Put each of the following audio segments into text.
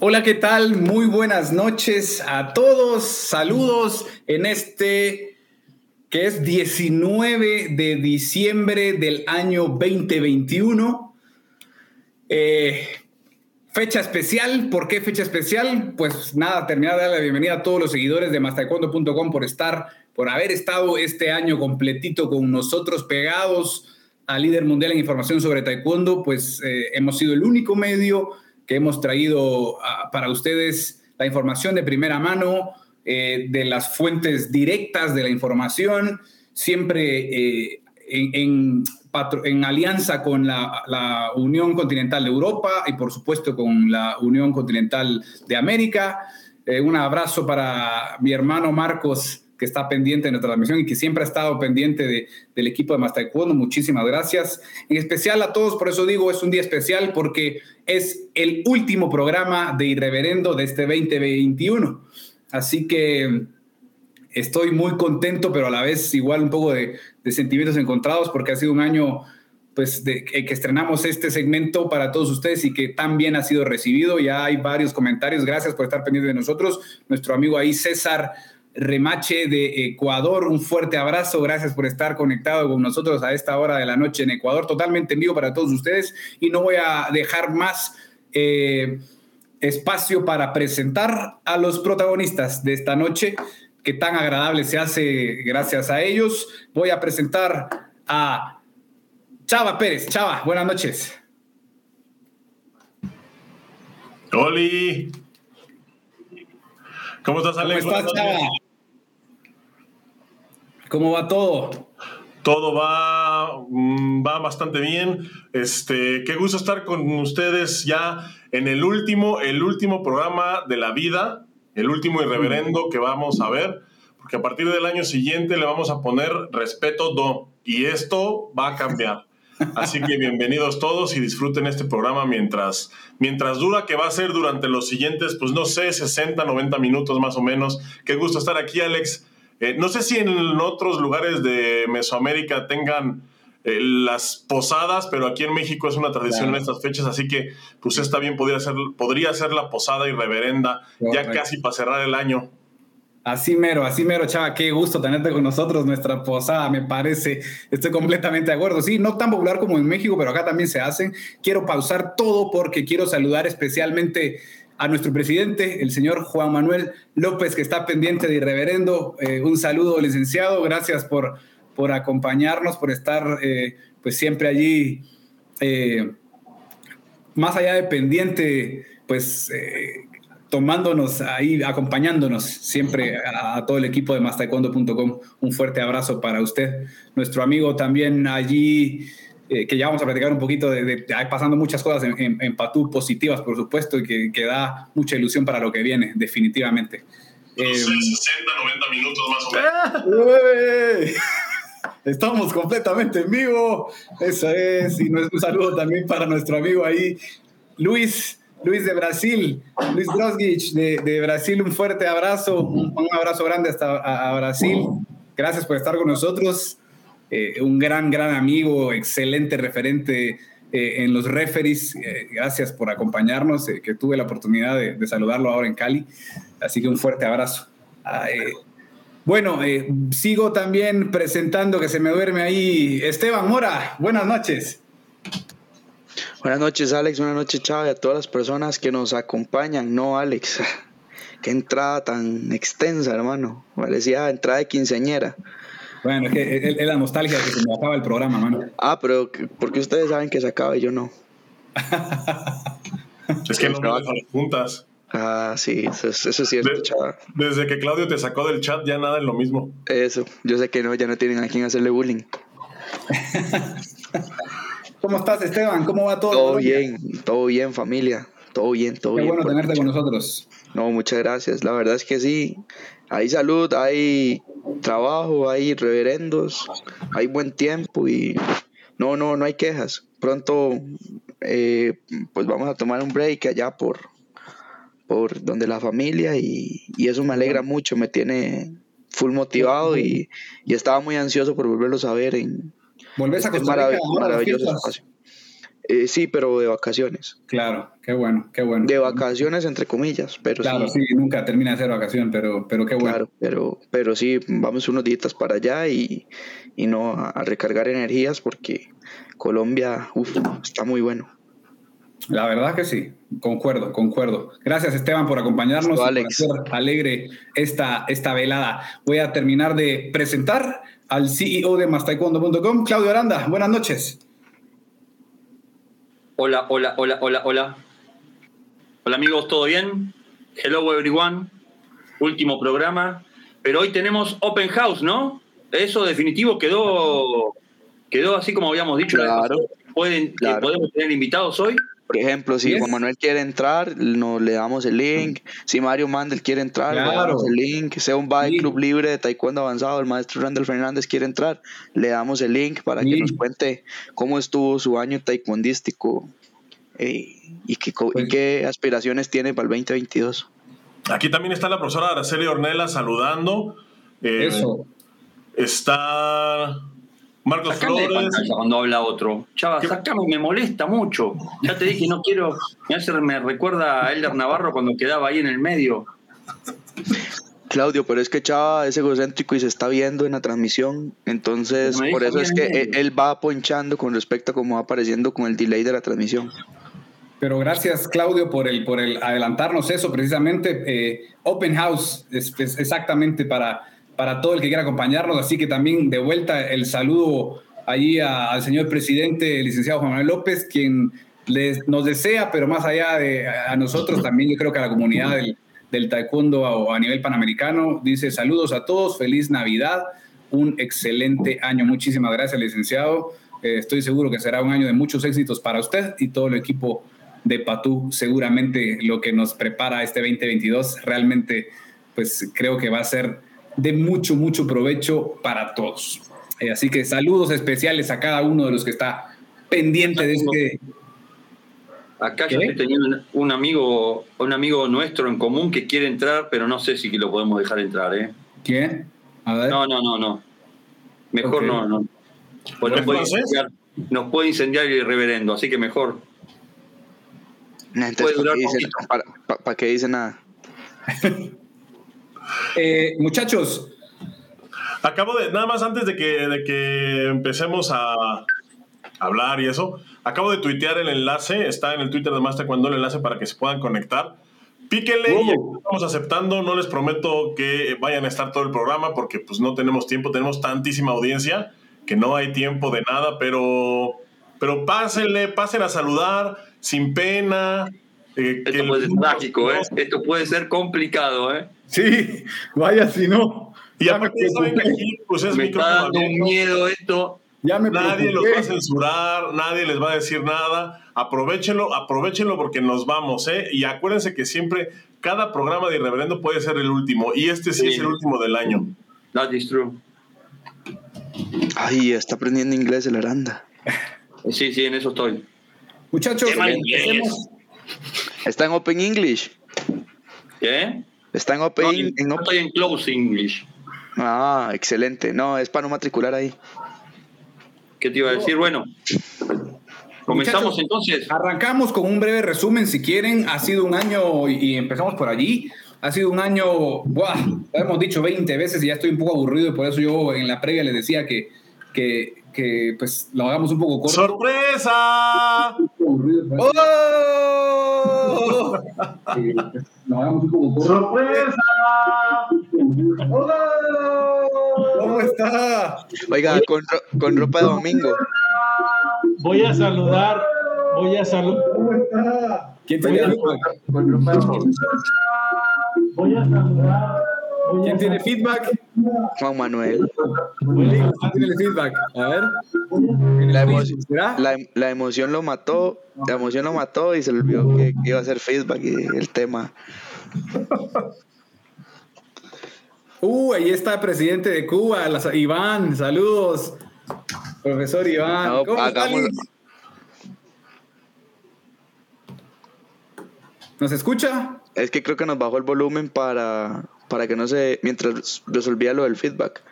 Hola, ¿qué tal? Muy buenas noches a todos. Saludos en este que es 19 de diciembre del año 2021. Eh, fecha especial. ¿Por qué fecha especial? Pues nada, terminar de dar la bienvenida a todos los seguidores de mastaekwondo.com por estar, por haber estado este año completito con nosotros pegados al líder mundial en información sobre taekwondo. Pues eh, hemos sido el único medio que hemos traído ah, para ustedes la información de primera mano, eh, de las fuentes directas de la información, siempre eh, en, alianza con la, Unión Continental de Europa y por supuesto con la Unión Continental de América. Eh, un abrazo para mi hermano Marcos que está pendiente de nuestra transmisión y que siempre ha estado pendiente del equipo de Master Muchísimas gracias. En especial a todos, por eso digo, es un día especial porque es el último programa de Irreverendo de este 2021. Así que estoy muy contento, pero a la vez igual un poco de, sentimientos encontrados porque ha sido un año pues de, que estrenamos este segmento para todos ustedes y que tan bien ha sido recibido. Ya hay varios comentarios. Gracias por estar pendientes de nosotros. Nuestro amigo ahí César Remache de Ecuador. Un fuerte abrazo, gracias por estar conectado con nosotros a esta hora de la noche en Ecuador, totalmente en vivo para todos ustedes y no voy a dejar más eh, espacio para presentar a los protagonistas de esta noche, que tan agradable se hace gracias a ellos. Voy a presentar a Chava Pérez. Chava, buenas noches. Oli. ¿Cómo estás, Alex? ¿Cómo estás, Chava? ¿Cómo va todo? Todo va, mm, va bastante bien. Este, qué gusto estar con ustedes ya en el último, el último programa de la vida, el último irreverendo que vamos a ver, porque a partir del año siguiente le vamos a poner respeto do y esto va a cambiar. Así que bienvenidos todos y disfruten este programa mientras, mientras dura, que va a ser durante los siguientes, pues no sé, 60, 90 minutos más o menos. Qué gusto estar aquí, Alex. Eh, no sé si en otros lugares de Mesoamérica tengan eh, las posadas, pero aquí en México es una tradición en estas fechas, así que pues está bien, podría ser, podría ser la posada y reverenda, ya casi para cerrar el año. Así mero, así mero, chava, qué gusto tenerte con nosotros, nuestra posada, me parece, estoy completamente de acuerdo. Sí, no tan popular como en México, pero acá también se hacen. Quiero pausar todo porque quiero saludar especialmente a nuestro presidente, el señor Juan Manuel López, que está pendiente de irreverendo. Eh, un saludo, licenciado. Gracias por, por acompañarnos, por estar eh, pues siempre allí, eh, más allá de pendiente, pues tomándonos ahí, acompañándonos siempre a, todo el equipo de mastaekwondo.com. Un fuerte abrazo para usted. Nuestro amigo también allí eh, que ya vamos a platicar un poquito de, de, pasando muchas cosas en, en, Patú positivas, por supuesto, y que, que, da mucha ilusión para lo que viene, definitivamente. Eh, 60, 90 minutos más o menos. Estamos completamente en vivo, eso es, y un saludo también para nuestro amigo ahí, Luis, Luis de Brasil, Luis Drosgich de, de Brasil, un fuerte abrazo, un, abrazo grande hasta a Brasil, gracias por estar con nosotros. Eh, un gran, gran amigo, excelente referente eh, en los referees. Eh, gracias por acompañarnos, que tuve la oportunidad de, saludarlo ahora en Cali. Así que un fuerte abrazo. Ah, bueno, sigo también presentando que se me duerme ahí Esteban Mora. Buenas noches. Buenas noches, Alex. Buenas noches, Chávez, a todas las personas que nos acompañan. No, Alex. Qué entrada tan extensa, hermano. Parecía entrada de quinceañera. Bueno, es que es, la nostalgia de que se me acaba el programa, mano. Ah, pero porque ustedes saben que se acaba y yo no. es que no me dejan juntas. Ah, sí, eso, es cierto, chaval. Desde que Claudio te sacó del chat, ya nada es lo mismo. Eso, yo sé que no, ya no tienen a quién hacerle bullying. ¿Cómo estás, Esteban? ¿Cómo va todo? Todo bien, todo bien, familia. Todo bien, todo bien. Qué bueno tenerte con nosotros. No, muchas gracias. La verdad es que sí. Hay salud, hay trabajo, hay reverendos, hay buen tiempo y no, no, no hay quejas. Pronto, eh, pues vamos a tomar un break allá por, por donde la familia y, eso me alegra mucho, me tiene full motivado y, estaba muy ansioso por volverlos a ver en ¿Volvés a este maravilloso espacio. Eh, sí, pero de vacaciones. Claro, qué bueno, qué bueno. De vacaciones, entre comillas, pero Claro, sí, nunca termina de ser vacación, pero, pero qué bueno. Claro, pero, pero sí, vamos unos días para allá y, y no a, a recargar energías porque Colombia, uf, está muy bueno. La verdad que sí, concuerdo, concuerdo. Gracias Esteban por acompañarnos por Alex. hacer alegre esta, esta velada. Voy a terminar de presentar al CEO de mastaekwondo.com, Claudio Aranda. Buenas noches. Hola, hola, hola, hola, hola. Hola amigos, ¿todo bien? Hello everyone. Último programa. Pero hoy tenemos Open House, ¿no? Eso definitivo quedó, quedó así como habíamos dicho. Claro. ¿Pueden, claro. ¿Podemos tener invitados hoy? Por ejemplo, si. Juan Manuel quiere entrar, no, le damos el link. Si Mario Mandel quiere entrar, le damos el link. Sea un bike Sí. club libre de taekwondo avanzado, el maestro Randall Fernández quiere entrar, le damos el link para Sí. que nos cuente cómo estuvo su año taekwondístico eh, y, qué, co- y Pues- qué aspiraciones tiene para el 2022. Aquí también está la profesora Araceli Ornella saludando. Eh, Eso. Está Marcos Sacame de Flores. pantalla cuando habla otro. Chava, ¿Qué? sacame, me molesta mucho. Ya te dije, no quiero. Me, hace, me recuerda a Elder Navarro cuando quedaba ahí en el medio. Claudio, pero es que Chava es egocéntrico y se está viendo en la transmisión, entonces por eso es que él, él va ponchando con respecto a cómo va apareciendo con el delay de la transmisión. Pero gracias, Claudio, por el, por el adelantarnos eso. Precisamente, eh, Open House es, es exactamente para, para todo el que quiera acompañarnos. Así que también de vuelta el saludo allí al señor presidente, el licenciado Juan Manuel López, quien les, nos desea, pero más allá de a nosotros, también yo creo que a la comunidad del, del taekwondo a, a nivel panamericano, dice saludos a todos, feliz Navidad, un excelente año. Muchísimas gracias, licenciado. Eh, estoy seguro que será un año de muchos éxitos para usted y todo el equipo de Patú. Seguramente lo que nos prepara este 2022 realmente, pues creo que va a ser de mucho, mucho provecho para todos. Eh, así que saludos especiales a cada uno de los que está pendiente de este. Acá ¿Qué? yo estoy teniendo un amigo, un amigo nuestro en común que quiere entrar, pero no sé si lo podemos dejar entrar, ¿eh? ¿Quién? A ver. No, no, no, no. Mejor Ok. no, no. Pues ¿Es nos puede, incendiar, nos puede incendiar el reverendo, así que mejor. Entonces, Puede ¿para durar qué, dice, poquito. para- pa- pa' qué dice nada? Eh, muchachos, Acabo de, nada más antes de que, de que empecemos a hablar y eso, acabo de tuitear el enlace, está en el Twitter de Master cuando el enlace para que se puedan conectar. Píquenle y estamos aceptando, no les prometo que vayan a estar todo el programa porque pues no tenemos tiempo, tenemos tantísima audiencia que no hay tiempo de nada, pero, pero pásenle, pasen a saludar sin pena. Eh, Esto puede ser trágico, ¿eh? Esto puede ser complicado, ¿eh? sí, vaya si no. Y Ya aparte saben que aquí pues es Me está micrófono dando miedo esto. Ya me Nadie los preocupé. va a censurar, nadie les va a decir nada. Aprovechenlo, aprovechenlo porque nos vamos, ¿eh? Y acuérdense que siempre cada programa de Irreverendo puede ser el último. Y este sí, Sí. es el último del año. That is true. Ay, está aprendiendo inglés el Aranda. Sí, sí, en eso estoy. Muchachos, empecemos. Está en Open English. ¿Qué? Está en Open, No, en no Op- estoy en close English. Ah, excelente. No, es para no matricular ahí. ¿Qué te iba a decir? Bueno, comenzamos Muchachos, entonces. Arrancamos con un breve resumen, si quieren. Ha sido un año, y empezamos por allí. Ha sido un año, ¡buah! lo hemos dicho 20 veces y ya estoy un poco aburrido y por eso yo en la previa les decía que, que, que, pues lo hagamos un poco corto. ¡Sorpresa! ¡Oh! Sí, lo hagamos un poco corto. ¡Sorpresa! ¿Cómo está? Oiga, con, ro- con ropa de domingo. Voy a saludar, voy a saludar, ¿Quién tiene feedback? voy a saludar, voy ¿Quién tiene feedback? Juan Manuel. ¿Quién tiene feedback? A ver. La, emo- ¿Será? la, la emoción lo mató. La emoción lo mató y se le olvidó que iba a ser feedback y el tema. Uh, ahí está el presidente de Cuba, las- Iván, saludos. Profesor Iván. No, ¿Cómo está? ¿Nos escucha? Es que creo que nos bajó el volumen para, para que no se. mientras resolvía lo del feedback.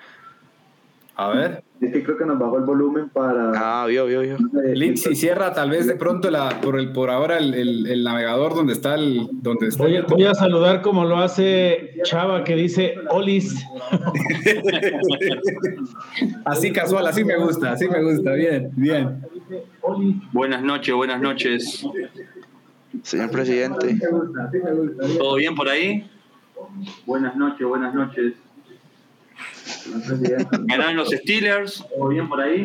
A ver. Es que creo que nos bajó el volumen para. Ah, vio, vio, vio. Y cierra tal vez de pronto la, por, el, por ahora el, el- el navegador donde está el. Donde está Voy, a- voy a saludar como lo hace Chava que dice Olis. Así casual, así me gusta, así me gusta. Bien, bien. Buenas noches, buenas noches. Señor presidente. ¿Todo bien por ahí? Buenas noches, buenas noches. Ganaron los Steelers. ¿Todo bien por ahí?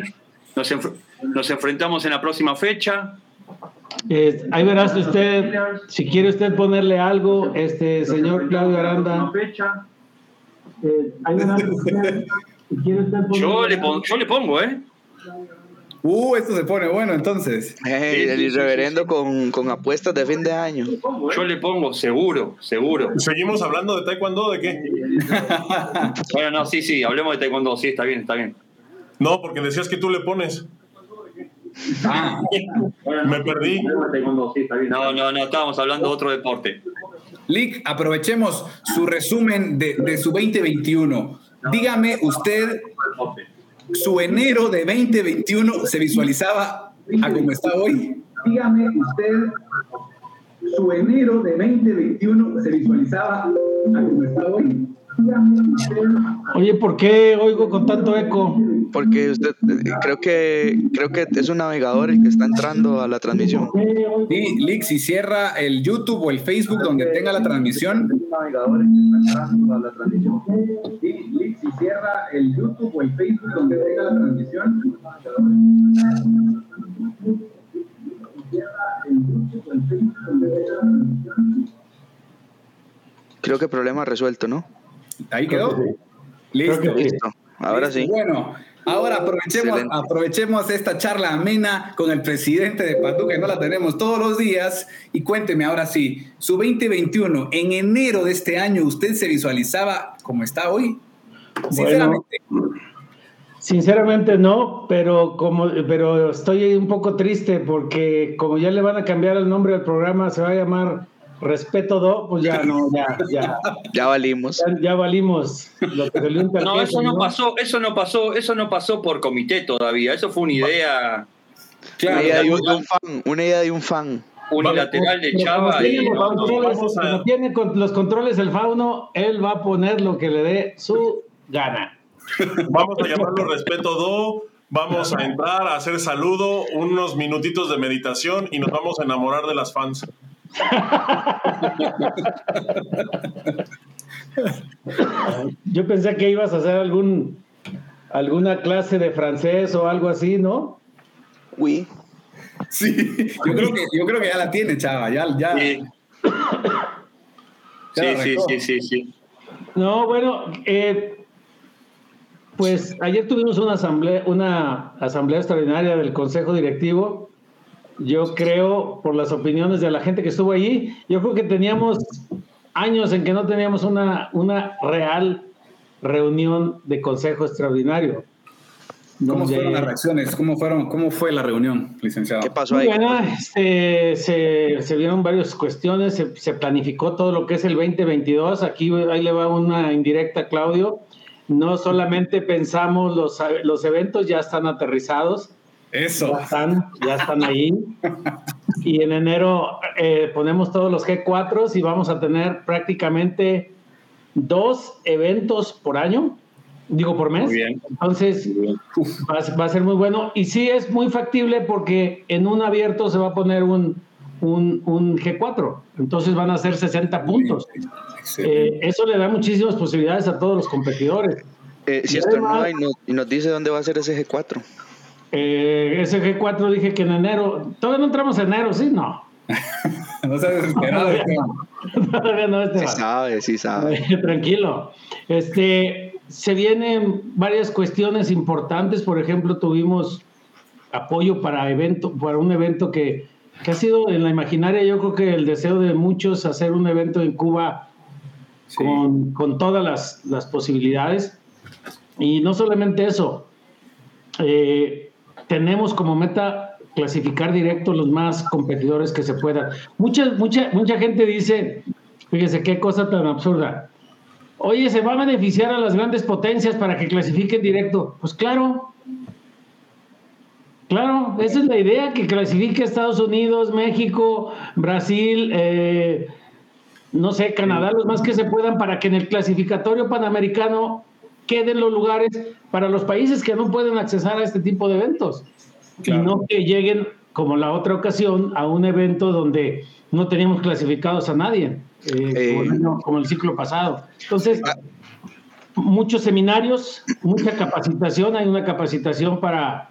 Nos, enf- nos enfrentamos en la próxima fecha. Eh, ahí verás usted, si quiere usted ponerle algo, este señor Claudio Aranda. Eh, ahí verás usted, si quiere usted ponerle Yo le, algo. pon- yo le pongo, ¿eh? Uh, esto se pone bueno entonces. El irreverendo con, con apuestas de fin de año. Yo le pongo, seguro, seguro. ¿Seguimos hablando de taekwondo? ¿De qué? Bueno, no, sí, sí, hablemos de taekwondo, sí, está bien, está bien. No, porque decías que tú le pones. Ah, Me perdí. No, no, no, estábamos hablando de otro deporte. Lick, aprovechemos su resumen de, de su 2021. Dígame usted, su enero de 2021 se visualizaba a como está hoy. Dígame usted, su enero de 2021 se visualizaba a como está hoy. Oye, ¿por qué oigo con tanto eco? Porque usted, eh, creo que creo que es un navegador el que está entrando a la transmisión. Sí, Lick, si cierra el YouTube o el Facebook donde tenga la transmisión. navegadores que están entrando a la transmisión. Sí, Lick, si cierra el YouTube o el Facebook donde tenga la transmisión. Creo que problema resuelto, ¿no? Ahí quedó. Listo. Listo. Ahora sí. Bueno, ahora aprovechemos, Excelente. aprovechemos esta charla amena con el presidente de Patú, que no la tenemos todos los días. Y cuénteme ahora sí, su 2021, en enero de este año, ¿usted se visualizaba como está hoy? Sinceramente. Sinceramente no, pero como pero estoy un poco triste porque como ya le van a cambiar el nombre al programa, se va a llamar Respeto Do, pues ya no, ya, ya, Ya valimos. ya, ya valimos lo que No, queso, eso no pasó, eso no pasó, eso no pasó por comité todavía. Eso fue una idea Una idea de un, de un fan. Una idea de un fan. unilateral de Chava. tiene y- los controles, vamos a- como tiene con- los controles el fauno, él va a poner lo que le dé su gana. Vamos a llamarlo Respeto Do. Vamos a entrar a hacer saludo, unos minutitos de meditación y nos vamos a enamorar de las fans. Yo pensé que ibas a hacer algún alguna clase de francés o algo así, ¿no? Uy. Sí, yo creo que, yo creo que ya la tiene, chava. Ya, ya, Sí, ya sí, sí, sí, sí. No, bueno, eh, pues ayer tuvimos una asamblea, una asamblea extraordinaria del Consejo Directivo. Yo creo, por las opiniones de la gente que estuvo allí, yo creo que teníamos años en que no teníamos una, una real reunión de Consejo Extraordinario. ¿Cómo donde- fueron las reacciones? ¿Cómo, fueron, ¿Cómo fue la reunión, licenciado? ¿Qué pasó ahí? buena, este, se, se vieron varias cuestiones, se, se planificó todo lo que es el 2022. Aquí ahí le va una indirecta, a Claudio. No solamente pensamos los, los eventos, ya están aterrizados, Eso. ya están, ya están ahí. Y en enero eh, ponemos todos los G4 y vamos a tener prácticamente dos eventos por año, digo por mes. Muy bien. Entonces, va, a- va a ser muy bueno. Y sí es muy factible porque en un abierto se va a poner un, un, un G4. Entonces van a ser 60 puntos. Eh, eso le da muchísimas posibilidades a todos los competidores. Eh, si y estornuda además- y nos, y nos dice dónde va a ser ese G4. Eh, ese G4 dije que en enero, todavía no entramos en enero, ¿sí? No. No seas desesperado. todavía no este Sí va. sabe, sí sabe. Tranquilo. Este, se vienen varias cuestiones importantes. Por ejemplo, tuvimos apoyo para evento, para un evento que, que ha sido en la imaginaria, yo creo que el deseo de muchos hacer un evento en Cuba con, con todas las, las posibilidades. Y no solamente eso, eh, tenemos como meta clasificar directo los más competidores que se puedan. Mucha, mucha, mucha gente dice, fíjese qué cosa tan absurda. Oye, ¿se va a beneficiar a las grandes potencias para que clasifiquen directo? Pues claro. Claro, esa es la idea, que clasifique Estados Unidos, México, Brasil, eh, no sé, Canadá, los más que se puedan, para que en el clasificatorio panamericano queden los lugares para los países que no pueden accesar a este tipo de eventos. Y no que lleguen, como la otra ocasión, a un evento donde no teníamos clasificados a nadie, eh, Eh. como, como el ciclo pasado. Entonces, muchos seminarios, mucha capacitación, hay una capacitación para,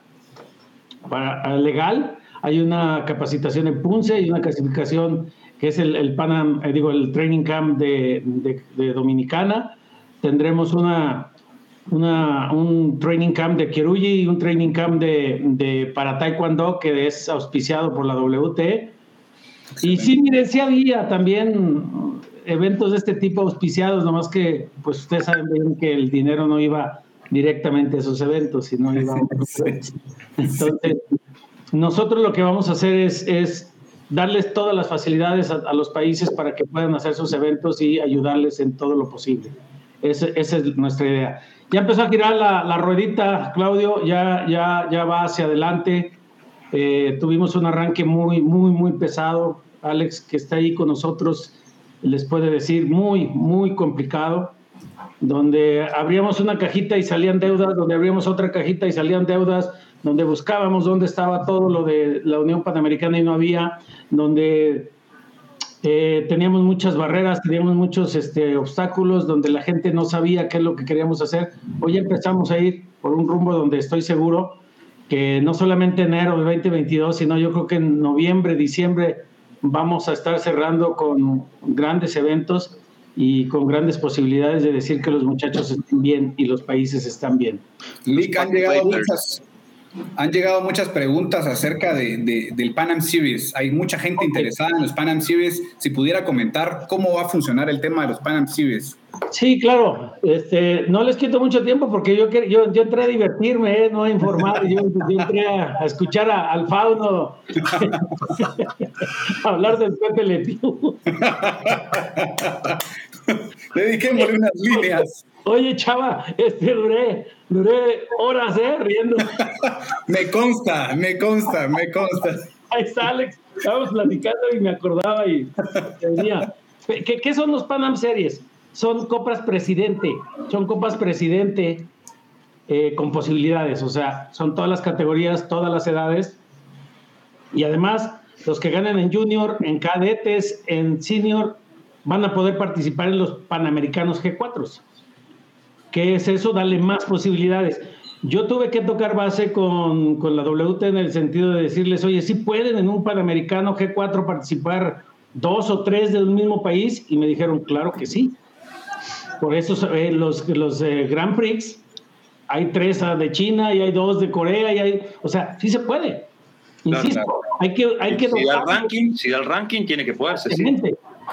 para legal, hay una capacitación en Punce, hay una clasificación que es el, el Panam, eh, digo, el Training Camp de, de- de Dominicana. Tendremos una, una, un Training Camp de Kiruyi y un Training Camp de, de para Taekwondo que es auspiciado por la WT. Y sí, miren, sí había también eventos de este tipo auspiciados, nomás que, pues ustedes saben bien que el dinero no iba directamente a esos eventos, sino iba a. Entonces, nosotros lo que vamos a hacer es, es darles todas las facilidades a, a los países para que puedan hacer sus eventos y ayudarles en todo lo posible. Ese- esa es nuestra idea. Ya empezó a girar la, ruedita, Claudio, ya, ya, ya va hacia adelante. Eh, tuvimos un arranque muy, muy, muy pesado. Alex, que está ahí con nosotros, les puede decir muy, muy complicado, donde abríamos una cajita y salían deudas, donde abríamos otra cajita y salían deudas, donde buscábamos dónde estaba todo lo de la Unión Panamericana y no había, donde eh, teníamos muchas barreras, teníamos muchos este, obstáculos, donde la gente no sabía qué es lo que queríamos hacer. Hoy empezamos a ir por un rumbo donde estoy seguro que no solamente enero del 2022, sino yo creo que en noviembre, diciembre vamos a estar cerrando con grandes eventos y con grandes posibilidades de decir que los muchachos estén bien y los países están bien. Lick, han llegado muchas, han llegado muchas preguntas acerca de, de- del Pan Am Series. Hay mucha gente interesada en los Pan Am Series. Si pudiera comentar cómo va a funcionar el tema de los Pan Am Series. Sí, claro. Este, no les quito mucho tiempo porque yo, yo, yo entré a divertirme, ¿eh? no a informar. Yo, yo entré a, a escuchar a- al fauno hablar del Pepe Le Pew. Dediquémosle unas líneas. Oye, chava, este, duré, duré horas ¿eh? riendo. Me consta, me consta, me consta. Ahí está Alex, estábamos platicando y me acordaba y te decía, ¿qué, qué son los Pan Am Series? Son copas presidente, son copas presidente eh, con posibilidades, o sea, son todas las categorías, todas las edades y además los que ganen en junior, en cadetes, en senior, van a poder participar en los Panamericanos G4. ¿Qué es eso? Darle más posibilidades. Yo tuve que tocar base con, con la WT en el sentido de decirles, oye, sí pueden en un Panamericano G4 participar dos o tres de un mismo país, y me dijeron, claro que sí. Por eso eh, los, los eh, Grand Prix, hay tres ah, de China y hay dos de Corea, y hay, o sea, sí se puede. Insisto, claro. hay que, hay que si da el ranking, si da el ranking, tiene que poderse. sí.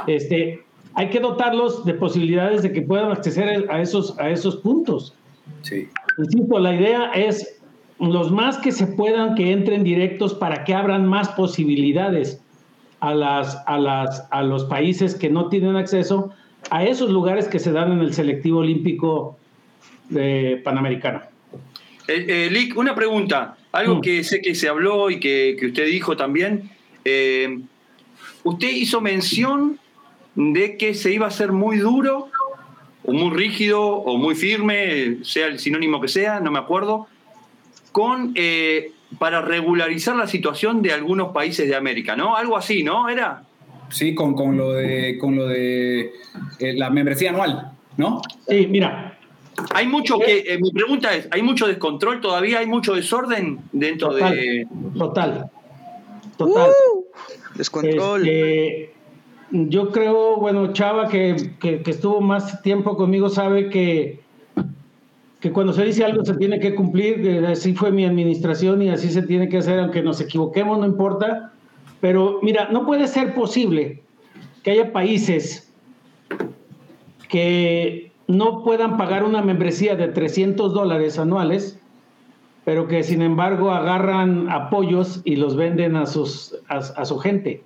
Este, hay que dotarlos de posibilidades de que puedan acceder a esos, a esos puntos. Sí. Insisto, la idea es los más que se puedan que entren directos para que abran más posibilidades a, las, a, las, a los países que no tienen acceso a esos lugares que se dan en el selectivo olímpico eh, panamericano. Eh, eh, Lick, una pregunta. Algo Mm. que sé que se habló y que, que usted dijo también. Eh, usted hizo mención de que se iba a hacer muy duro, o muy rígido, o muy firme, sea el sinónimo que sea, no me acuerdo, con eh, para regularizar la situación de algunos países de América, ¿no? Algo así, ¿no? ¿Era? Sí, con, con lo de, con lo de eh, la membresía anual, ¿no? Sí, mira, Hay mucho que, eh, mi pregunta es, ¿hay mucho descontrol todavía? ¿Hay mucho desorden dentro Total. de... total. Total. Descontrol. Este, yo creo, bueno, Chava, que, que- estuvo más tiempo conmigo, sabe que, que cuando se dice algo se tiene que cumplir. que Así fue mi administración y así se tiene que hacer, aunque nos equivoquemos, no importa. Pero mira, no puede ser posible que haya países que no puedan pagar una membresía de 300 dólares anuales, pero que sin embargo agarran apoyos y los venden a, sus, a su gente.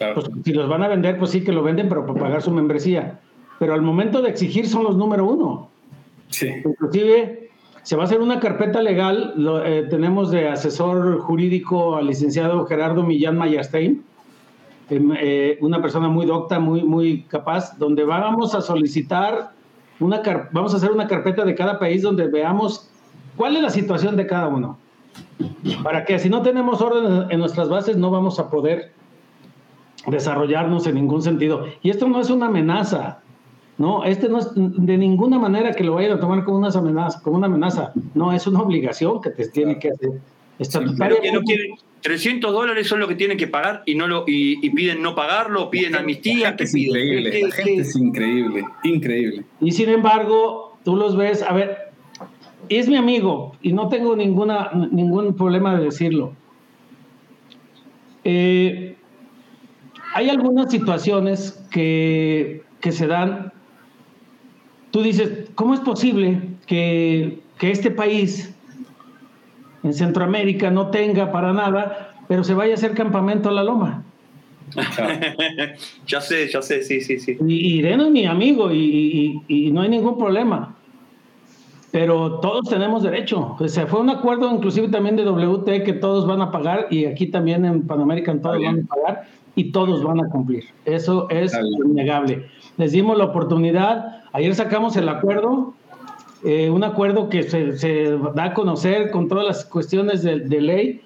Claro. Pues, si los van a vender, pues sí que lo venden, pero para pagar su membresía. pero al momento de exigir son los número uno. Sí. Inclusive se va a hacer una carpeta legal, lo, eh, tenemos de asesor jurídico al licenciado Gerardo Millán Mayerstein, em, eh, una persona muy docta, muy, muy capaz, donde vamos a solicitar una, vamos a hacer una carpeta de cada país donde veamos cuál es la situación de cada uno. Para que si no tenemos orden en nuestras bases no vamos a poder desarrollarnos en ningún sentido. Y esto no es una amenaza, ¿no? Este no es de ninguna manera que lo vayan a tomar como una amenaza, como una amenaza. No, es una obligación que te tiene que hacer. Pero que no quieren, 300 dólares son lo que tienen que pagar y no lo y, y piden no pagarlo, piden amnistía, ¿qué Es piden? increíble, ¿Qué- la gente qué- es increíble, increíble. Y sin embargo, tú los ves, a ver, es mi amigo y no tengo ninguna, ningún problema de decirlo. Eh, hay algunas situaciones que, que se dan. Tú dices, ¿cómo es posible que, que este país en Centroamérica no tenga para nada, pero se vaya a hacer campamento a la loma? ya sé, ya sé, sí, sí, sí. Y Irene es mi amigo y, y- y no hay ningún problema. Pero todos tenemos derecho. O sea, fue un acuerdo inclusive también de WT que todos van a pagar y aquí también en Panamerican todos van a pagar y todos van a cumplir. Eso es bien. innegable. Les dimos la oportunidad. Ayer sacamos el acuerdo, eh, un acuerdo que se, se da a conocer con todas las cuestiones de, de ley.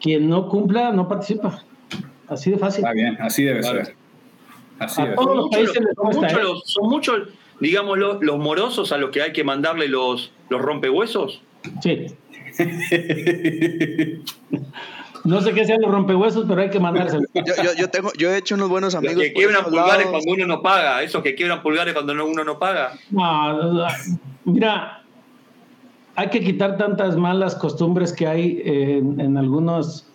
Quien no cumpla no participa. Así de fácil. Está bien, así debe Claro. ser. Así A debe todos ser. los Mucho países les son cuesta, muchos ¿eh? los, son muchos, digamos, los, los morosos a los que hay que mandarle los, los rompehuesos. Sí. No sé qué sean los rompehuesos, pero hay que mandárselo. Yo, yo, yo tengo, yo he hecho unos buenos Los amigos. que quiebran pulgares lados. cuando uno no paga, esos que quiebran pulgares cuando no- uno no paga. No, mira, hay que quitar tantas malas costumbres que hay en, en algunos,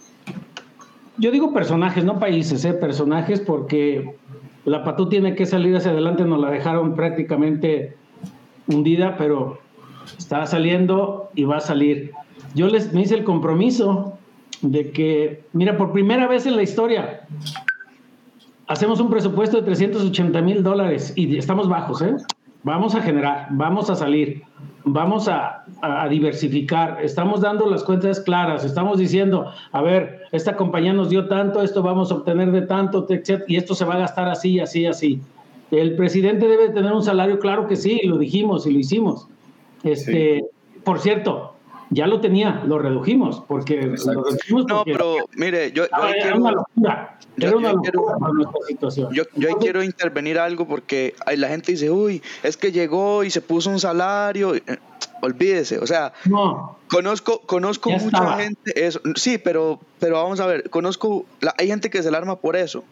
yo digo personajes, no países, ¿eh? personajes, porque la Patú tiene que salir hacia adelante, nos la dejaron prácticamente hundida, pero está saliendo y va a salir. Yo les me hice el compromiso de que, mira, por primera vez en la historia, hacemos un presupuesto de 380 mil dólares y estamos bajos, ¿eh? Vamos a generar, vamos a salir, vamos a, a- diversificar, estamos dando las cuentas claras, estamos diciendo, a ver, esta compañía nos dio tanto, esto vamos a obtener de tanto, etc., y esto se va a gastar así, así, así. El presidente debe tener un salario, claro que sí, lo dijimos y lo hicimos. Este, Por cierto, ya lo tenía, lo redujimos, porque Exacto. lo redujimos No, porque pero mire, yo, yo era quiero- una locura, yo- era una yo quiero- locura para nuestra situación. Yo, yo ahí quiero intervenir algo porque la gente dice, uy, es que llegó y se puso un salario. Eh, Olvídese, o sea, No, conozco, conozco Ya mucha estaba. gente, eso, sí, pero, pero vamos a ver, conozco, la- hay gente que se alarma por eso.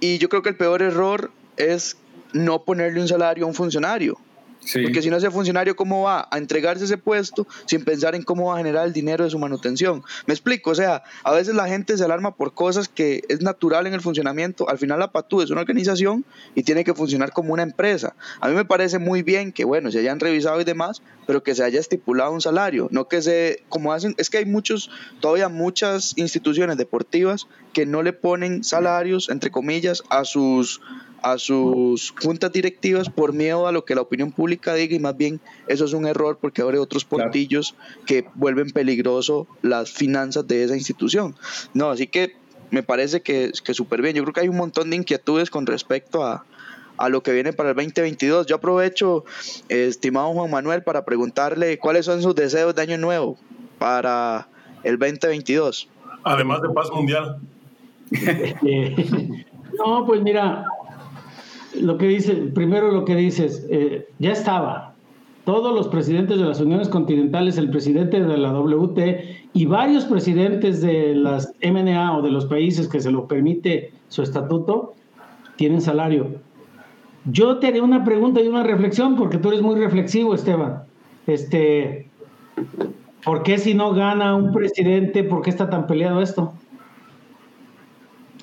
Y yo creo que el peor error es no ponerle un salario a un funcionario. Sí. Porque si no ese funcionario, ¿cómo va a entregarse ese puesto sin pensar en cómo va a generar el dinero de su manutención? Me explico, o sea, a veces la gente se alarma por cosas que es natural en el funcionamiento. Al final la PATU es una organización y tiene que funcionar como una empresa. A mí me parece muy bien que, bueno, se hayan revisado y demás, pero que se haya estipulado un salario, no que se, como hacen, es que hay muchos, todavía muchas instituciones deportivas que no le ponen salarios, entre comillas, a sus a sus juntas directivas por miedo a lo que la opinión pública diga y más bien eso es un error porque abre otros Claro. portillos que vuelven peligroso las finanzas de esa institución. No, así que me parece que, que súper bien. Yo creo que hay un montón de inquietudes con respecto a, a lo que viene para el 2022. Yo aprovecho, eh, estimado Juan Manuel, para preguntarle cuáles son sus deseos de año nuevo para el 2022. Además de paz mundial. Eh, no, pues mira, lo que dice, primero lo que dices, eh, ya estaba. Todos los presidentes de las uniones continentales, el presidente de la WT y varios presidentes de las MNA o de los países que se lo permite su estatuto, tienen salario. Yo te haré una pregunta y una reflexión, porque tú eres muy reflexivo, Esteban. Este, ¿Por qué si no gana un presidente, por qué está tan peleado esto?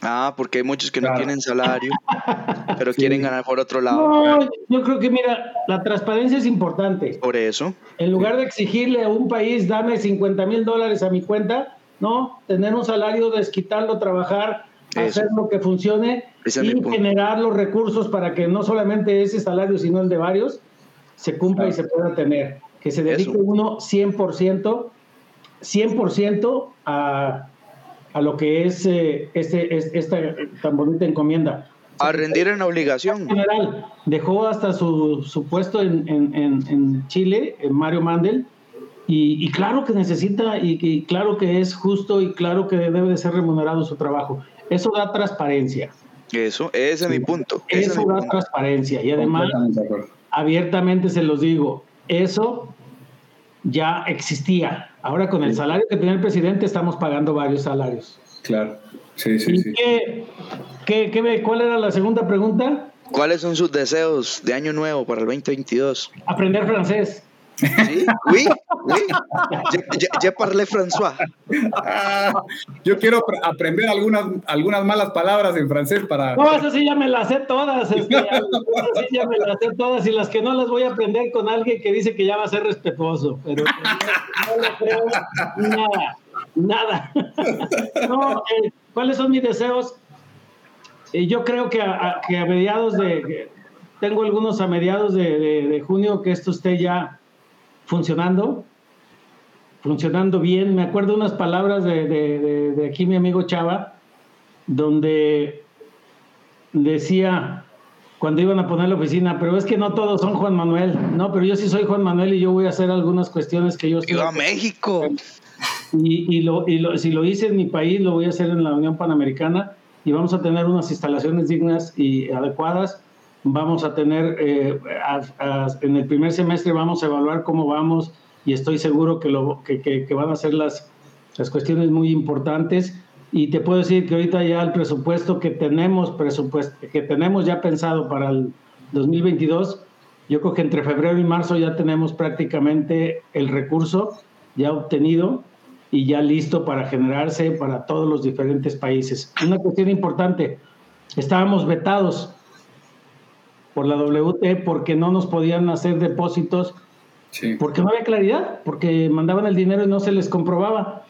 Ah, porque hay muchos que no tienen salario, pero Sí. quieren ganar por otro lado. No, yo creo que mira, la transparencia es importante. Por eso. En lugar de exigirle a un país, dame 50 mil dólares a mi cuenta, no, tener un salario, desquitarlo, trabajar Eso. hacer lo que funcione Ese y generar los recursos para que no solamente ese salario, sino el de varios, se cumpla y se pueda tener. Que se dedique Eso. uno 100%, 100% a, a lo que es eh, este, es- esta tan bonita encomienda. A rendir en obligación. general dejó hasta su, su puesto en, en- en- en Chile, en Mario Mandel, y, y claro que necesita, y, y claro que es justo, y claro que debe de ser remunerado su trabajo. Eso da transparencia, Eso, ese es mi punto. Ese eso mi da punto. transparencia, y además, abiertamente se los digo, eso ya existía. Ahora con el salario que tenía el presidente estamos pagando varios salarios. Claro. Sí, sí, ¿Y sí. qué, qué- qué me- cuál era la segunda pregunta? ¿Cuáles son sus deseos de año nuevo para el 2022? Aprender francés. ¿Sí? Oui, oui. Je, je- je parle François. Ah, yo quiero apr- aprender algunas, algunas malas palabras en francés para... No, esas sí ya me las sé todas. Este, esas sí ya me las sé todas y las que no las voy a aprender con alguien que dice que ya va a ser respetuoso. Pero no, no le creo nada, nada. No, eh, ¿cuáles son mis deseos? Eh, yo creo que a, a- que a mediados de... Tengo algunos a mediados de, de- de junio que esto esté ya funcionando, funcionando bien. Me acuerdo unas palabras de, de- de- de aquí mi amigo Chava, donde decía cuando iban a poner la oficina, pero es que no todos son Juan Manuel. No, pero yo sí soy Juan Manuel y yo voy a hacer algunas cuestiones que yo a México. Y, y lo, y lo- si lo hice en mi país, lo voy a hacer en la Unión Panamericana y vamos a tener unas instalaciones dignas y adecuadas. Vamos a tener, eh, a- a- en el primer semestre vamos a evaluar cómo vamos y estoy seguro que, lo, que, que- que van a ser las, las cuestiones muy importantes. Y te puedo decir que ahorita ya el presupuesto que tenemos, presupuesto, que tenemos ya pensado para el 2022, yo creo que entre febrero y marzo ya tenemos prácticamente el recurso ya obtenido y ya listo para generarse para todos los diferentes países. Una cuestión importante, estábamos vetados por la WT porque no nos podían hacer depósitos, Sí. porque no había claridad, porque mandaban el dinero y no se les comprobaba.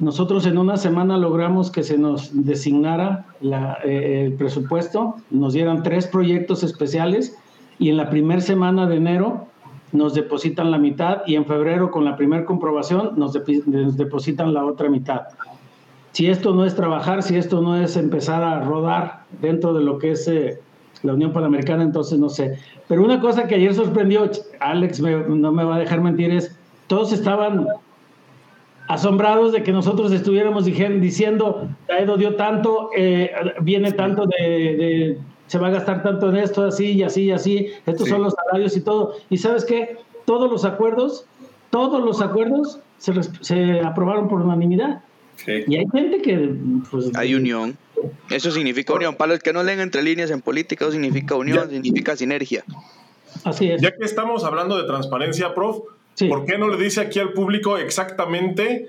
Nosotros en una semana logramos que se nos designara la, eh, el presupuesto, nos dieran tres proyectos especiales y en la primera semana de enero nos depositan la mitad y en febrero con la primera comprobación nos depositan la otra mitad. Si esto no es trabajar, si esto no es empezar a rodar dentro de lo que es eh, la Unión Panamericana, entonces no sé. Pero una cosa que ayer sorprendió, Alex me- no me va a dejar mentir, es todos estaban asombrados de que nosotros estuviéramos dijen- diciendo, Caedo dio tanto, eh, viene tanto de, de- se va a gastar tanto en esto, así y así y así, estos Sí. son los salarios y todo. Y sabes qué, todos los acuerdos, todos los acuerdos se, aprobaron por unanimidad. Sí. Y hay gente que... Pues, Hay unión. Eso significa unión. Para los que no leen entre líneas en política, eso significa unión, significa sinergia. Así es. Ya que estamos hablando de transparencia, prof, Sí. ¿por qué no le dice aquí al público exactamente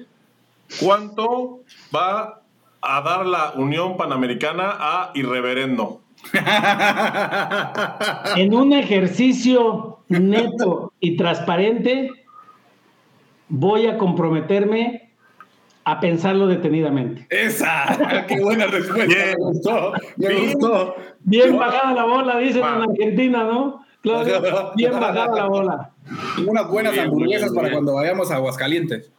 cuánto va a dar la Unión Panamericana a Irreverendo? En un ejercicio neto y transparente, voy a comprometerme a pensarlo detenidamente. Esa, qué buena respuesta. Bien. Me gustó, me Bien. gustó. Bien bajada la bola, dicen en Argentina, ¿no? Claro, bien bajada la bola. Unas buenas bien, hamburguesas bien, para cuando vayamos a Aguascalientes.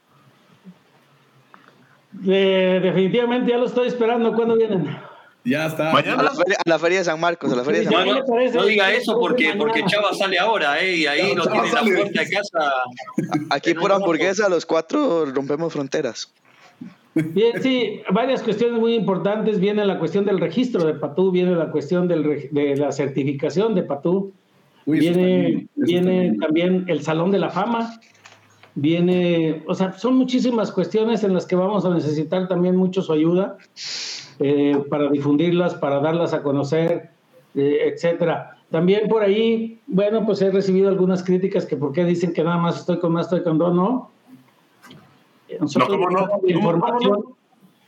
Eh, definitivamente ya lo estoy esperando. ¿Cuándo vienen? Ya está. A la, feria, a la feria de San Marcos, a la feria de San No, ¿Qué Marcos. no, no diga ¿Qué le eso porque, porque Chava sale ahora, ¿eh? Y ahí Chava tiene en la puerta de casa. Aquí por hamburguesa, los cuatro rompemos fronteras. Bien, sí, varias cuestiones muy importantes. Viene la cuestión del registro de Patú, viene la cuestión del de la certificación de Patú, Uy, viene, está viene también el Salón de la Fama, viene, o sea, son muchísimas cuestiones en las que vamos a necesitar también mucho su ayuda eh, para difundirlas, para darlas a conocer, eh, etcétera. También por ahí, bueno, pues he recibido algunas críticas que por qué dicen que nada más estoy con más, estoy con dos, no. Nosotros No, ¿cómo no? mandamos la ¿Cómo- cómo información,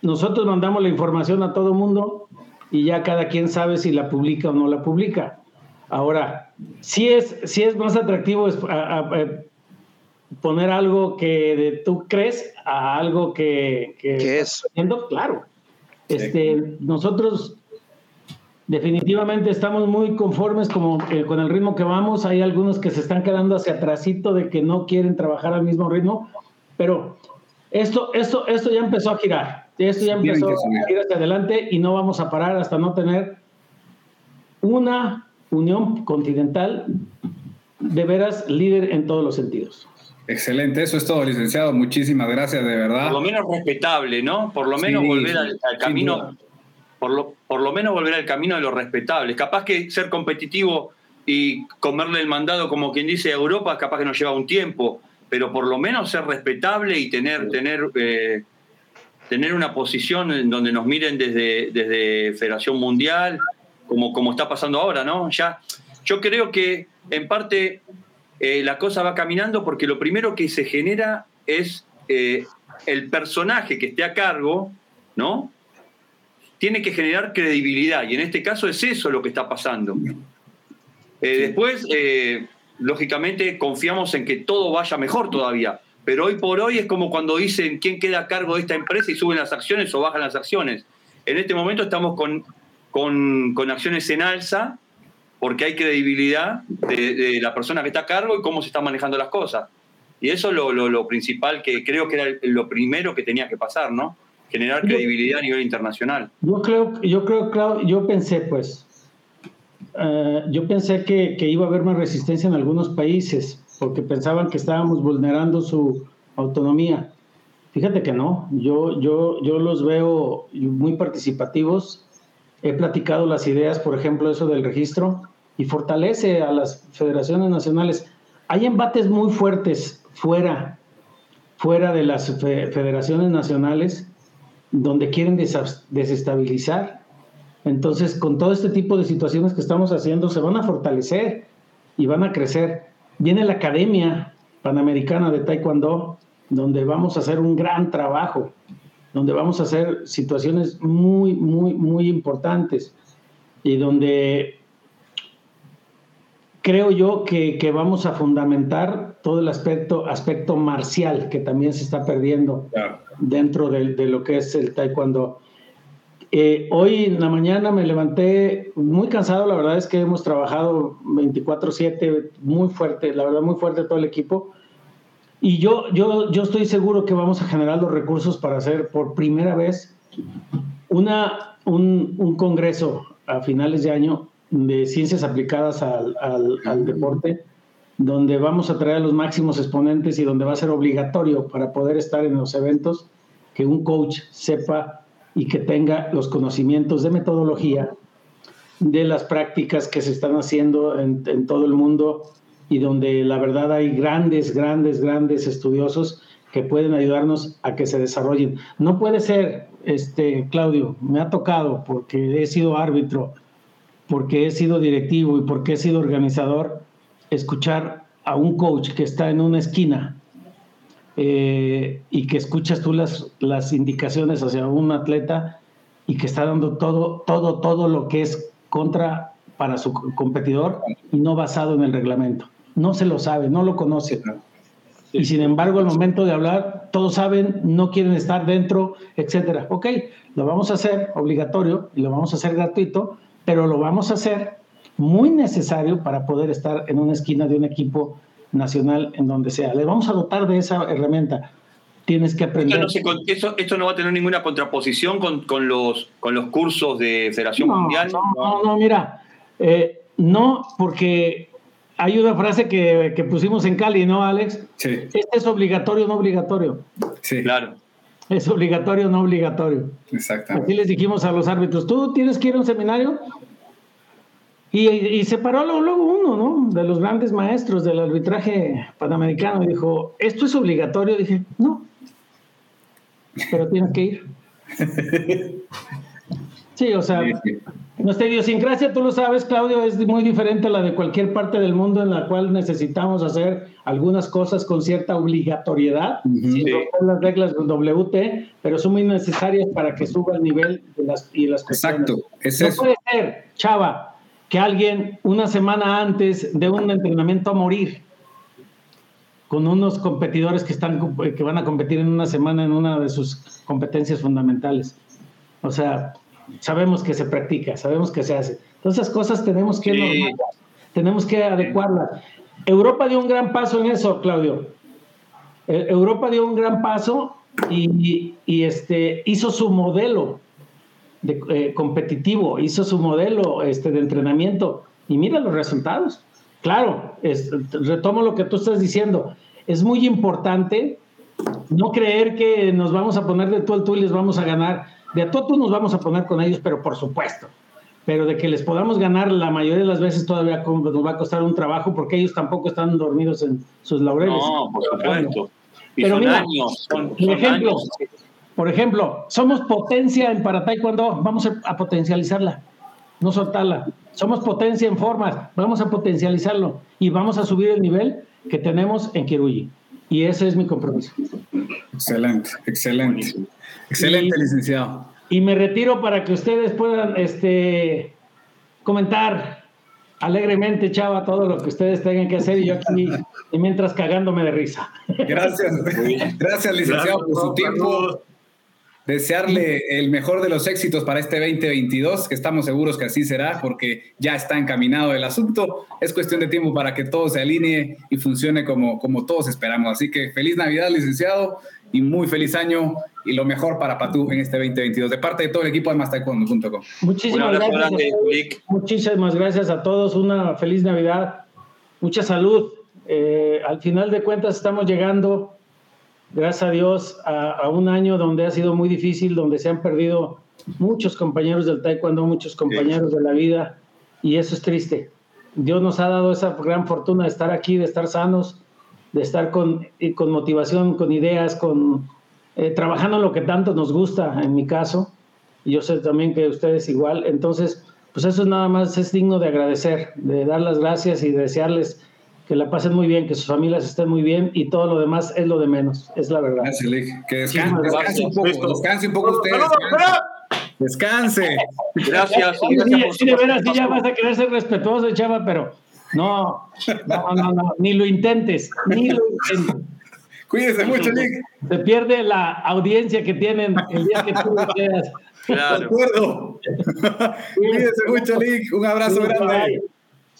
nosotros mandamos la información a todo mundo y ya cada quien sabe si la publica o no la publica. Ahora, si es, si es más atractivo es- a- a- a poner algo que de- tú crees a algo que, que ¿Qué estás es? haciendo, claro. Este, nosotros definitivamente estamos muy conformes como, eh, con el ritmo que vamos. Hay algunos que se están quedando hacia atrásito de que no quieren trabajar al mismo ritmo, pero esto, esto, esto ya empezó a girar. Esto ya empezó a girar hacia adelante y no vamos a parar hasta no tener una unión continental de veras líder en todos los sentidos. Excelente, eso es todo, licenciado. Muchísimas gracias, de verdad. Por lo menos respetable, ¿no? Por lo menos volver al, camino, por lo, por lo menos volver al camino de lo respetable. Capaz que ser competitivo y comerle el mandado, como quien dice, a Europa, capaz que nos lleva un tiempo, pero por lo menos ser respetable y tener, tener, eh, tener una posición en donde nos miren desde, desde Federación Mundial, como, como está pasando ahora, ¿no? Ya, yo creo que en parte eh, la cosa va caminando porque lo primero que se genera es eh, el personaje que esté a cargo, ¿no? Tiene que generar credibilidad y en este caso es eso lo que está pasando. Eh, después, lógicamente, confiamos en que todo vaya mejor todavía, pero hoy por hoy es como cuando dicen quién queda a cargo de esta empresa y suben las acciones o bajan las acciones. En este momento estamos con, con, con acciones en alza, porque hay credibilidad de, la persona que está a cargo y cómo se están manejando las cosas. Y eso es lo, principal que creo que era lo primero que tenía que pasar, ¿no? Generar credibilidad a nivel internacional. Yo creo, yo creo, yo pensé, pues, eh, yo pensé que, que, iba a haber más resistencia en algunos países, porque pensaban que estábamos vulnerando su autonomía. Fíjate que no, yo, yo, yo los veo muy participativos. He platicado las ideas, por ejemplo, eso del registro y fortalece a las federaciones nacionales. Hay embates muy fuertes fuera, fuera de las federaciones nacionales donde quieren desestabilizar. Entonces, con todo este tipo de situaciones que estamos haciendo, se van a fortalecer y van a crecer. Viene la Academia Panamericana de Taekwondo, donde vamos a hacer un gran trabajo, donde vamos a hacer situaciones muy, muy, muy importantes y donde creo yo que, vamos a fundamentar todo el aspecto, aspecto marcial que también se está perdiendo dentro de, lo que es el taekwondo. Eh, hoy en la mañana me levanté muy cansado, la verdad es que hemos trabajado 24/7 muy fuerte, la verdad muy fuerte todo el equipo. Y yo, yo, yo estoy seguro que vamos a generar los recursos para hacer por primera vez una, un, un congreso a finales de año de ciencias aplicadas al, al, deporte, donde vamos a traer a los máximos exponentes y donde va a ser obligatorio para poder estar en los eventos que un coach sepa y que tenga los conocimientos de metodología, de las prácticas que se están haciendo en, todo el mundo y donde la verdad hay grandes, grandes, grandes estudiosos que pueden ayudarnos a que se desarrollen. No puede ser, este, Claudio, me ha tocado porque he sido árbitro porque he sido directivo y porque he sido organizador, escuchar a un coach que está en una esquina eh, y que escuchas tú las, las indicaciones hacia un atleta y que está dando todo, todo, todo lo que es contra para su competidor y no basado en el reglamento. No se lo sabe, no lo conoce. Y sin embargo, al momento de hablar, todos saben, no quieren estar dentro, etcétera. Ok, lo vamos a hacer obligatorio y lo vamos a hacer gratuito, pero lo vamos a hacer muy necesario para poder estar en una esquina de un equipo nacional en donde sea. Le vamos a dotar de esa herramienta. Tienes que aprender. Esto no, va a tener ninguna contraposición con, los, con los cursos de Federación Mundial. No, no, mira, eh, no, porque hay una frase que, que, pusimos en Cali, ¿no, Alex? Sí. Este es obligatorio, no obligatorio. Sí. Claro. Es obligatorio o no obligatorio. Exactamente. Así les dijimos a los árbitros, tú tienes que ir a un seminario. Y, y se paró luego, uno, ¿no? De los grandes maestros del arbitraje panamericano y dijo, ¿esto es obligatorio? dije, no. Pero tienes que ir. Sí, o sea, nuestra idiosincrasia, tú lo sabes, Claudio, es muy diferente a la de cualquier parte del mundo en la cual necesitamos hacer algunas cosas con cierta obligatoriedad, sin las reglas del WT, pero son muy necesarias para que suba el nivel de las, y las Exacto, es no puede ser, Chava, que alguien una semana antes de un entrenamiento a morir con unos competidores que, están, que van a competir en una semana en una de sus competencias fundamentales O sea, sabemos que se practica, sabemos que se hace. Entonces, esas cosas tenemos que, Sí. tenemos que adecuarlas. Europa dio un gran paso en eso, Claudio. Eh, Europa dio un gran paso y, y, este, hizo su modelo de, eh, competitivo, hizo su modelo este, de entrenamiento y mira los resultados. Claro, es- retomo lo que tú estás diciendo. Es muy importante no creer que nos vamos a poner de tú al tú y les vamos a ganar. De a tú a tú nos vamos a poner con ellos, pero por supuesto. Pero de que les podamos ganar la mayoría de las veces todavía nos va a costar un trabajo porque ellos tampoco están dormidos en sus laureles. No, por supuesto. Y Pero son mira, años. Son, por son ejemplo, años. Por ejemplo, somos potencia en para taekwondo, vamos a, potencializarla, no soltarla. Somos potencia en formas, vamos a potencializarlo y vamos a subir el nivel que tenemos en Kiruyi. Y ese es mi compromiso. Excelente, excelente. Excelente, Y- licenciado. Y me retiro para que ustedes puedan este, comentar alegremente, chava, todo lo que ustedes tengan que hacer y yo aquí, y mientras cagándome de risa. Gracias, gracias, licenciado, por su tiempo. Desearle el mejor de los éxitos para este 2022, que estamos seguros que así será, porque ya está encaminado el asunto. Es cuestión de tiempo para que todo se alinee y funcione como, como todos esperamos. Así que feliz Navidad, licenciado, y muy feliz año y lo mejor para Patú en este 2022, de parte de todo el equipo de mastaekwondo.com. Muchísimas gracias. grande. Muchísimas gracias a todos. Una feliz Navidad. Mucha salud. Eh, al final de cuentas estamos llegando, gracias a Dios, a, a un año donde ha sido muy difícil, donde se han perdido muchos compañeros del taekwondo, muchos compañeros de la vida, y eso es triste. Dios nos ha dado esa gran fortuna de estar aquí, de estar sanos, de estar con, con motivación, con ideas, con eh, trabajando en lo que tanto nos gusta, en mi caso, y yo sé también que ustedes igual. Entonces, pues eso es nada más, es digno de agradecer, de dar las gracias y desearles que la pasen muy bien, que sus familias estén muy bien y todo lo demás es lo de menos, es la verdad. Gracias, Lick. Que descanse, un poco, descanse un poco usted. Descanse. descanse. Gracias. Sí, gracias de veras, sí, ya vas a querer ser respetuoso, chava, pero no, no, no, no, ni lo intentes, ni lo intentes. Cuídese mucho, Lick. Se pierde la audiencia que tienen el día que tú lo seas. De Claro. acuerdo. Cuídese mucho, Lick. Un abrazo grande.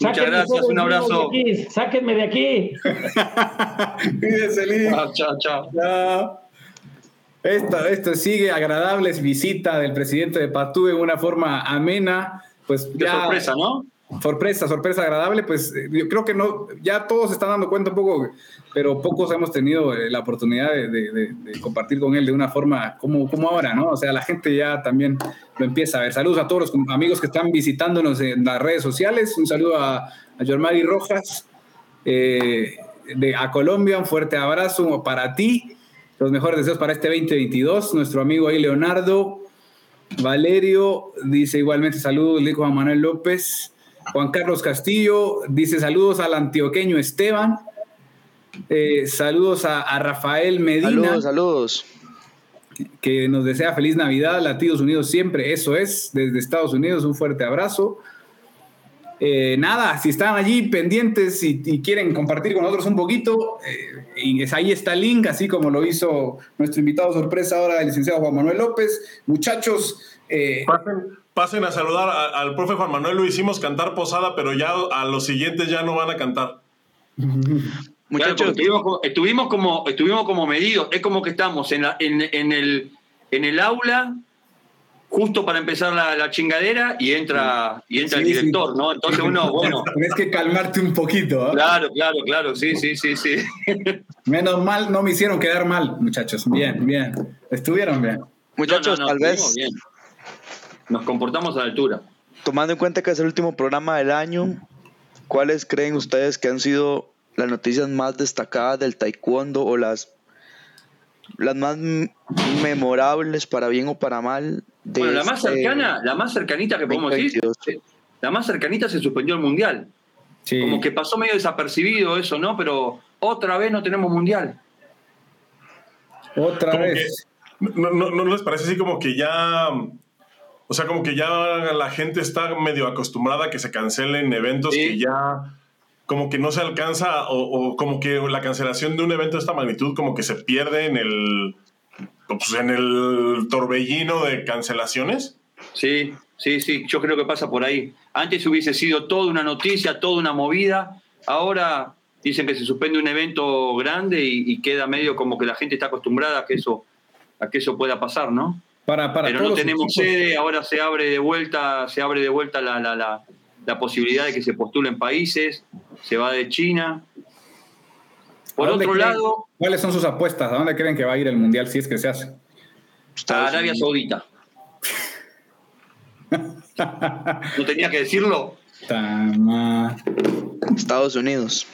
Muchas gracias, un abrazo. de aquí, Sáquenme de aquí. Cuídese, Lick. Chao, chao, chao. Chao. Esto, esto sigue agradables visita del presidente de Patú en una forma amena. Pues ya, sorpresa, ¿no? sorpresa, sorpresa agradable, pues eh, yo creo que no, ya todos se están dando cuenta un poco, pero pocos hemos tenido eh, la oportunidad de, compartir con él de una forma como, como ahora, ¿no? O sea, la gente ya también lo empieza a ver. Saludos a todos los amigos que están visitándonos en las redes sociales. Un saludo a, a Yormari Rojas eh, de, a Colombia, un fuerte abrazo para ti. Los mejores deseos para este 2022. Nuestro amigo ahí, Leonardo. Valerio dice igualmente saludos, le dijo Juan Manuel López. Juan Carlos Castillo dice saludos al antioqueño Esteban. Eh, saludos a, a Rafael Medina, Saludos, saludos. que nos desea feliz Navidad. Latidos Unidos siempre, eso es, desde Estados Unidos, un fuerte abrazo. Eh, nada, si están allí pendientes y, y quieren compartir con nosotros un poquito, eh, y es- ahí está el link, así como lo hizo nuestro invitado sorpresa ahora, el licenciado Juan Manuel López. Muchachos, eh, Pasen, pasen a saludar a- al profe Juan Manuel. Lo hicimos cantar posada, pero ya a los siguientes ya no van a cantar. Muchachos, estuvimos, como- estuvimos como estuvimos como medidos. Es como que estamos en, la- en, en el, en el aula justo para empezar la, la chingadera y entra y entra Sí, el sí. director, ¿no? Entonces uno, bueno, tienes que calmarte un poquito. ¿ah? claro, claro, claro, sí, sí, sí, sí. Menos mal, no me hicieron quedar mal, muchachos. Bien, bien. Estuvieron bien. muchachos, No, no, no, tal vez bien. Nos comportamos a la altura. tomando en cuenta que es el último programa del año, ¿cuáles creen ustedes que han sido las noticias más destacadas del taekwondo o las, las más memorables para bien o para mal? De Bueno, la más este cercana, la más cercanita que podemos decir, 2022? la más cercanita se suspendió el mundial. Sí. Como que pasó medio desapercibido eso, ¿no? Pero otra vez no tenemos mundial. Otra Como vez. ¿No, no, no les parece así como que ya... O sea, como que ya la gente está medio acostumbrada a que se cancelen eventos Sí. que ya... Como que no se alcanza o, o como que la cancelación de un evento de esta magnitud como que se pierde en el... pues, en el torbellino de cancelaciones. Sí, sí, sí, yo creo que pasa por ahí. Antes hubiese sido toda una noticia, toda una movida. Ahora dicen que se suspende un evento grande y, y queda medio como que la gente está acostumbrada a que eso, a que eso pueda pasar, ¿no? Para, para Pero todos no tenemos equipos. sede, ahora se abre de vuelta, se abre de vuelta la, la, la, la posibilidad de que se postulen países, se va de China. Por ¿A dónde otro creen- lado, ¿Cuáles son sus apuestas? ¿A dónde creen que va a ir el mundial si es que se hace? a Arabia. Saudita. ¿No tenía que decirlo? Tama. Estados Unidos.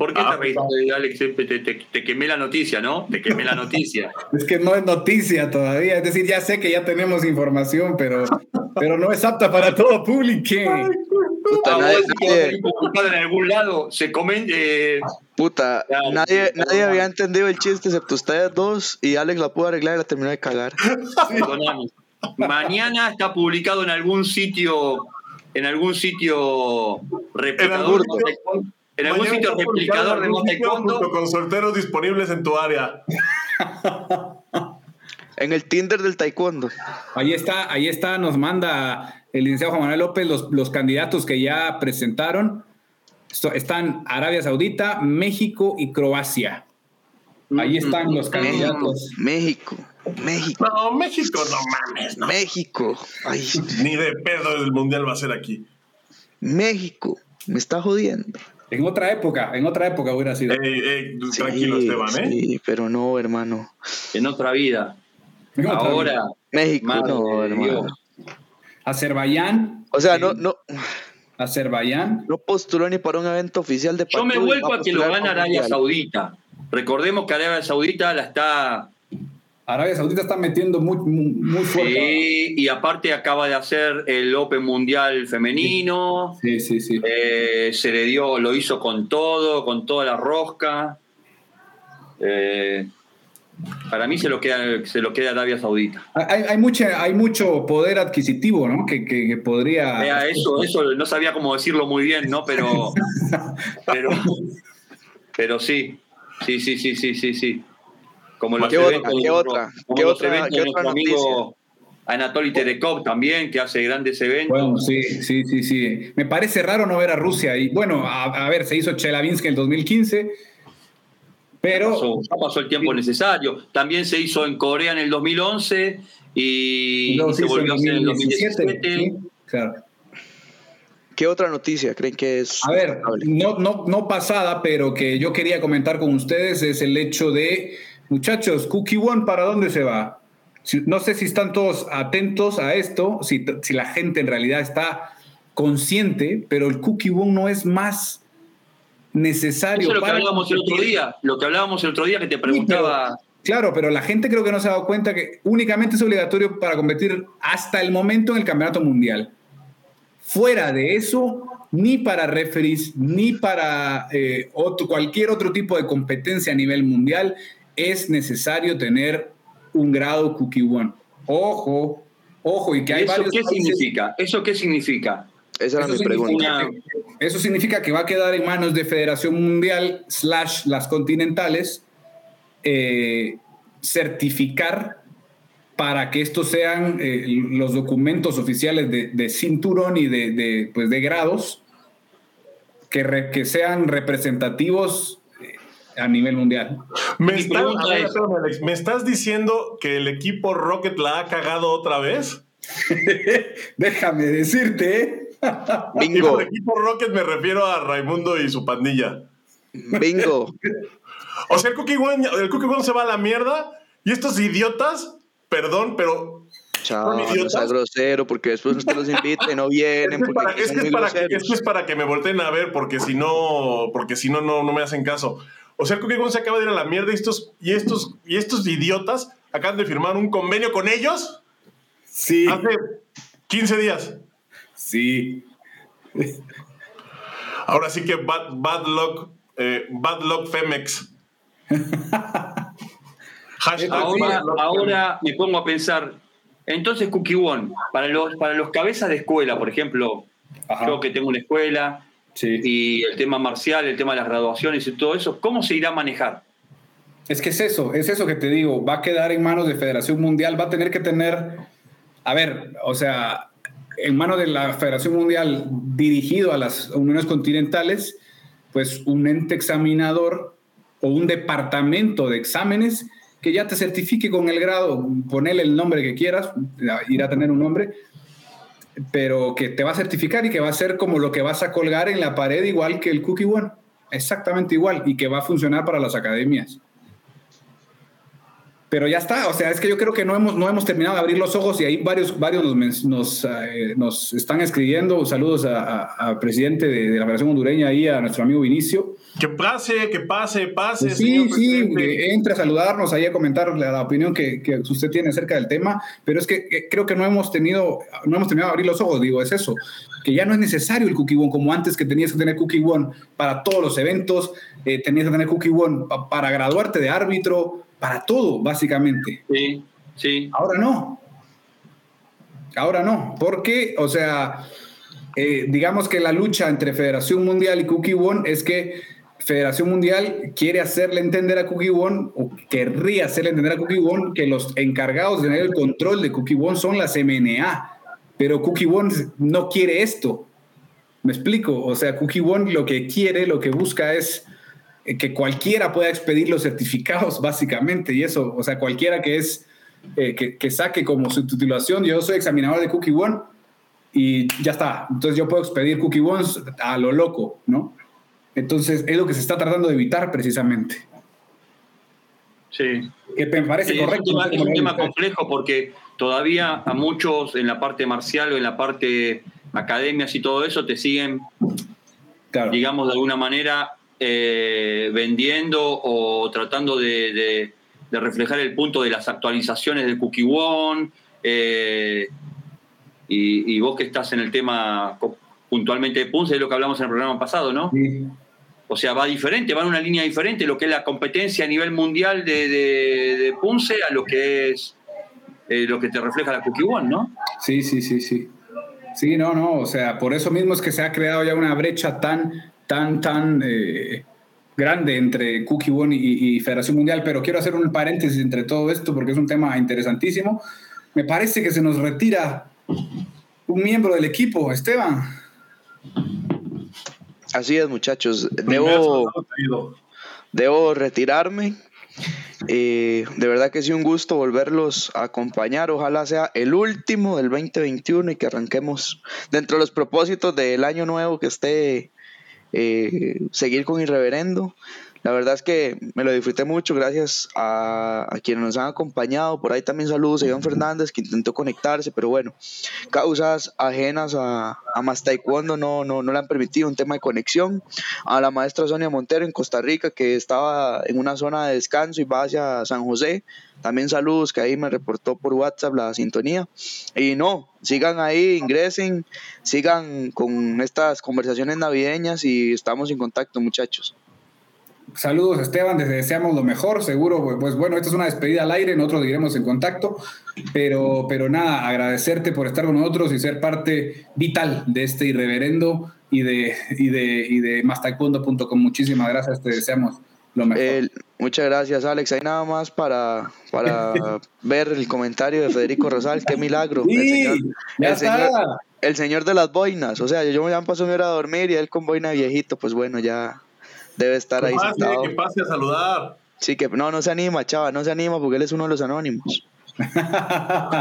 ¿Por qué Ah, te reíste, Alex? Te, te- te- te quemé la noticia, ¿no? Te quemé la noticia. Es que no es noticia todavía. Es decir, ya sé que ya tenemos información, pero, pero no es apta para todo público. Puta, nadie, publicado en algún lado, se comenta. eh, puta, Claro, nadie, nadie había entendido el chiste excepto ustedes dos y Alex la pudo arreglar y la terminó de cagar. Mañana está publicado en algún sitio, en algún sitio Motaekwondo- en algún Mañana sitio replicador de junto con solteros disponibles en tu área. En el Tinder del Taekwondo. Ahí está, ahí está, nos manda el licenciado Juan Manuel López los, los candidatos que ya presentaron. Están Arabia Saudita, México y Croacia. Ahí están los candidatos. México, México, No, México, no mames, no. México. Ay, Ni de pedo el mundial va a ser aquí. México. Me está jodiendo. En otra época, en otra época hubiera sido. Ey, ey, Sí, tranquilo, Esteban, ¿eh? Sí, pero no, hermano. En otra vida. En otra Ahora, vida. México, Madre no, hermano. Dios. Azerbaiyán. O sea, sí, no, no, Azerbaiyán. no postuló ni para un evento oficial de yo me vuelvo va a que lo gana Arabia mundial. Saudita. Recordemos que Arabia Saudita la está Arabia Saudita está metiendo muy, muy, muy fuerte. Sí, y aparte acaba de hacer el Open Mundial femenino. Sí, sí, sí. eh, se le dio, lo hizo con todo, con toda la rosca. Eh, para mí se lo queda, se lo queda Arabia Saudita. Hay, hay, mucha, hay mucho poder adquisitivo, ¿no? Que, que, que podría. Eso, eso no sabía cómo decirlo muy bien, ¿no? Pero, pero, pero sí, sí, sí, sí, sí, sí, sí. Como los ¿Qué otra? ¿Qué otra? como ¿Qué los otra- eventos qué de otra nuestro amigo Anatoly Terekov también, que hace grandes eventos. Bueno, sí, sí, sí, sí. Me parece raro no ver a Rusia. Y bueno, a, a ver, se hizo Chelavinsky en el 2015, pero pasó, ya pasó el tiempo necesario. También se hizo en Corea en el 2011 y, se volvió a hacer en el 2017. 2017. ¿sí? Claro. ¿Qué otra noticia creen que es? A ver, no, no, no pasada, pero que yo quería comentar con ustedes es el hecho de, muchachos, Cookie One, ¿para dónde se va? No sé si están todos atentos a esto, si, si la gente en realidad está consciente, pero el Cookie One no es más necesario. Eso es lo que hablábamos el otro día, lo que hablábamos el otro día que te preguntaba. Claro, pero la gente creo que no se ha dado cuenta que únicamente es obligatorio para competir hasta el momento en el campeonato mundial. Fuera de eso, ni para referees, ni para eh, otro, cualquier otro tipo de competencia a nivel mundial, es necesario tener un grado Cookie One. Ojo, ojo, y que hay ¿Eso varios qué países- significa? ¿Eso qué significa? Esa era eso mi significa- pregunta. Eso significa que va a quedar en manos de Federación Mundial slash las continentales eh, certificar para que estos sean eh, los documentos oficiales de, de cinturón y de, de, pues, de grados que, re- que sean representativos a nivel mundial. ¿Me, estás- pregunta a ver, es- espérame, Alex, ¿Me estás diciendo que el equipo Rocket la ha cagado otra vez? Déjame decirte, ¿eh? Y Bingo, por equipo Rocket me refiero a Raimundo y su pandilla. bingo. O sea, el Cookie One, el Cookie One se va a la mierda y estos idiotas, perdón, pero Chao, no grosero, porque después usted los invita y no vienen que es porque para, aquí es son que es muy para que, groseros. es que es para que me volteen a ver, porque si no, porque si no, no, no me hacen caso. O sea, el Cookie One se acaba de ir a la mierda y estos, y estos, y estos idiotas acaban de firmar un convenio con ellos Sí, hace 15 días. sí. Ahora sí que bad, bad luck, eh, bad luck Femex. Hashtag Ahora, ahora me pongo a pensar, entonces Cookie One, para los, para los cabezas de escuela, por ejemplo, Ajá. yo que tengo una escuela Sí. y el tema marcial, el tema de las graduaciones y todo eso, ¿cómo se irá a manejar? Es que es eso, es eso que te digo, va a quedar en manos de Federación Mundial, va a tener que tener, a ver, o sea, en manos de la Federación Mundial dirigido a las uniones continentales, pues un ente examinador o un departamento de exámenes que ya te certifique con el grado, ponele el nombre que quieras, irá a tener un nombre, pero que te va a certificar y que va a ser como lo que vas a colgar en la pared igual que el Cookie One, exactamente igual, y que va a funcionar para las academias. Pero ya está, o sea, es que yo creo que no hemos, no hemos terminado de abrir los ojos y ahí varios, varios nos, nos, eh, nos están escribiendo. Saludos al presidente de, de, la Federación Hondureña y a nuestro amigo Vinicio. Que pase, que pase, pase. Pues sí, sí, entre a saludarnos, ahí a comentar la, la opinión que, que, usted tiene acerca del tema, pero es que, que, creo que no hemos tenido, no hemos terminado de abrir los ojos, digo, es eso, que ya no es necesario el Cookie One como antes que tenías que tener Cookie One para todos los eventos, eh, tenías que tener Cookie One pa, para graduarte de árbitro, para todo, básicamente. Sí, sí. Ahora no. Ahora no. Porque, o sea, eh, digamos que la lucha entre Federación Mundial y Cookie One es que Federación Mundial quiere hacerle entender a Cookie One, o querría hacerle entender a Cookie One, que los encargados de tener el control de Cookie One son las MNA. Pero Cookie One no quiere esto. ¿Me explico? O sea, Cookie One lo que quiere, lo que busca es que cualquiera pueda expedir los certificados, básicamente, y eso, o sea, cualquiera que es, eh, que, que, saque como su titulación, yo soy examinador de Cookie One, y ya está, entonces yo puedo expedir Cookie Ones a lo loco, ¿no? Entonces, es lo que se está tratando de evitar precisamente. Sí. Que me parece sí, correcto. Es un tema, es un tema complejo porque todavía a muchos en la parte marcial o en la parte academias y todo eso te siguen, claro. digamos, de alguna manera eh, vendiendo o tratando de, de, de, reflejar el punto de las actualizaciones del Cookie One. Eh, y, y, vos que estás en el tema puntualmente de Punce, es lo que hablamos en el programa pasado, ¿no? Sí. O sea, va diferente, va en una línea diferente lo que es la competencia a nivel mundial de, de, de Punce a lo que es eh, lo que te refleja la Cookie One, ¿no? Sí, sí, sí, sí. Sí, no, no, o sea, por eso mismo es que se ha creado ya una brecha tan, tan, tan eh, grande entre Cookie One y, y, Federación Mundial, pero quiero hacer un paréntesis entre todo esto porque es un tema interesantísimo. Me parece que se nos retira un miembro del equipo, Esteban. Así es, muchachos. Debo, debo retirarme. Eh, de verdad que sí, un gusto volverlos a acompañar. Ojalá sea el último del 2021 y que arranquemos dentro de los propósitos del año nuevo que esté eh, seguir con Irreverendo. La verdad es que me lo disfruté mucho, gracias a, quienes nos han acompañado. Por ahí también saludos a Iván Fernández, que intentó conectarse, pero bueno, causas ajenas a, a más taekwondo no, no, no le han permitido un tema de conexión. A la maestra Sonia Montero en Costa Rica, que estaba en una zona de descanso y va hacia San José. También saludos, que ahí me reportó por WhatsApp la sintonía. Y no, sigan ahí, ingresen, sigan con estas conversaciones navideñas y estamos en contacto, muchachos. Saludos Esteban, les deseamos lo mejor, seguro, pues, pues bueno, esta es una despedida al aire, nosotros seguiremos en contacto, pero, pero nada, agradecerte por estar con nosotros y ser parte vital de este irreverendo y de, y de, y de mastaekwondo.com. Muchísimas gracias, te deseamos lo mejor. Eh, muchas gracias Alex, hay nada más para, para ver el comentario de Federico Rosal, qué milagro. Sí, el, señor, ya el, está. señor, el señor de las boinas, o sea, yo me mi hora a dormir y él con boina viejito, pues bueno, ya debe estar ahí pase, sentado. Que pase a saludar. Sí, que no, no se anima, chava, no se anima porque él es uno de los anónimos.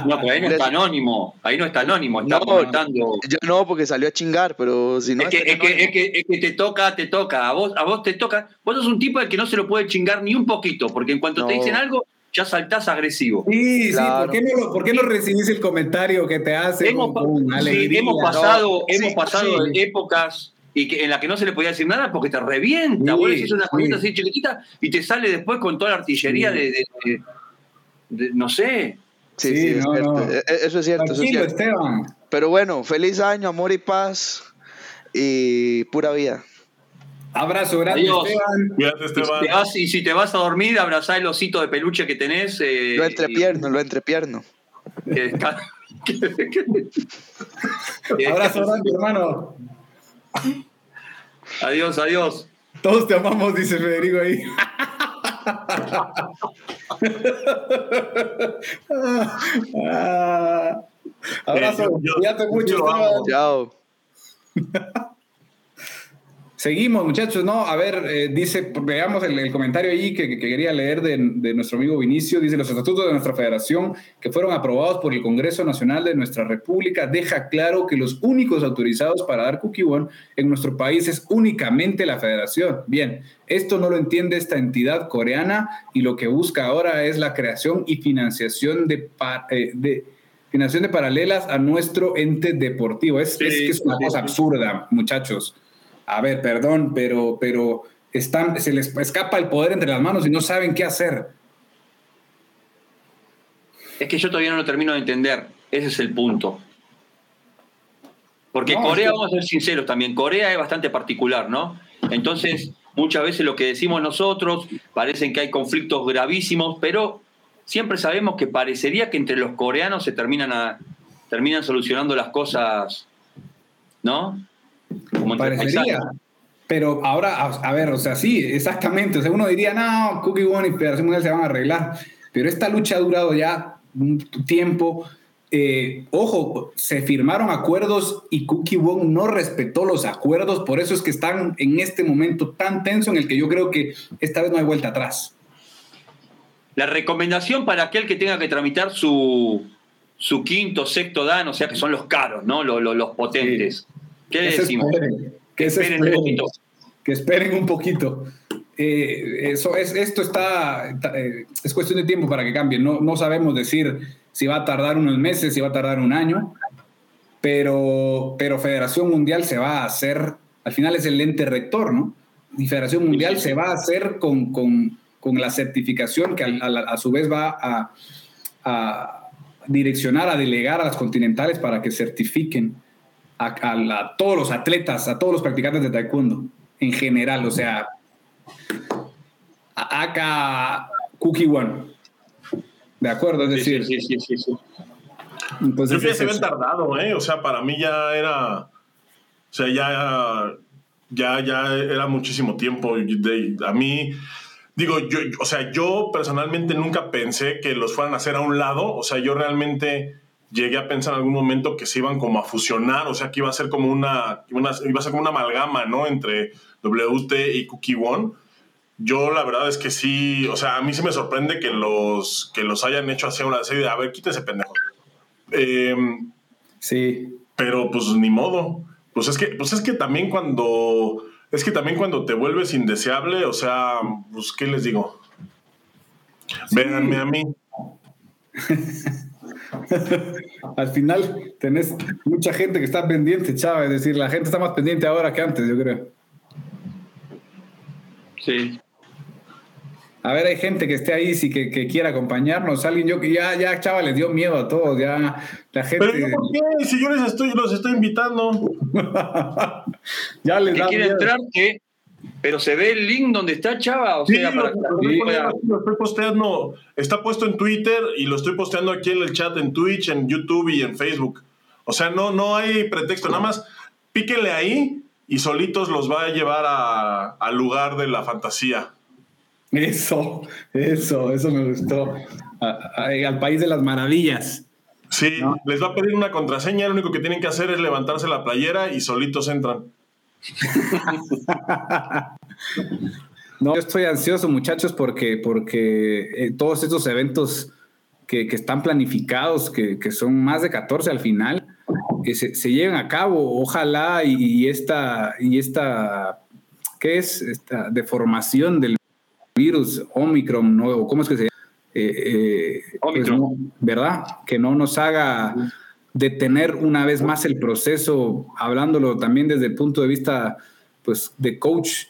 No, pero ahí no está anónimo, ahí no está anónimo, está no, comentando. Yo no, porque salió a chingar, pero si no. Es que, es, que, es, que, es que, te toca, te toca, a vos, a vos te toca. Vos sos un tipo al que no se lo puede chingar ni un poquito, porque en cuanto No. te dicen algo, ya saltás agresivo. Sí, Claro. sí, ¿por qué, no, ¿por qué no recibís el comentario que te hace Hemos, con, con sí, alegría? hemos pasado, no, hemos sí, pasado sí. épocas y que, en las que no se le podía decir nada porque te revienta. Sí, Vos le una sí. así chiquitita y te sale después con toda la artillería Sí. de, de- de- de- no sé. Sí, Sí, sí, es no, cierto. no. E- e- Eso es cierto, eso es Tranquilo, cierto. Esteban. Pero bueno, feliz año, amor y paz y pura vida. Abrazo grande, Adiós. Esteban. Cuídate, Y si, Esteban. te vas, y si te vas a dormir, abrazá el osito de peluche que tenés. eh, Lo entrepierno, lo entrepierno. y- que está- que- que- Abrazo grande, hermano. Adiós, adiós. Todos te amamos, dice Federico ahí. Ah, abrazo, Eh, yo- cuídate mucho. Chao. Seguimos, muchachos, ¿no? A ver, eh, dice, veamos el, el comentario ahí que, que quería leer de, de nuestro amigo Vinicio. Dice, los estatutos de nuestra federación que fueron aprobados por el Congreso Nacional de nuestra República deja claro que los únicos autorizados para dar cookie one en nuestro país es únicamente la federación. Bien, esto no lo entiende esta entidad coreana y lo que busca ahora es la creación y financiación de, eh, de financiación de paralelas a nuestro ente deportivo. Es, Sí, es que es una sí, cosa sí. absurda, muchachos. A ver, perdón, pero, pero están, se les escapa el poder entre las manos y no saben qué hacer. Es que yo todavía no lo termino de entender. Ese es el punto. Porque No, Corea, es que- vamos a ser sinceros también, Corea es bastante particular, ¿no? Entonces, muchas veces lo que decimos nosotros, parecen que hay conflictos gravísimos, pero siempre sabemos que parecería que entre los coreanos se terminan, a- terminan solucionando las cosas, ¿no? Como Parecería. Pero ahora, a, a ver, o sea, sí, exactamente. O sea, uno diría, no, Cookie One y Federación Mundial se van a arreglar. Pero esta lucha ha durado ya un tiempo. Eh, ojo, se firmaron acuerdos y Cookie One no respetó los acuerdos. Por eso es que están en este momento tan tenso en el que yo creo que esta vez no hay vuelta atrás. La recomendación para aquel que tenga que tramitar su, su quinto, sexto dan, o sea que son los caros, ¿no? Los, los- los potentes. ¿Qué Que se decimos? esperen, que se Esperen un poquito. que esperen un poquito. Eh, eso es, esto está, está, eh, es cuestión de tiempo para que cambie. No, no sabemos decir si va a tardar unos meses, si va a tardar un año, pero, pero Federación Mundial se va a hacer, al final es el ente rector, ¿no? Y Federación Mundial sí, sí. se va a hacer con, con, con la certificación que a, a- a su vez va a, a direccionar, a delegar a las continentales para que certifiquen a, a la- a todos los atletas, a todos los practicantes de taekwondo en general, o sea, acá Cookie One. De acuerdo, es decir, sí, sí, sí, sí. entonces Yo fíjate, es se habían eso. tardado, ¿eh? O sea, para mí ya era. O sea, ya. Ya, ya era muchísimo tiempo. De- a mí. Digo, yo, o sea, yo personalmente nunca pensé que los fueran a hacer a un lado. O sea, yo realmente llegué a pensar en algún momento que se iban como a fusionar. O sea, que iba a ser como una. una- iba a ser como una amalgama, ¿no? Entre WT y Cookie One. Yo la verdad es que sí, o sea, a mí sí me sorprende que los, que los hayan hecho así una serie de, a ver, quítense pendejos. Eh, Sí, pero pues ni modo. Pues es que, pues es que también cuando, es que también cuando te vuelves indeseable, o sea, pues qué les digo. Véanme a mí. al final tenés mucha gente que está pendiente, chava, es decir, la gente está más pendiente ahora que antes, yo creo. Sí. A ver, hay gente que esté ahí, sí, que, que quiera acompañarnos. Alguien, yo que ya, ya, chava, les dio miedo a todos. Ya la gente. Pero yo, ¿por qué? Si yo les estoy, los estoy invitando. ya les da quiere miedo. entrar, que, pero se ve el link donde está Chava, o Sí, sea, lo, para lo estoy pueda- poniendo, lo estoy posteando. Está puesto en Twitter y lo estoy posteando aquí en el chat, en Twitch, en YouTube y en Facebook. O sea, no, no hay pretexto. Nada más píquenle ahí y solitos los va a llevar a- al lugar de la fantasía. Eso, eso, eso me gustó. A- a- al país de las maravillas. Sí, No. les va a pedir una contraseña, lo único que tienen que hacer es levantarse la playera y solitos entran. No, yo estoy ansioso, muchachos, porque, porque eh, todos estos eventos que, que están planificados, que, que son más de 14 al final, que se, se lleven a cabo. Ojalá y, y esta, y esta, ¿qué es? Esta deformación del virus Omicron, ¿no? ¿O ¿Cómo es que se llama? Eh, eh, pues Omicron. no, ¿Verdad? Que no nos haga detener una vez más el proceso, hablándolo también desde el punto de vista pues, de coach,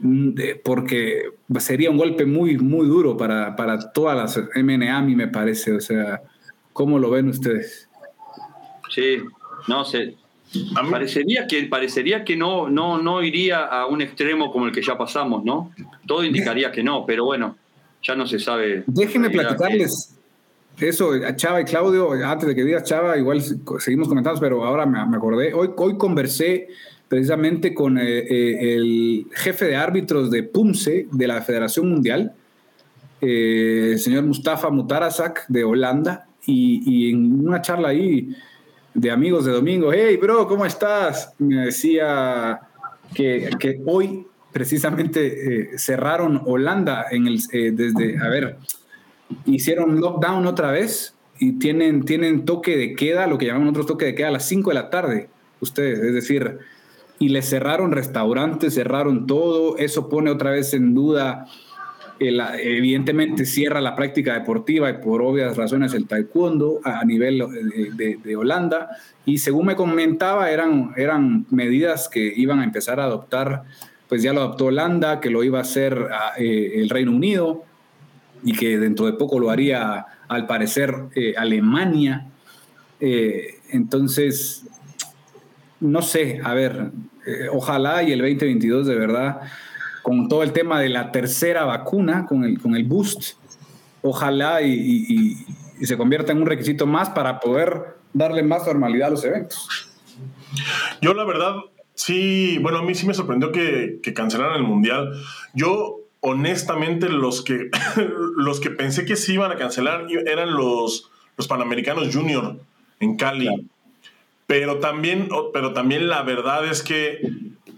mm, de- porque sería un golpe muy, muy duro para, para todas las MNA, a mí me parece. O sea, ¿cómo lo ven ustedes? Sí, no sé. Parecería que, parecería que no, no, no iría a un extremo como el que ya pasamos, ¿no? Todo indicaría que no, pero bueno, ya no se sabe. Déjenme platicarles eso Chava y Claudio, antes de que digas Chava, igual seguimos comentando, pero ahora me, acordé. Hoy, hoy conversé precisamente con eh, eh, el jefe de árbitros de PUMSE, de la Federación Mundial, eh, el señor Mustafa Mutarazak de Holanda, y, en una charla ahí de amigos de domingo, hey bro, ¿cómo estás? Me decía que, que hoy precisamente cerraron Holanda en el, desde, a ver, hicieron lockdown otra vez y tienen, tienen toque de queda, lo que llaman otros toque de queda a las 5 de la tarde, ustedes, es decir, y les cerraron restaurantes, cerraron todo, eso pone otra vez en duda, evidentemente cierra la práctica deportiva y por obvias razones el taekwondo a nivel de, de- de Holanda. Y según me comentaba eran, eran medidas que iban a empezar a adoptar, pues ya lo adoptó Holanda, que lo iba a hacer ah, eh, el Reino Unido y que dentro de poco lo haría al parecer eh, Alemania. Eh, entonces, no sé, a ver, eh, ojalá y el 2022 de verdad, con todo el tema de la tercera vacuna, con el, con el boost, ojalá y, se convierta en un requisito más para poder darle más normalidad a los eventos. Yo la verdad, sí, bueno, a mí sí me sorprendió que, que cancelaran el Mundial. Yo, honestamente, los que, los que pensé que sí iban a cancelar eran los, los Panamericanos Junior en Cali. Claro. Pero también, pero también la verdad es que,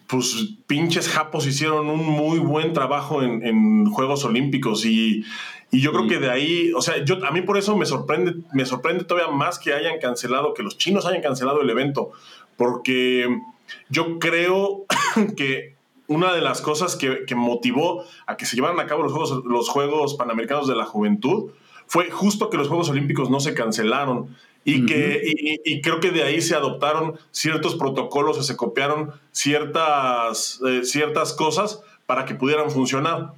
pues, pinches japos hicieron un muy buen trabajo en, en Juegos Olímpicos y, y yo creo que de ahí, o sea, yo, a mí por eso me sorprende, me sorprende todavía más que hayan cancelado, que los chinos hayan cancelado el evento, porque yo creo que una de las cosas que, que motivó a que se llevaran a cabo los Juegos, los Juegos Panamericanos de la Juventud fue justo que los Juegos Olímpicos no se cancelaron y, que, y, y creo que de ahí se adoptaron ciertos protocolos o se copiaron ciertas, eh, ciertas cosas para que pudieran funcionar.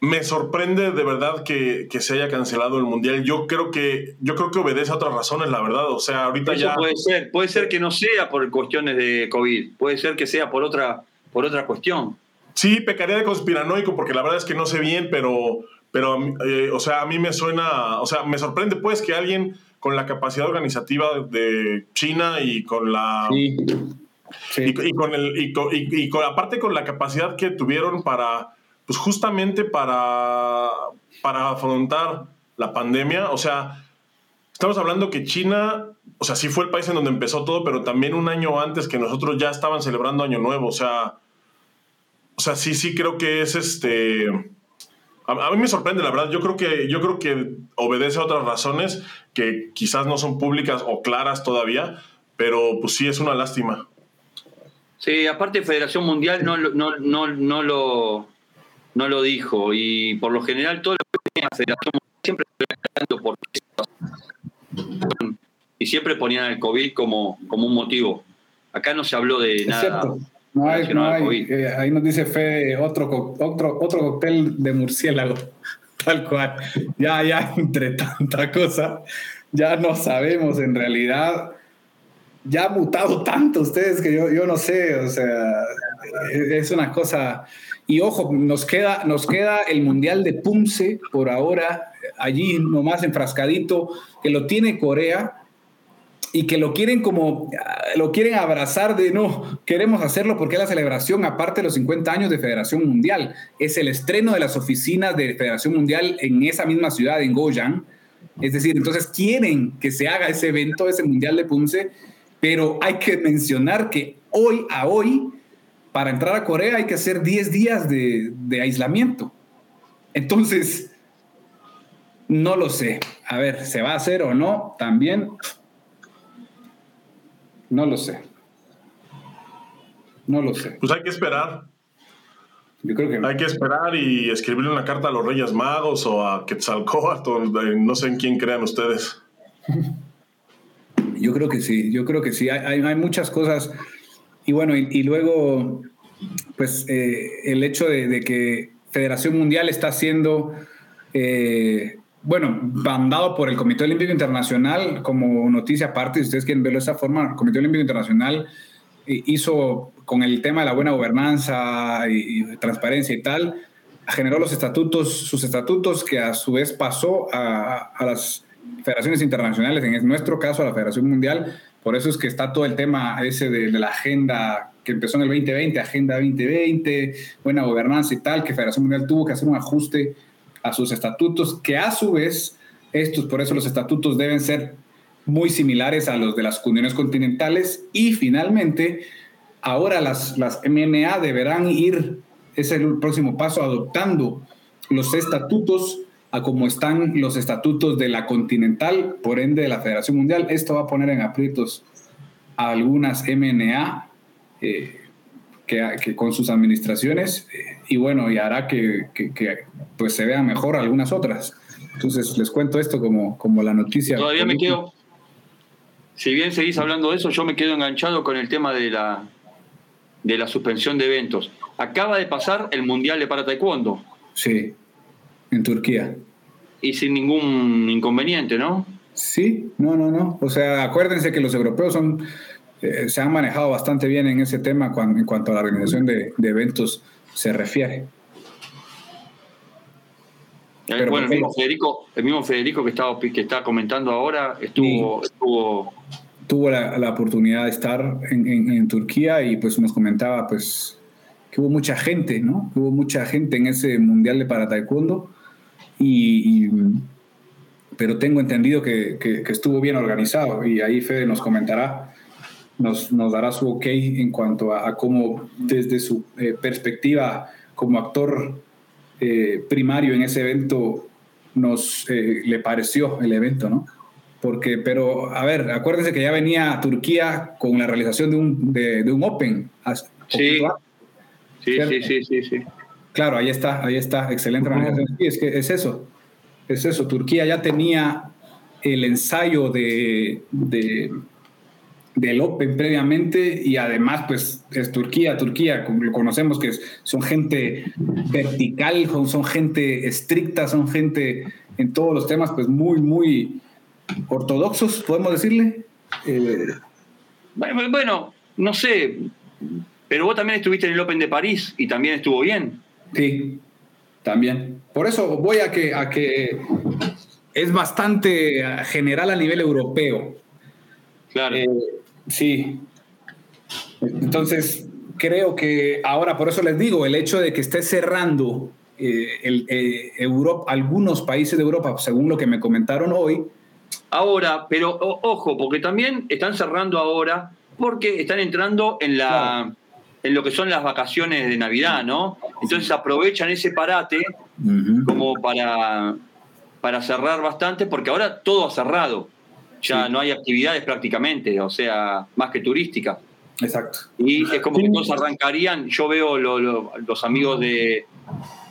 Me sorprende de verdad que, que se haya cancelado el mundial. Yo creo que yo creo que obedece a otras razones, la verdad. O sea, ahorita Eso ya puede ser, puede ser que no sea por cuestiones de COVID, puede ser que sea por otra, por otra cuestión. Sí, pecaría de conspiranoico porque la verdad es que no sé bien, pero, pero eh, o sea, a mí me suena, o sea, me sorprende pues que alguien con la capacidad organizativa de China y con la Sí. Sí. y, y con el y, con- y- y con- aparte con la capacidad que tuvieron para pues justamente para para afrontar la pandemia, o sea, estamos hablando que China, o sea, sí fue el país en donde empezó todo, pero también un año antes que nosotros ya estaban celebrando Año Nuevo, o sea, o sea, sí, sí creo que es este. A, a mí me sorprende, la verdad. Yo creo que yo creo que obedece a otras razones que quizás no son públicas o claras todavía, pero pues sí es una lástima. Sí, aparte Federación Mundial no, lo- no, no, no, lo, no lo dijo y por lo general todo lo que tenía Federación Mundial siempre hablando por y siempre ponían el COVID como, como un motivo. Acá no se habló de nada. No hay, no hay, eh, ahí nos dice Fede otro, otro, otro cóctel de murciélago, tal cual. Ya, ya, entre tanta cosa, ya no sabemos en realidad. Ya ha mutado tanto ustedes que yo, yo no sé, o sea, eh, es una cosa. Y ojo, nos queda, nos queda el Mundial de Pumse por ahora, allí nomás enfrascadito, que lo tiene Corea, y que lo quieren como, ah, lo quieren abrazar de no, queremos hacerlo porque es la celebración, aparte de los 50 años de Federación Mundial, es el estreno de las oficinas de Federación Mundial en esa misma ciudad, en Goyang. Es decir, entonces quieren que se haga ese evento, ese Mundial de Punce, pero hay que mencionar que hoy a hoy, para entrar a Corea hay que hacer 10 días de, de aislamiento. Entonces, no lo sé. A ver, ¿se va a hacer o no? También no lo sé. No lo sé. Pues hay que esperar. Yo creo que no. Hay que esperar y escribirle una carta a los Reyes Magos o a Quetzalcóatl, eh, no sé en quién crean ustedes. Yo creo que sí, yo creo que sí. Hay, hay- hay muchas cosas. Y bueno, y, y luego, pues eh, el hecho de, de que Federación Mundial está haciendo, eh, bueno, mandado por el Comité Olímpico Internacional como noticia aparte, si ustedes quieren verlo de esa forma, el Comité Olímpico Internacional eh, hizo con el tema de la buena gobernanza y, transparencia y tal, generó los estatutos, sus estatutos que a su vez pasó a, las federaciones internacionales, en nuestro caso a la Federación Mundial, por eso es que está todo el tema ese de la agenda que empezó en el 2020, Agenda 2020, buena gobernanza y tal, que Federación Mundial tuvo que hacer un ajuste a sus estatutos, que a su vez, estos, por eso los estatutos deben ser muy similares a los de las uniones continentales y finalmente, ahora las, las MNA deberán ir, es el próximo paso, adoptando los estatutos a como están los estatutos de la Continental, por ende de la Federación Mundial. Esto va a poner en aprietos a algunas MNA eh, que, con sus administraciones eh, y bueno, y hará que, pues se vean mejor algunas otras. Entonces les cuento esto como, como la noticia. Todavía me quedo, si bien seguís hablando de eso, yo me quedo enganchado con el tema de la, de la suspensión de eventos. Acaba de pasar el Mundial de para Taekwondo. Sí, en Turquía. Y sin ningún inconveniente, ¿no? Sí, no, no, no. O sea, acuérdense que los europeos son, eh, se han manejado bastante bien en ese tema en cuanto a la organización de, eventos se refiere. Eh, bueno, el mismo, Federico, el mismo Federico que estaba que está comentando ahora estuvo, estuvo tuvo la, oportunidad de estar en, Turquía y pues nos comentaba pues que hubo mucha gente, ¿no? Hubo mucha gente en ese mundial de para taekwondo y, pero tengo entendido que, estuvo bien organizado y ahí Fede nos comentará, nos, nos dará su ok en cuanto a, cómo desde su eh, perspectiva como actor eh, primario en ese evento nos eh, le pareció el evento, ¿no? Porque, pero, a ver, acuérdense que ya venía Turquía con la realización de un, de, un Open. Sí. Sí, sí, sí, sí, Claro, ahí está, ahí está, excelente organización. Sí, es que es eso, es eso. Turquía ya tenía el ensayo de, de, del Open previamente y además, pues, es Turquía, Turquía, como lo conocemos que son gente vertical, son gente estricta, son gente en todos los temas, pues, muy, muy ortodoxos, podemos decirle. Eh, bueno, no sé, pero vos también estuviste en el Open de París y también estuvo bien. Sí, también. Por eso voy a que, a que es bastante general a nivel europeo. Claro. Eh, sí. Entonces, creo que ahora, por eso les digo, el hecho de que esté cerrando eh, el, Europa, algunos países de Europa, según lo que me comentaron hoy, Ahora, pero ojo, porque también están cerrando ahora porque están entrando en la en lo que son las vacaciones de Navidad, ¿no? Entonces aprovechan ese parate como para, para cerrar bastante, porque ahora todo ha cerrado. Ya no hay actividades prácticamente, o sea, más que turísticas. Exacto. Y es como que todos arrancarían. Yo veo los amigos de,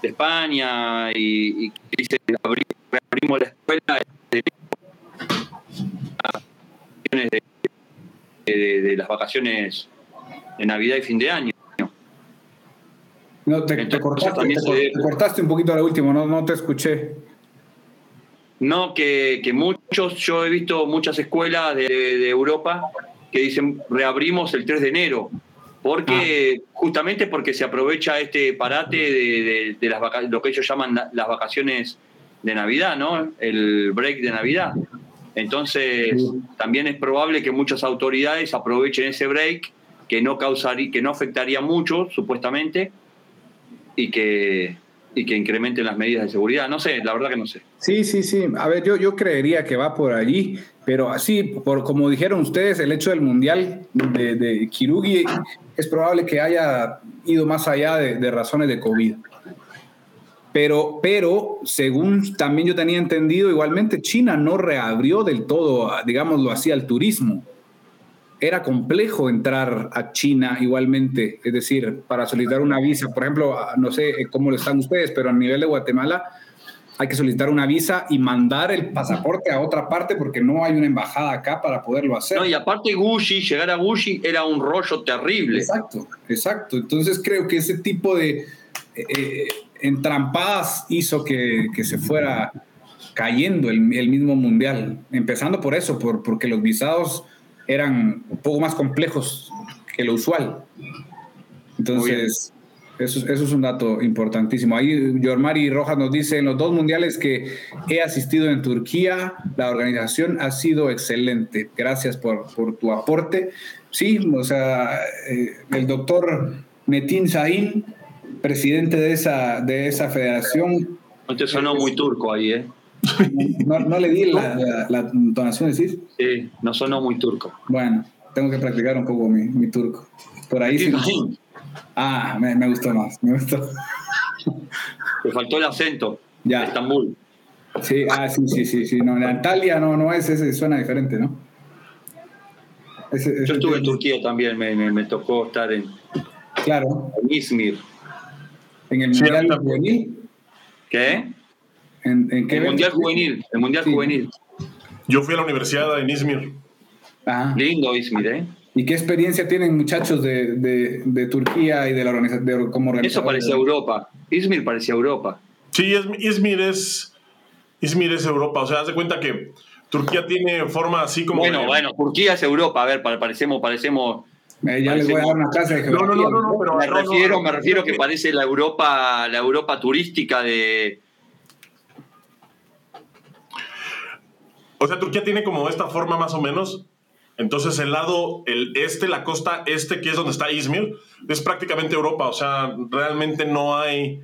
España y, y dicen abrimos la escuela de, las vacaciones de Navidad y fin de año. No, te, cortaste, un poquito a la última, no, no te escuché. No, que, muchos, yo he visto muchas escuelas de, Europa que dicen reabrimos el 3 de enero, porque ah. justamente porque se aprovecha este parate de, de, las lo que ellos llaman las vacaciones de Navidad, ¿no? El break de Navidad. Entonces, también es probable que muchas autoridades aprovechen ese break que no causaría, que no afectaría mucho, supuestamente, y que, y que incrementen las medidas de seguridad. No sé, la verdad que no sé. Sí, sí, sí. A ver, yo, yo creería que va por allí, pero así, por, como dijeron ustedes, el hecho del Mundial de, de Kirugi es probable que haya ido más allá de, de razones de COVID. Pero, pero, según también yo tenía entendido, igualmente China no reabrió del todo, digámoslo así, al turismo. Era complejo entrar a China igualmente, es decir, para solicitar una visa. Por ejemplo, no sé cómo lo están ustedes, pero a nivel de Guatemala hay que solicitar una visa y mandar el pasaporte a otra parte porque no hay una embajada acá para poderlo hacer. No, y aparte Gucci, llegar a Gucci era un rollo terrible. Exacto, exacto. Entonces creo que ese tipo de... Eh, entrampadas hizo que, se fuera cayendo el, mismo mundial. Empezando por eso, por, porque los visados eran un poco más complejos que lo usual. Entonces, eso, eso, es un dato importantísimo. Ahí Yormari Rojas nos dice, en los dos mundiales que he asistido en Turquía, la organización ha sido excelente. Gracias por, tu aporte. Sí, o sea, eh, el doctor Metin Sahin presidente de esa, de esa federación. No te sonó muy turco ahí, ¿eh? No, no le di la, la, la entonación, decís. Sí, no sonó muy turco. Bueno, tengo que practicar un poco mi, mi turco. Por ahí sí. Ah, me, me gustó más, me gustó. Te faltó el acento. Ya. de Estambul. Sí, ah, sí, sí, sí, sí. No, Antalya no, no es, ese suena diferente, ¿no? Ese- ese Yo estuve en Turquía también, me, me- me tocó estar en, Claro, en Izmir. en el Sí, Mundial también. Juvenil. ¿Qué? ¿En, en qué El? Mundial Juvenil. El Mundial Sí. Juvenil. Yo fui a la universidad en Izmir. Ah, Lindo Izmir, ¿eh? ¿Y qué experiencia tienen muchachos de, de, de Turquía y de la organización como Eso parecía Europa. Izmir parecía Europa. Sí, Izmir es, Izmir es Europa. O sea, haz de cuenta que Turquía tiene forma así como. Bueno, de- bueno, Turquía es Europa. A ver, pare- parecemos, parecemos. Eh, ya les voy a dar una clase de No, geografía. no, no, no, no, pero Me no, no, refiero, no, me refiero que que- parece la Europa, la Europa turística de. O sea, Turquía tiene como esta forma más o menos. Entonces, el lado, el este, la costa este, que es donde está Izmir, es prácticamente Europa. O sea, realmente no hay,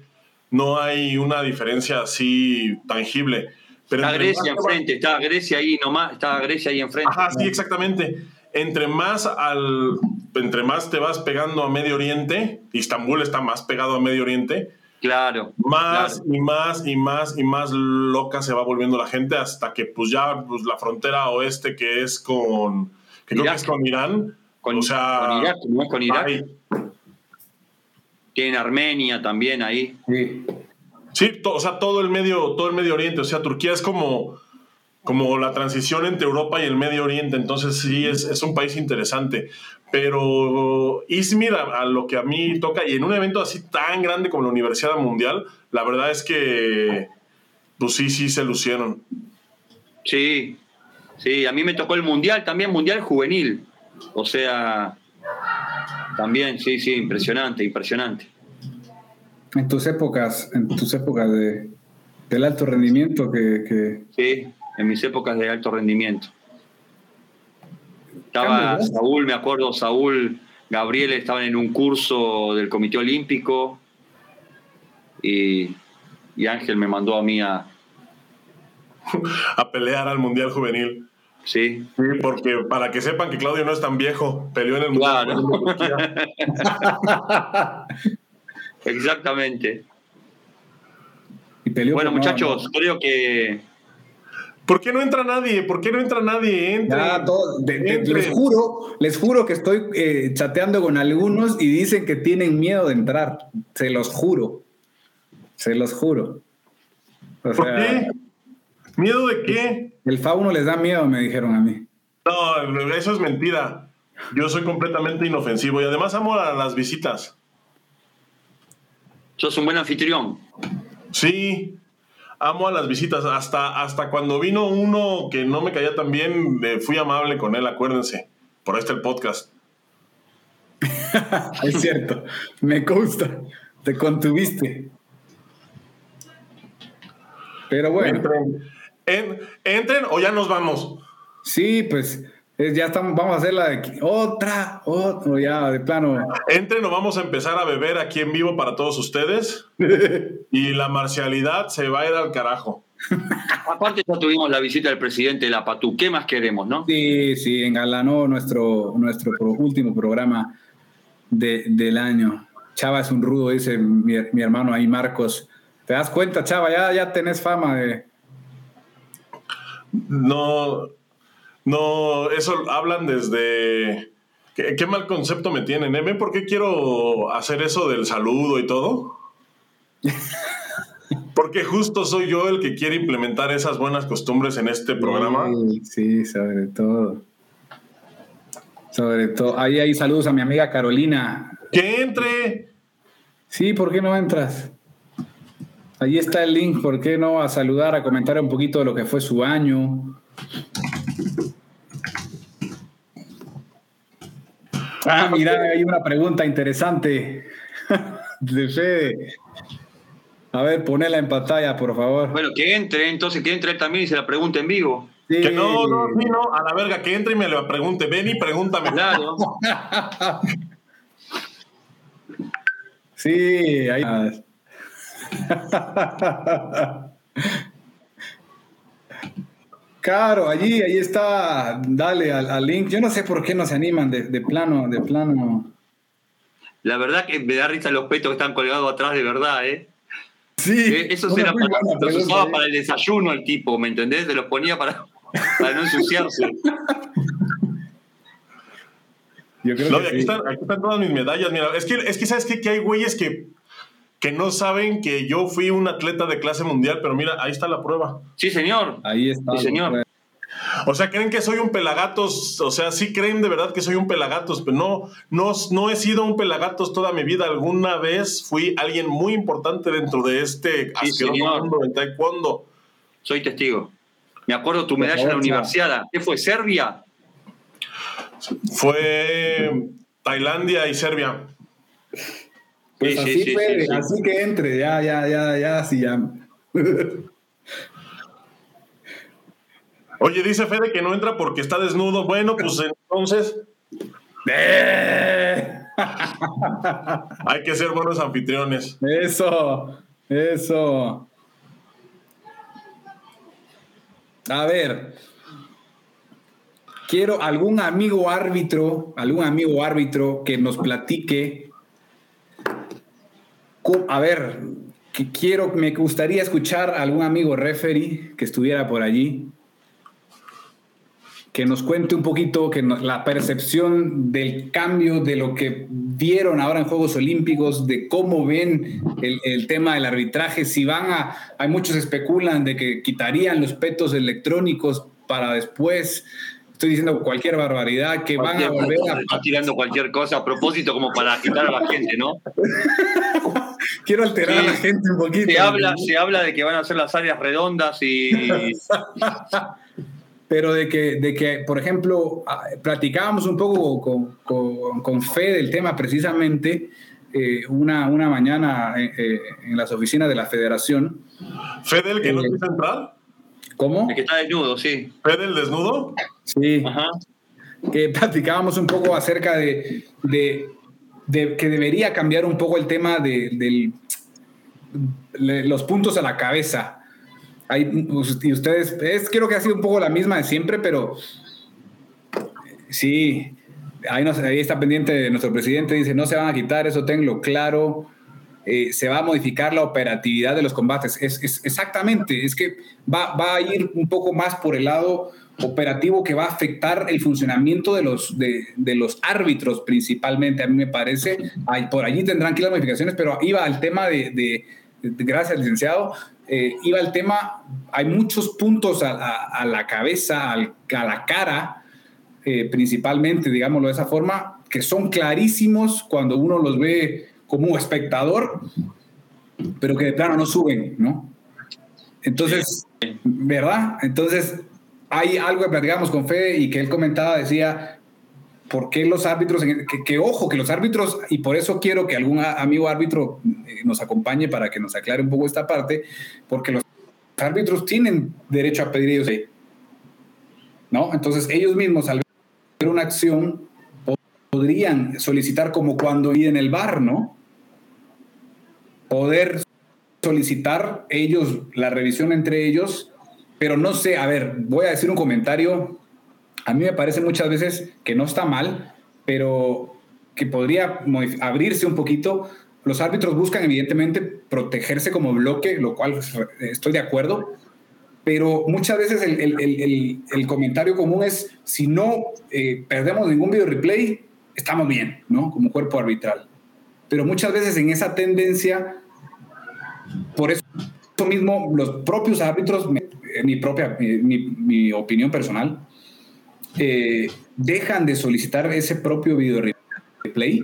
no hay una diferencia así tangible. Pero Está Grecia más- enfrente, está Grecia ahí nomás, está Grecia ahí enfrente. Ajá, sí, exactamente. Entre más al, entre más te vas pegando a Medio Oriente, Istambul está más pegado a Medio Oriente, Claro. más claro. y más y más y más loca se va volviendo la gente hasta que pues ya pues, la frontera oeste que es con que creo que Irak. es con Irán, Con, o sea, con Irak, ¿no con Irak? ay, Tienen Armenia también ahí. Sí. sí, to- o sea, todo el medio todo el Medio Oriente, o sea, Turquía es como como la transición entre Europa y el Medio Oriente, entonces sí es, es un país interesante. Pero Izmir, a, a lo que a mí toca, y en un evento así tan grande como la Universidad Mundial, la verdad es que, pues sí, sí se lucieron. Sí, sí, a mí me tocó el Mundial, también Mundial Juvenil. O sea, también, sí, sí, impresionante, impresionante. En tus épocas, en tus épocas de, del alto rendimiento que, que Sí, en mis épocas de alto rendimiento. Estaba. Saúl, me acuerdo, Saúl, Gabriel estaban en un curso del Comité Olímpico y, y Ángel me mandó a mí a... a pelear al Mundial Juvenil. Sí, Sí, porque para que sepan que Claudio no es tan viejo, peleó en el Mundial Claro. Exactamente. y peleó Bueno, no, muchachos, creo que... ¿Por qué no entra nadie? ¿Por qué no entra nadie? Entre. Ya, todo- de- les juro, les juro que estoy eh, chateando con algunos y dicen que tienen miedo de entrar. Se los juro. Se los juro. O ¿Por sea, qué? ¿Miedo de qué? el fauno les da miedo, me dijeron a mí. No, eso es mentira. Yo soy completamente inofensivo y además amo a las visitas. Sos un buen anfitrión. Sí, amo a las visitas. Hasta, hasta cuando vino uno que no me caía tan bien, eh, fui amable con él, acuérdense. Por está el podcast. Es cierto, me consta. Te contuviste. Pero bueno, Entren, En- entren o ya nos vamos. sí, pues ya estamos, vamos a hacer la de otra, otra, ya de plano. Entren o vamos a empezar a beber aquí en vivo para todos ustedes. y la marcialidad se va a ir al carajo. Aparte ya tuvimos la visita del presidente de la PATU. ¿Qué más queremos, no? Sí, sí, engalanó nuestro, nuestro pro- último programa de- del año. Chava es un rudo, dice mi, mi hermano ahí, Marcos. ¿Te das cuenta, Chava? Ya, ya tenés fama de... No, no, eso hablan desde... ¿Qué, qué mal concepto me tienen? ¿eh? ¿Ven por qué quiero hacer eso del saludo y todo? Porque justo soy yo el que quiere implementar esas buenas costumbres en este programa. Sí, sí, sobre todo. Sobre todo. Ahí hay saludos a mi amiga Carolina. ¡Que entre! Sí, ¿por qué no entras? Ahí está el link, ¿por qué no? A saludar, a comentar un poquito de lo que fue su año. Ah, mira, hay una pregunta interesante de Fede. A ver, ponela en pantalla, por favor. Bueno, que entre, entonces que entre él también y se la pregunte en vivo. Sí. Que no, no, sí, no, a la verga, que entre y me lo pregunte. Ven y pregúntame. Claro. Sí, ahí. Claro, allí, ahí está, dale al, al link. Yo no sé por qué no se animan de, de plano, de plano. La verdad que me da risa los petos que están colgados atrás, de verdad, ¿eh? Sí. Eh, eran muy para, los pregunta, usaba ¿eh? para el desayuno el tipo, ¿me entendés? Se los ponía para, para no ensuciarse. Yo creo No, y que aquí, sí. están, aquí están todas mis medallas. Mira, es que, es que ¿sabes qué? Que hay güeyes que, que no saben que yo fui un atleta de clase mundial, pero mira, ahí está la prueba. Sí, señor. Ahí está. Sí, señor. O sea, creen que soy un pelagatos, o sea, sí creen de verdad que soy un pelagatos, pero no, no, no he sido un pelagatos toda mi vida. Alguna vez fui alguien muy importante dentro de este señor. mundo del taekwondo. Soy testigo. Me acuerdo tu Por medalla en la universidad. ¿Qué fue? ¿Serbia? Fue Tailandia y Serbia. Pues Sí, así sí, puede, así que entre, ya, ya, ya, ya, sí, ya. Oye, dice Fede que no entra porque está desnudo. Bueno, pues entonces ¡Eh! hay que ser buenos anfitriones. Eso, eso. A ver, quiero algún amigo árbitro, algún amigo árbitro que nos platique. A ver, que quiero, me gustaría escuchar a algún amigo referee que estuviera por allí, que nos cuente un poquito que la percepción del cambio de lo que vieron ahora en Juegos Olímpicos, de cómo ven el, el tema del arbitraje, si van a, hay muchos especulan de que quitarían los petos electrónicos para después, estoy diciendo cualquier barbaridad, que van a volver cosa, a... está tirando cualquier cosa a propósito como para agitar a la gente, ¿no? Quiero alterar Sí. a la gente un poquito. Se habla, se habla de que van a ser las áreas redondas y pero de que, de que, por ejemplo, ah, platicábamos un poco con, con, con Fe del tema precisamente eh, una, una mañana eh, eh, en las oficinas de la federación. Fede, el que no Eh. quiso entrar. ¿Cómo? el que está desnudo, sí. Fede, el desnudo. Sí, Ajá. que platicábamos un poco acerca de, de, de que debería cambiar un poco el tema de, los puntos a la cabeza. Y ustedes, es, creo que ha sido un poco la misma de siempre, pero sí, ahí, está pendiente nuestro presidente, dice, no se van a quitar, eso tenlo claro, eh, se va a modificar la operatividad de los combates. Es, exactamente, es que va a ir un poco más por el lado operativo que va a afectar el funcionamiento de los, de, de los árbitros principalmente, a mí me parece. Ay, por allí tendrán que ir las modificaciones, pero iba al tema de, de- de- gracias licenciado, eh, iba al tema, hay muchos puntos a, a- a la cabeza, al- a la cara, eh, principalmente, digámoslo de esa forma, que son clarísimos cuando uno los ve como espectador, pero que de plano no suben, ¿no? Entonces, ¿verdad? Entonces, hay algo que platicamos con Fede y que él comentaba, decía, ¿por qué los árbitros, en- que, ojo, que los árbitros, y por eso quiero que algún amigo árbitro eh, nos acompañe para que nos aclare un poco esta parte, porque los árbitros tienen derecho a pedir ellos, ¿no? Entonces, ellos mismos al ver una acción podrían solicitar como cuando en el bar, ¿no? Poder solicitar ellos la revisión entre ellos, pero no sé, a ver, voy a decir un comentario, a mí me parece muchas veces que no está mal, pero que podría abrirse un poquito. Los árbitros buscan evidentemente protegerse como bloque, lo cual estoy de acuerdo, pero muchas veces el, el- el- el- comentario común es, si no eh, perdemos ningún video replay, estamos bien, ¿no? Como cuerpo arbitral. Pero muchas veces en esa tendencia, por eso mismo, los propios árbitros, mi propia, mi, mi- mi opinión personal, eh, dejan de solicitar ese propio video replay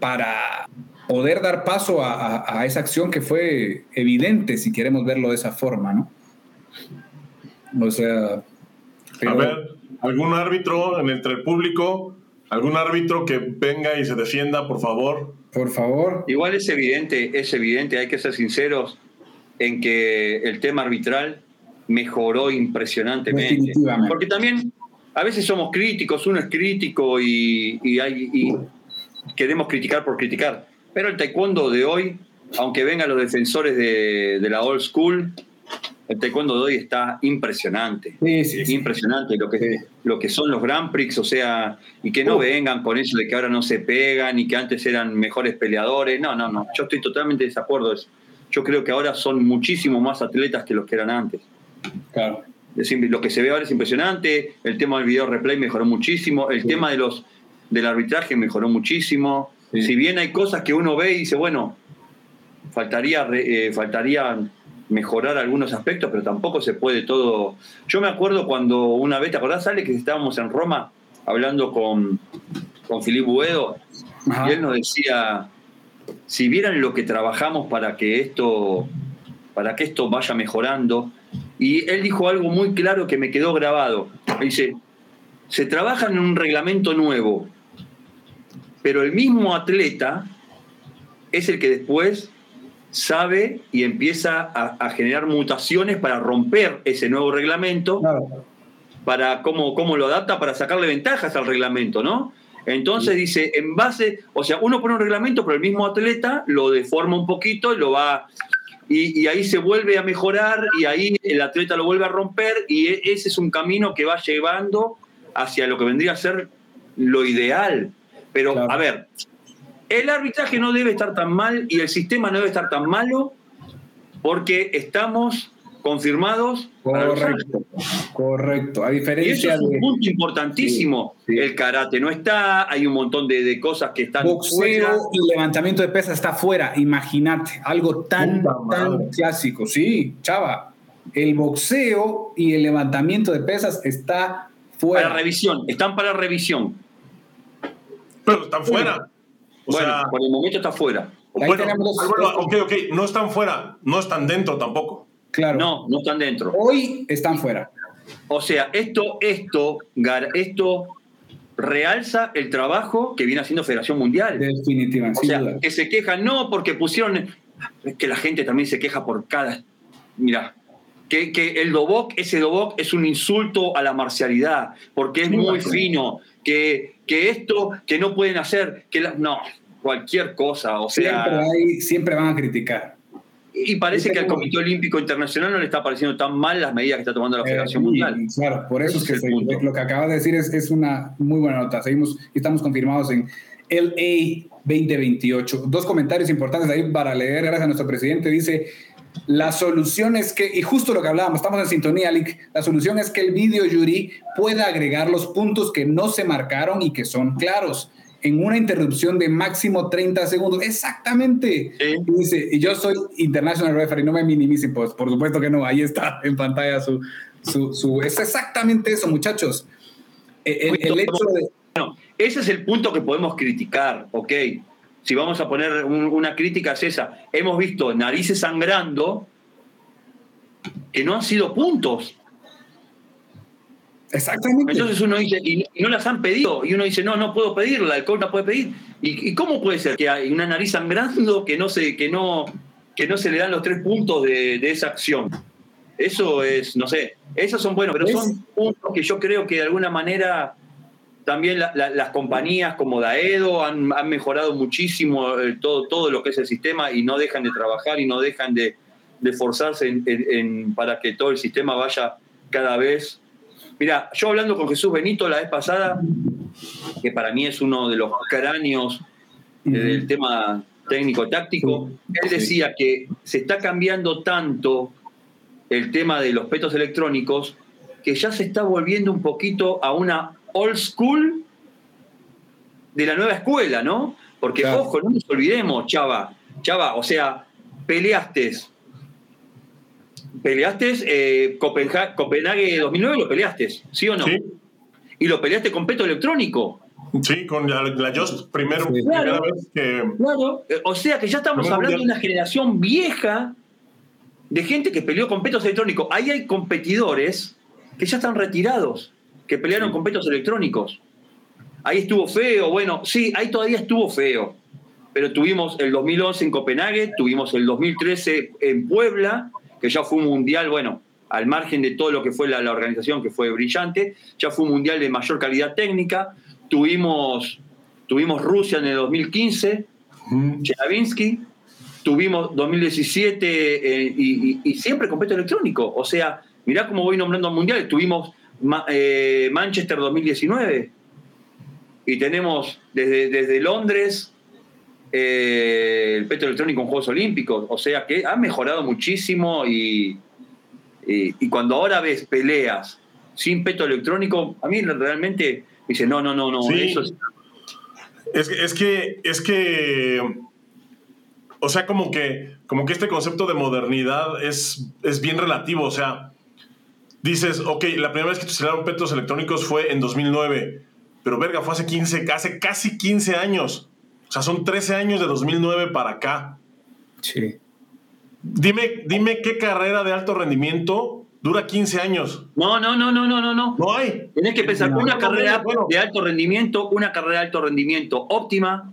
para poder dar paso a, a- a esa acción que fue evidente, si queremos verlo de esa forma, ¿no? O sea, pero- A ver, algún árbitro en entre el público, algún árbitro que venga y se defienda, por favor. por favor, Igual es evidente, es evidente, hay que ser sinceros en que el tema arbitral mejoró impresionantemente. Porque también a veces somos críticos, uno es crítico y, y hay- y queremos criticar por criticar. Pero el taekwondo de hoy, aunque vengan los defensores de, de la old school, el taekwondo de hoy está impresionante. Sí, sí, sí. Impresionante lo que, lo que son los Grand Prix, o sea, y que no Uh. vengan con eso de que ahora no se pegan y que antes eran mejores peleadores. No, no, no. Yo estoy totalmente de desacuerdo. Yo creo que ahora son muchísimo más atletas que los que eran antes. Claro. Es im- lo que se ve ahora es impresionante. El tema del video replay mejoró muchísimo. El Sí. tema de los del arbitraje mejoró muchísimo. Sí. Si bien hay cosas que uno ve y dice, bueno, faltaría, eh, faltaría mejorar algunos aspectos, pero tampoco se puede todo. Yo me acuerdo cuando una vez, ¿te acordás, Ale, que estábamos en Roma hablando con, con Filipe Buedo? Ajá. Y él nos decía, si vieran lo que trabajamos para que esto, para que esto vaya mejorando, y él dijo algo muy claro que me quedó grabado. Dice, se trabaja en un reglamento nuevo, pero el mismo atleta es el que después sabe y empieza a, a generar mutaciones para romper ese nuevo reglamento Claro. para cómo, cómo lo adapta para sacarle ventajas al reglamento, ¿no? Entonces dice, en base, o sea, uno pone un reglamento, pero el mismo atleta lo deforma un poquito y lo va. Y, y ahí se vuelve a mejorar y ahí el atleta lo vuelve a romper y e- ese es un camino que va llevando hacia lo que vendría a ser lo ideal. Pero, Claro. a ver, el arbitraje no debe estar tan mal y el sistema no debe estar tan malo porque estamos confirmados. Correcto. Correcto. A Y eso diferencia es un de punto importantísimo. Sí, sí. El karate no está, hay un montón de, de cosas que están fuera. boxeo y levantamiento de pesas está fuera. Imagínate, algo tan, tan clásico. Sí, chava. El boxeo y el levantamiento de pesas está fuera. Para revisión, están para revisión. Pero están fuera. O bueno, sea, por el momento está fuera. Bueno, bueno, ok, ok, no están fuera, no están dentro tampoco. Claro. No, no están dentro. Hoy están fuera. O sea, esto, esto, esto realza el trabajo que viene haciendo Federación Mundial. Definitivamente, O sea, duda. que se quejan, no porque pusieron. Es que la gente también se queja por cada. Mira, que, que el Dobok, ese Dobok es un insulto a la marcialidad, porque es muy fino, que, que esto, que no pueden hacer, que la- no, cualquier cosa, o sea. Siempre, hay- siempre van a criticar. Y parece que al Comité Olímpico Internacional no le está pareciendo tan mal las medidas que está tomando la Federación Eh, Mundial. y, Claro, por eso Ese es que es el se- punto. lo que acabas de decir es, es una muy buena nota. Seguimos y estamos confirmados en LA 2028. Dos comentarios importantes ahí para leer, gracias a nuestro presidente. Dice, la solución es que, y justo lo que hablábamos, estamos en sintonía, Lick, la solución es que el video jury pueda agregar los puntos que no se marcaron y que son claros en una interrupción de máximo 30 segundos. Exactamente. Sí. Y Dice, y yo soy international referee, no me minimicen, pues por supuesto que no, ahí está en pantalla su, su, su- es exactamente eso, muchachos. Eh, El, el hecho de, Bueno, ese es el punto que podemos criticar, ¿ok? Si vamos a poner un- una crítica es esa. Hemos visto narices sangrando que no han sido puntos. Exactamente. Entonces uno dice, y, no las han pedido. Y uno dice, no, no puedo pedirla, el coach la puede pedir. ¿Y, y cómo puede ser que hay una nariz sangrando que no se, que no, que no se le dan los tres puntos de, de esa acción? Eso es, no sé, esos son buenos, pero Es- son puntos que yo creo que de alguna manera también la- la- las compañías como Daedo han, han mejorado muchísimo eh, todo, todo lo que es el sistema y no dejan de trabajar y no dejan de, de esforzarse en- en- en- para que todo el sistema vaya cada vez. Mira, yo hablando con Jesús Benito la vez pasada, que para mí es uno de los cráneos eh, del tema técnico-táctico, él Sí. decía que se está cambiando tanto el tema de los petos electrónicos que ya se está volviendo un poquito a una old school de la nueva escuela, ¿no? Porque, Claro. ojo, no nos olvidemos, Chava, Chava, o sea, peleaste, peleaste eh, Copenha- Copenhague 2009, lo peleaste, ¿sí o no? Sí, Y lo peleaste con peto electrónico. sí, con la, la Just primero, Sí. primera Claro. vez que. Claro. Eh, O sea que ya estamos hablando de una generación vieja de gente que peleó con petos electrónicos. Ahí hay competidores que ya están retirados, que pelearon con petos electrónicos. Ahí estuvo feo, bueno, sí, ahí todavía estuvo feo. Pero tuvimos el 2011 en Copenhague, tuvimos el 2013 en Puebla, que ya fue un mundial, bueno, al margen de todo lo que fue la, la organización, que fue brillante, ya fue un mundial de mayor calidad técnica. Tuvimos, tuvimos Rusia en el 2015, Mm, Chelavinsky, tuvimos 2017 eh, y, y- y siempre con peto electrónico. O sea, mirá cómo voy nombrando mundiales. Tuvimos Ma- eh, Manchester 2019 y tenemos desde, desde Londres eh, el peto electrónico en Juegos Olímpicos. O sea que ha mejorado muchísimo y, y, y cuando ahora ves peleas sin peto electrónico, a mí realmente me dice, no, no, no, no, Sí. eso es- es que, es que, o sea, como que, como que este concepto de modernidad es, es bien relativo. O sea, dices, ok, la primera vez que utilizaron petos electrónicos fue en 2009, pero verga, fue hace 15, hace casi 15 años. O sea, son 13 años de 2009 para acá. Sí. Dime, dime qué carrera de alto rendimiento dura 15 años. No, no, no, no, no, no, no. No hay. Tenés que pensar, No. una carrera Bueno. de alto rendimiento, una carrera de alto rendimiento óptima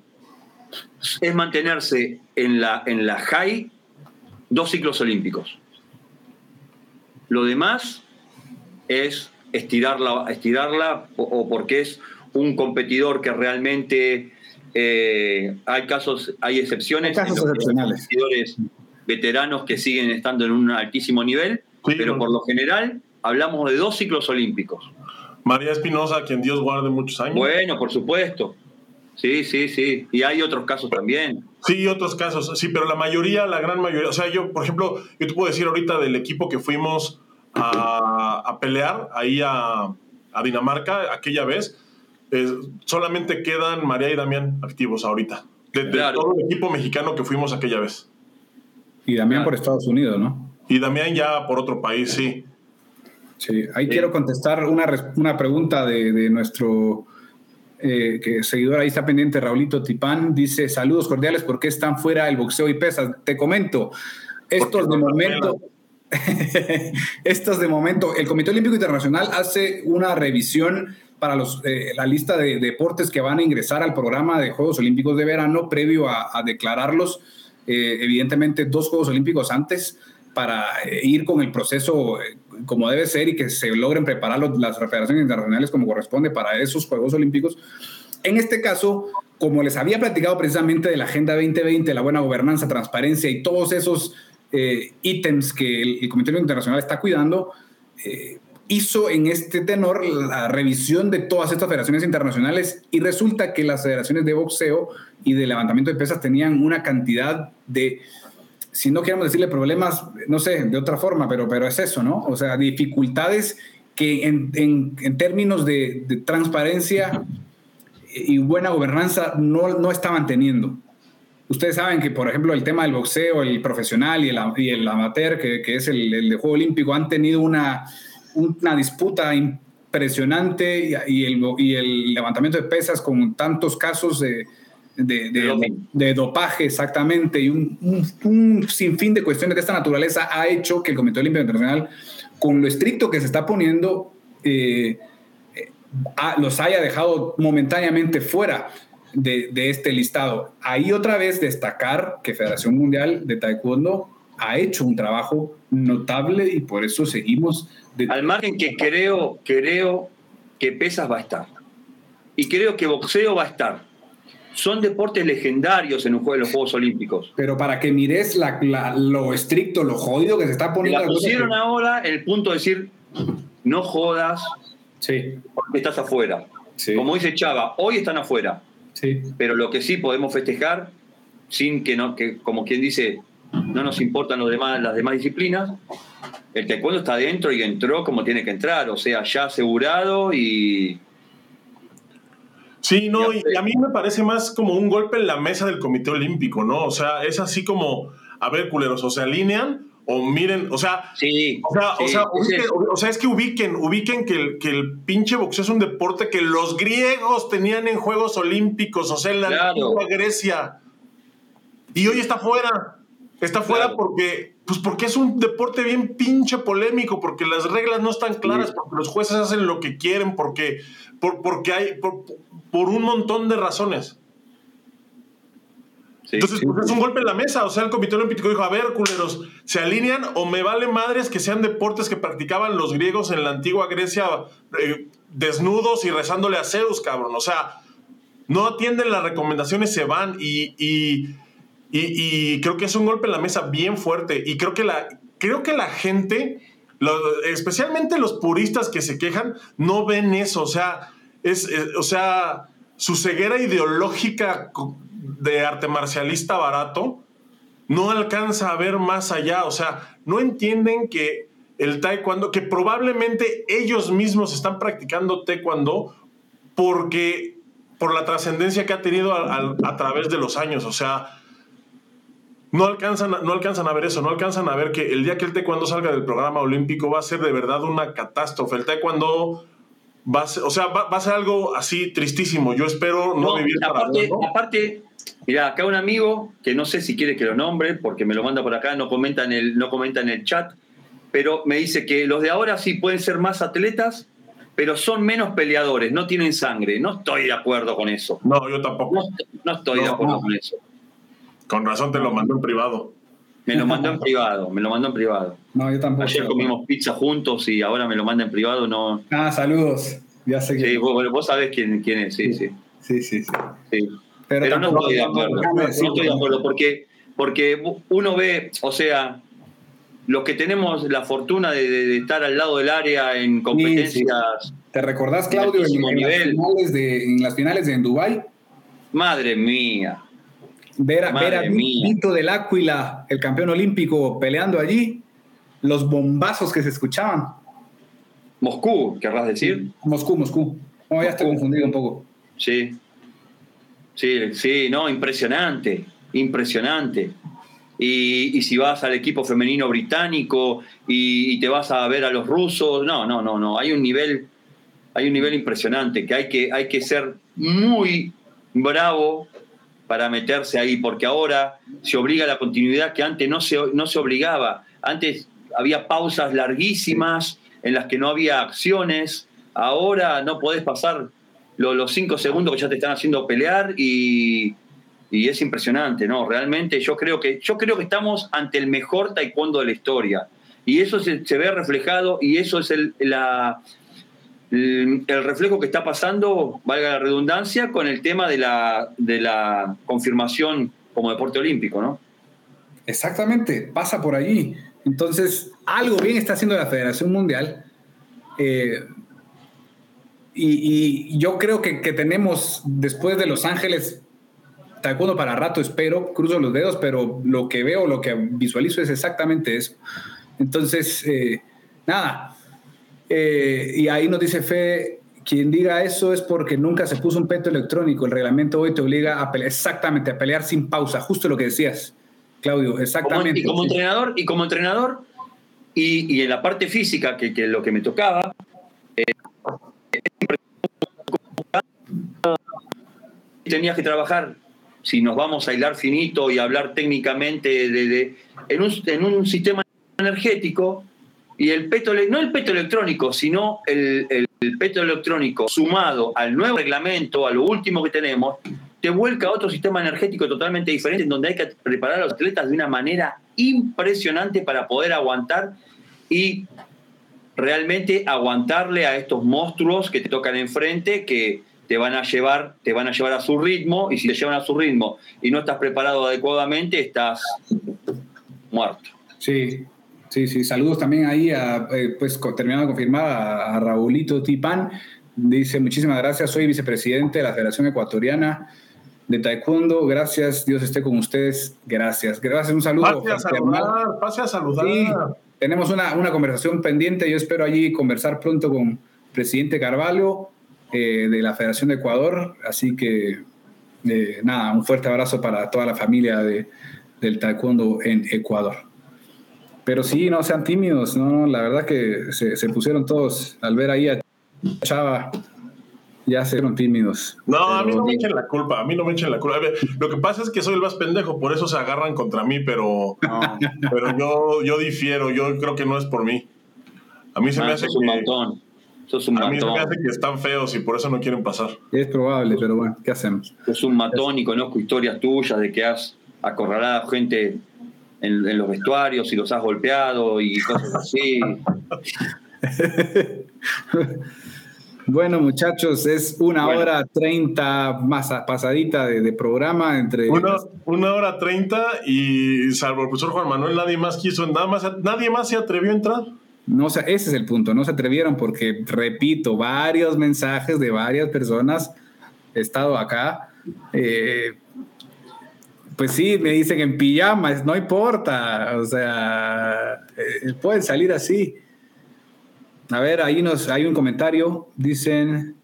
es mantenerse en la, en la high dos ciclos olímpicos. Lo demás es estirarla, estirarla o, o porque es un competidor que realmente eh, hay casos, hay excepciones. Hay casos excepcionales. competidores veteranos que siguen estando en un altísimo nivel, Sí, pero por lo general hablamos de dos ciclos olímpicos. María Espinosa, quien Dios guarde muchos años. Bueno, por supuesto. Sí, sí, sí. Y hay otros casos también. Sí, otros casos, sí, pero la mayoría, la gran mayoría, o sea, yo, por ejemplo, yo te puedo decir ahorita del equipo que fuimos a, a pelear ahí a, a Dinamarca aquella vez, eh, solamente quedan María y Damián activos ahorita, de, de Claro. todo el equipo mexicano que fuimos aquella vez. Y también Claro. por Estados Unidos, ¿no? Y Damián ya por otro país, sí. Sí, ahí quiero contestar una, una pregunta de, de nuestro eh, que seguidor, ahí está pendiente, Raulito Tipán, dice, saludos cordiales, ¿por qué están fuera el boxeo y pesas? Te comento, estos de momento, estos de momento, el Comité Olímpico Internacional hace una revisión para los, eh, la lista de deportes que van a ingresar al programa de Juegos Olímpicos de verano previo a, declararlos, eh, evidentemente dos Juegos Olímpicos antes para eh, ir con el proceso eh, como debe ser y que se logren preparar las federaciones internacionales como corresponde para esos Juegos Olímpicos. En este caso, como les había platicado precisamente de la Agenda 2020, la buena gobernanza, transparencia y todos esos eh, ítems que el, el Comité Internacional está cuidando, eh, hizo en este tenor la revisión de todas estas federaciones internacionales y resulta que las federaciones de boxeo y de levantamiento de pesas tenían una cantidad de, si no queremos decirle problemas, no sé, de otra forma, pero, pero es eso, ¿no? O sea, dificultades que en, en- términos de, de transparencia y buena gobernanza no, no estaban teniendo. Ustedes saben que, por ejemplo, el tema del boxeo, el profesional y el, y el amateur, que, que es el, el de Juego Olímpico, han tenido una, una disputa impresionante y, el, y el levantamiento de pesas con tantos casos de, de, de- De doping. de dopaje exactamente y un, un- un sinfín de cuestiones de esta naturaleza ha hecho que el Comité Olímpico Internacional, con lo estricto que se está poniendo, eh, ah, los haya dejado momentáneamente fuera de, de este listado. Ahí otra vez destacar que Federación Mundial de Taekwondo ha hecho un trabajo notable y por eso seguimos. De- Al margen que creo, creo que pesas va a estar. Y creo que boxeo va a estar. Son deportes legendarios en un juego de los Juegos Olímpicos. pero para que mires la- la- lo estricto, lo jodido que se está poniendo. la pusieron que- ahora el punto de decir, no jodas Sí, porque estás afuera. sí, Como dice Chava, hoy están afuera. sí. pero lo que sí podemos festejar sin que no que como quien dice no nos importan los demás las demás disciplinas el taekwondo está dentro y entró como tiene que entrar o sea ya asegurado y Sí, no, y a mí me parece más como un golpe en la mesa del Comité Olímpico, ¿no? O sea, es así como, a ver, culeros, o se alinean o miren, o sea, sí, o sea, o sea, ubiquen- o sea, es que ubiquen, ubiquen que el, que el pinche boxeo es un deporte que los griegos tenían en Juegos Olímpicos, o sea, en la Claro. antigua Grecia. Y hoy está fuera. Está fuera Claro. porque, pues porque es un deporte bien pinche polémico, porque las reglas no están claras, porque los jueces hacen lo que quieren, porque, por, porque hay, por, por un montón de razones. Sí. Entonces, sí. pues es un golpe en la mesa. O sea, el Comité Olímpico dijo, a ver, culeros, ¿se alinean o me vale madres que sean deportes que practicaban los griegos en la antigua Grecia eh, desnudos y rezándole a Zeus, cabrón? O sea, no atienden las recomendaciones, se van y, y, Y, creo que es un golpe en la mesa bien fuerte. Y creo que la, creo que la gente, especialmente los puristas que se quejan, no ven eso. O sea, es, eh, o sea, su ceguera ideológica de arte marcialista barato no alcanza a ver más allá. O sea, no entienden que el taekwondo, que probablemente ellos mismos están practicando taekwondo porque por la trascendencia que ha tenido a- a través de los años. O sea, no alcanzan, a- no alcanzan a ver eso, no alcanzan a ver que el día que el taekwondo salga del programa olímpico va a ser de verdad una catástrofe. El taekwondo va a ser, o sea, va, va a ser algo así tristísimo. Yo espero no, No, vivir para aparte, verlo. aparte, mira, acá un amigo que no sé si quiere que lo nombre, porque me lo manda por acá, no comenta en el, no comenta en el chat, pero me dice que los de ahora sí pueden ser más atletas, pero son menos peleadores, no tienen sangre. No estoy de acuerdo con eso. No, yo tampoco. No, no estoy de acuerdo con eso. Con razón te lo mandó en privado. Me lo mandó en privado, me lo mandó en privado. No, yo tampoco. Ayer comimos pizza juntos y ahora me lo manda en privado, no. Ah, saludos. Ya sé que. Sí, vos, sabés quién, quién es, sí, sí. Sí, sí, sí. sí. Pero, no estoy de acuerdo. No estoy de acuerdo porque, porque uno ve, o sea, los que tenemos la fortuna de, de- de estar al lado del área en competencias, ¿Te recordás, Claudio, en, en las nivel. finales de, en las finales de en Dubái? madre mía, Ver, a- ver a. Vito del Áquila, el campeón olímpico, peleando allí, los bombazos que se escuchaban. Moscú, querrás decir. Moscú, Moscú. Oh, ya estoy confundido un poco. Sí. Sí, sí, no, impresionante, impresionante. Y, y si vas al equipo femenino británico y, y te vas a ver a los rusos, no, no, no, no, hay un nivel, hay un nivel impresionante que hay que, hay que ser muy bravo para meterse ahí, porque ahora se obliga a la continuidad que antes no se, no se obligaba. Antes había pausas larguísimas en las que no había acciones, ahora no podés pasar lo- los cinco segundos que ya te están haciendo pelear y, y es impresionante, ¿no? Realmente yo creo que yo creo que estamos ante el mejor taekwondo de la historia y eso se, se ve reflejado y eso es el, la, el, el reflejo que está pasando, valga la redundancia, con el tema de la, de la confirmación como deporte olímpico, ¿no? Exactamente, pasa por allí. Entonces, algo bien está haciendo la Federación Mundial. Eh, y, yo creo que, que tenemos, después de Los Ángeles, taekwondo para rato, espero, cruzo los dedos, pero lo que veo, lo que visualizo es exactamente eso. Entonces, eh, nada. Eh, y ahí nos dice Fe, quien diga eso es porque nunca se puso un peto electrónico. El reglamento hoy te obliga a pelear, exactamente, a pelear sin pausa, justo lo que decías, Claudio, exactamente. y como entrenador, y como entrenador, y, y en la parte física, que, que lo que me tocaba, eh, tenías que trabajar, si nos vamos a hilar finito y hablar técnicamente de, de- en, un, en un sistema energético, y el peto, no el peto electrónico, sino el peto electrónico sumado al nuevo reglamento, a lo último que tenemos, te vuelca a otro sistema energético totalmente diferente, en donde hay que preparar a los atletas de una manera impresionante para poder aguantar y realmente aguantarle a estos monstruos que te tocan enfrente, que te van a llevar, te van a llevar a su ritmo, y si te llevan a su ritmo y no estás preparado adecuadamente, estás muerto. Sí, sí, sí. Saludos también ahí, a, eh, pues terminando de confirmar, a, a Raulito Tipán. Dice, muchísimas gracias, soy vicepresidente de la Federación Ecuatoriana de Taekwondo. Gracias, Dios esté con ustedes. Gracias. Gracias, un saludo. Pase a saludar, pase a saludar. Sí, tenemos una, una conversación pendiente. Yo espero allí conversar pronto con el presidente Carvalho eh, de la Federación de Ecuador. Así que, eh, nada, un fuerte abrazo para toda la familia de, del taekwondo en Ecuador. Pero sí, no sean tímidos, ¿no? La verdad que se, se pusieron todos al ver ahí a Chava, ya se fueron tímidos. No, a mí no me echen la culpa, a mí no me echen la culpa. Ver, Lo que pasa es que soy el más pendejo, por eso se agarran contra mí, pero, pero yo, yo difiero, yo creo que no es por mí. A mí se me Ah, hace sos un que, montón. Sos un a mí se me matón. hace que están feos y por eso no quieren pasar. Es probable, pero bueno, ¿qué hacemos? Sos un matón y conozco historias tuyas de que has acorralado gente en, en los vestuarios y los has golpeado y cosas así. Bueno, muchachos, es una Bueno. hora treinta más pasadita de, de programa entre. Una, una hora treinta y salvo el profesor Juan Manuel, nadie más quiso, nada más, nadie más se atrevió a entrar. No, se- ese es el punto, no se atrevieron porque, repito, varios mensajes de varias personas, he estado acá, eh, pues sí, me dicen en pijamas, no importa, o sea, eh, pueden salir así. A ver, ahí nos, hay un comentario, dicen,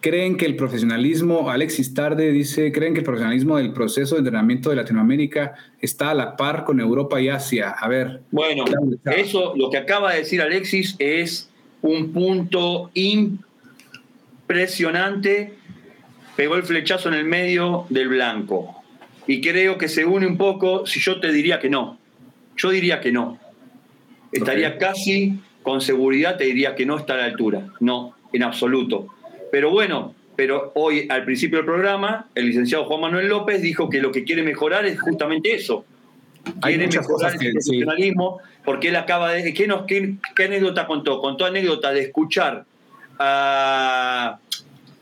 creen que el profesionalismo, Alexis Tarde dice, creen que el profesionalismo del proceso de entrenamiento de Latinoamérica está a la par con Europa y Asia. A ver, Bueno, eso, lo que acaba de decir Alexis es un punto impresionante. Pegó el flechazo en el medio del blanco. Y creo que se une un poco, si yo te diría que no. Yo diría que no. Estaría casi, con seguridad, te diría que no está a la altura. No, en absoluto. Pero bueno, pero hoy, al principio del programa, el licenciado Juan Manuel López dijo que lo que quiere mejorar es justamente eso. Hay Quiere mejorar cosas que- el sí. profesionalismo, porque él acaba de... ¿qué, nos, qué, qué anécdota contó? Contó anécdota de escuchar a,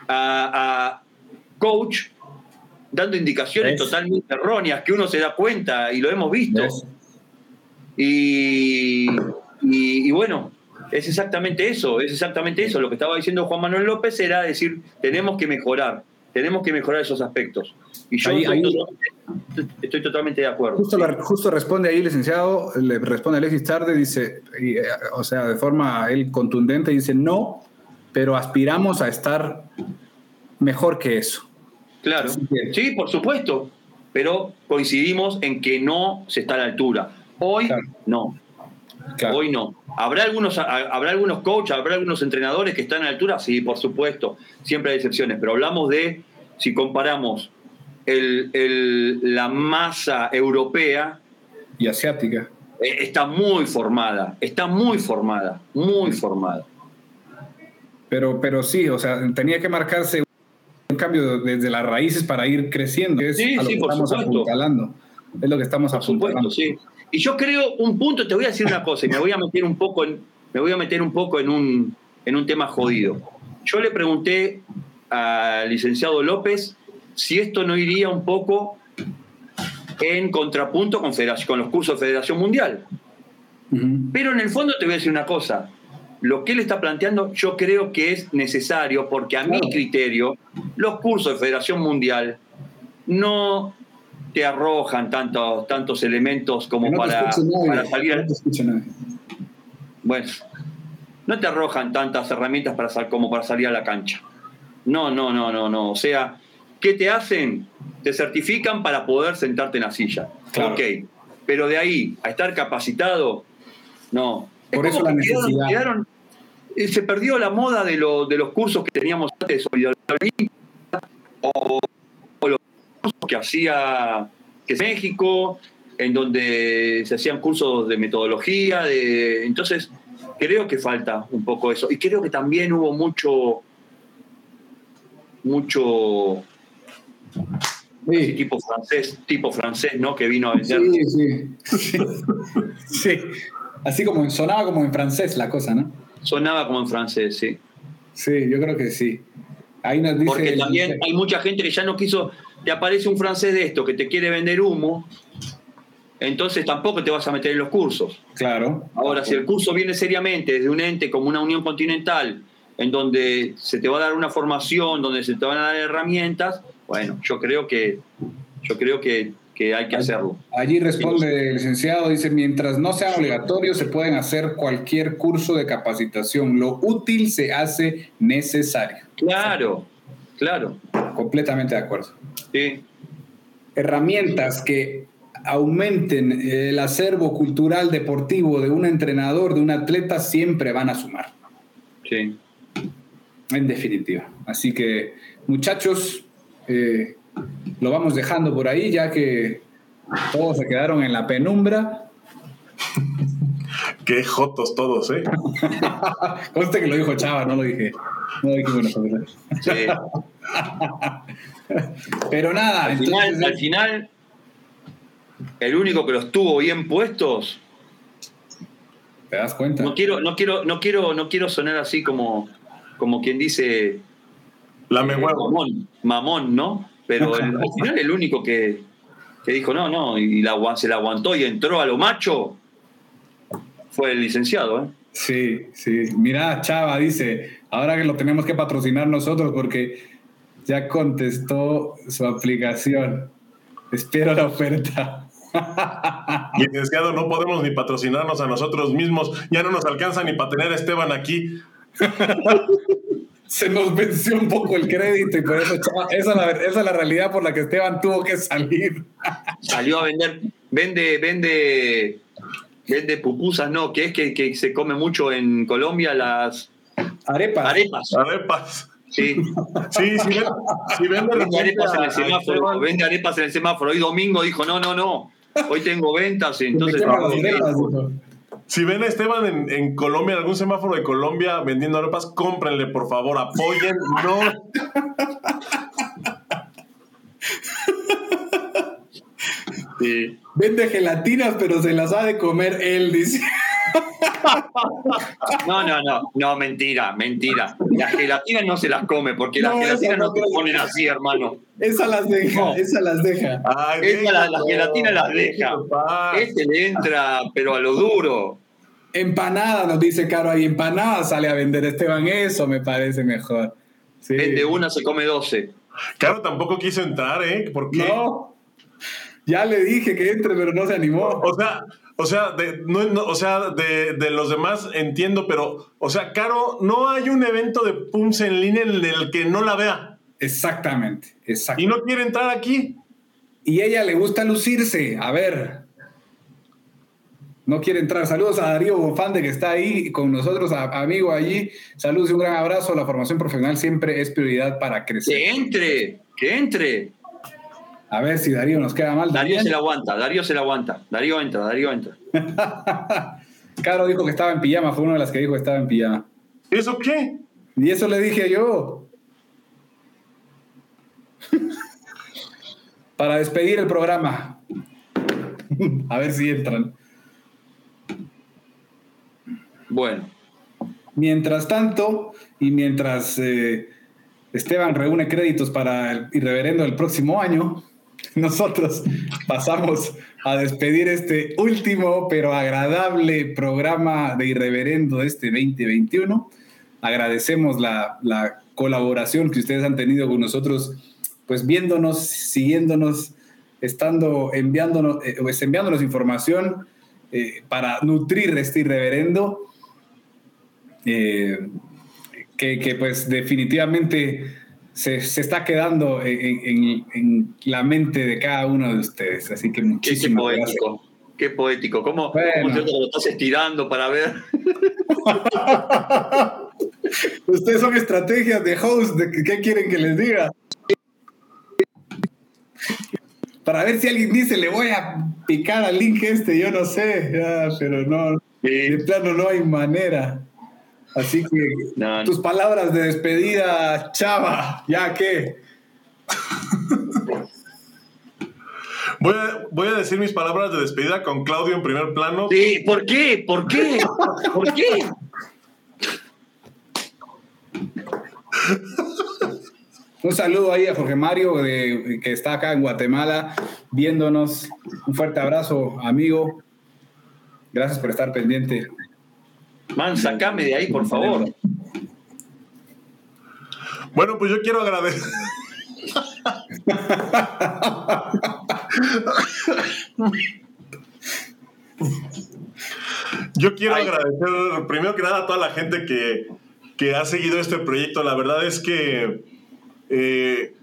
a- a coach dando indicaciones ¿Ves? totalmente erróneas, que uno se da cuenta y lo hemos visto. Y, y- y bueno, es exactamente eso, es exactamente eso. Lo que estaba diciendo Juan Manuel López era decir, tenemos que mejorar, tenemos que mejorar esos aspectos. Y yo Ahí- estoy, ahí- totalmente, estoy totalmente de acuerdo. Justo, la- justo responde ahí, licenciado, le responde Alexis Tarde, dice, y, eh, o sea, de forma él contundente, dice, no, pero aspiramos a estar mejor que eso. Claro, sí, por supuesto, pero coincidimos en que no se está a la altura. Hoy Claro. no, Claro. hoy no. ¿Habrá algunos, habrá algunos coaches, habrá algunos entrenadores que están a la altura? Sí, por supuesto, siempre hay excepciones, pero hablamos de, si comparamos el- el- la masa europea, Y asiática. eh, está muy formada, está muy formada, muy formada. Pero, pero sí, o sea, tenía que marcarse un cambio desde las raíces para ir creciendo. que Es Sí, a lo sí, que por estamos supuesto. apuntalando. Es lo que estamos Por supuesto, sí. Y yo creo un punto, te voy a decir una cosa, y me voy a meter un poco en, me voy a meter un poco en un, en un tema jodido. Yo le pregunté al licenciado López si esto no iría un poco en contrapunto con, con los cursos de Federación Mundial. Pero en el fondo te voy a decir una cosa. Lo que él está planteando yo creo que es necesario porque a mi criterio los cursos de Federación Mundial no te arrojan tantos, tantos elementos como no para, para salir no te bueno, no te arrojan tantas herramientas para sal- como para salir a la cancha. No, no, no, no, no. O sea, ¿qué te hacen? Te certifican para poder sentarte en la silla. Claro. Ok. Pero de ahí a estar capacitado, no. Por eso la quedaron- necesidad. quedaron- se perdió la moda de, lo- de los cursos que teníamos antes de solidaridad o, o los cursos que hacía que México, en donde se hacían cursos de metodología, de, entonces creo que falta un poco eso. Y creo que también hubo mucho, mucho Sí, tipo francés, tipo francés, ¿no? Que vino a vender. sí, sí. sí. Sí. Así como sonaba como en francés la cosa, ¿no? Sonaba como en francés, sí. Sí, yo creo que sí. Ahí nos dice. Porque también hay mucha gente que ya no quiso, te aparece un francés de esto que te quiere vender humo, entonces tampoco te vas a meter en los cursos. Claro. Ahora, si el curso viene seriamente desde un ente como una Unión Continental, en donde se te va a dar una formación, donde se te van a dar herramientas, bueno, yo creo que, yo creo que, que hay que hacerlo. Allí responde el licenciado, dice, mientras no sean obligatorios, se pueden hacer cualquier curso de capacitación. Lo útil se hace necesario. Claro, claro. Completamente de acuerdo. Sí, Herramientas que aumenten el acervo cultural deportivo de un entrenador, de un atleta, siempre van a sumar. sí. En definitiva. Así que, muchachos, eh, lo vamos dejando por ahí, ya que todos se quedaron en la penumbra. Qué jotos todos, ¿eh? Conste que lo dijo Chava, no lo dije. No lo dijimos nosotros. sí. Pero nada, Al final, entonces, al final, el único que los tuvo bien puestos, ¿te das cuenta? no quiero, no quiero, no quiero, no quiero sonar así como, como quien dice, eh, huevo. mamón, mamón, ¿no? Pero el- al final el único que, que dijo no, no, y la, se la aguantó y entró a lo macho fue el licenciado, ¿eh? Sí, sí. Mira, Chava dice, ahora que lo tenemos que patrocinar nosotros porque ya contestó su aplicación. Espero la oferta. Licenciado, no podemos ni patrocinarnos a nosotros mismos. Ya no nos alcanza ni para tener a Esteban aquí. Se nos venció un poco el crédito y por eso, Chava, esa es la, esa es la realidad por la que Esteban tuvo que salir. Salió a vender, vende, vende, vende pupusas, no, que es que, que se come mucho en Colombia las Arepas. arepas. Arepas. Sí, Sí, sí, sí, ven de vende repente arepas en el semáforo, vende arepas en el semáforo. Hoy domingo dijo, no, no, no, hoy tengo ventas, entonces... Me Si ven a Esteban en, Colombia, en algún semáforo de Colombia vendiendo arepas, cómprenle, por favor, apoyen. No. Vende gelatinas, pero se las ha de comer él, dice. No, no, no, no, mentira, mentira. Las gelatinas no se las come, porque las No, gelatinas no no te ponen así, hermano. Esa las deja, No. esa las deja. Ay, Esta la- déjalo, la gelatina las deja. Este le entra, pero a lo duro. Empanada, nos dice Caro ahí. Empanada sale a vender Esteban. Eso me parece mejor. Sí. Vende una, se come doce. Claro, tampoco quiso entrar, ¿eh? ¿Por qué? No. Ya le dije que entre, pero no se animó. O sea, o sea, de, no- no, o sea de, de los demás entiendo, pero, o sea, Caro, no hay un evento de Pums en línea en el que no la vea Exactamente, y exacto. no quiere entrar aquí. Y ella le gusta lucirse. A ver. No quiere entrar. Saludos a Darío Bofande que está ahí con nosotros, a- amigo allí. Saludos y un gran abrazo. La formación profesional siempre es prioridad para crecer. Que entre, que entre. A ver si Darío nos queda mal. Darío también. se la aguanta, Darío se la aguanta. Darío entra, Darío entra. Caro dijo que estaba en pijama, fue una de las que dijo que estaba en pijama. ¿Eso qué? Y eso le dije yo. Para despedir el programa. A ver si entran. Bueno, Mientras tanto, y mientras eh, Esteban reúne créditos para el irreverendo del próximo año, nosotros pasamos a despedir este último pero agradable programa de irreverendo de este 2021. Agradecemos la, la colaboración que ustedes han tenido con nosotros, pues viéndonos, siguiéndonos, estando enviándonos, eh, pues enviándonos información eh, para nutrir este irreverendo. Eh, que, que, pues definitivamente se, se está quedando en, en, en, la mente de cada uno de ustedes. Así que qué, qué muchísimas poético. gracias. Qué poético. ¿Cómo, Bueno. cómo te lo estás estirando para ver? Ustedes son estrategias de host, de ¿qué quieren que les diga? Para ver si alguien dice, le voy a picar al link este, yo no sé, pero no, de Sí. plano no hay manera. Así que No, no. tus palabras de despedida, chava, ya que. Voy a, voy a decir mis palabras de despedida con Claudio en primer plano. Sí, ¿por qué? ¿Por qué? ¿Por qué? Un saludo ahí a Jorge Mario, de- que está acá en Guatemala, viéndonos. Un fuerte abrazo, amigo. Gracias por estar pendiente. Man, sacame de ahí, por favor. Bueno, pues yo quiero agradecer. Yo quiero Ay. agradecer primero que nada a toda la gente que, que ha seguido este proyecto. La verdad es que, eh,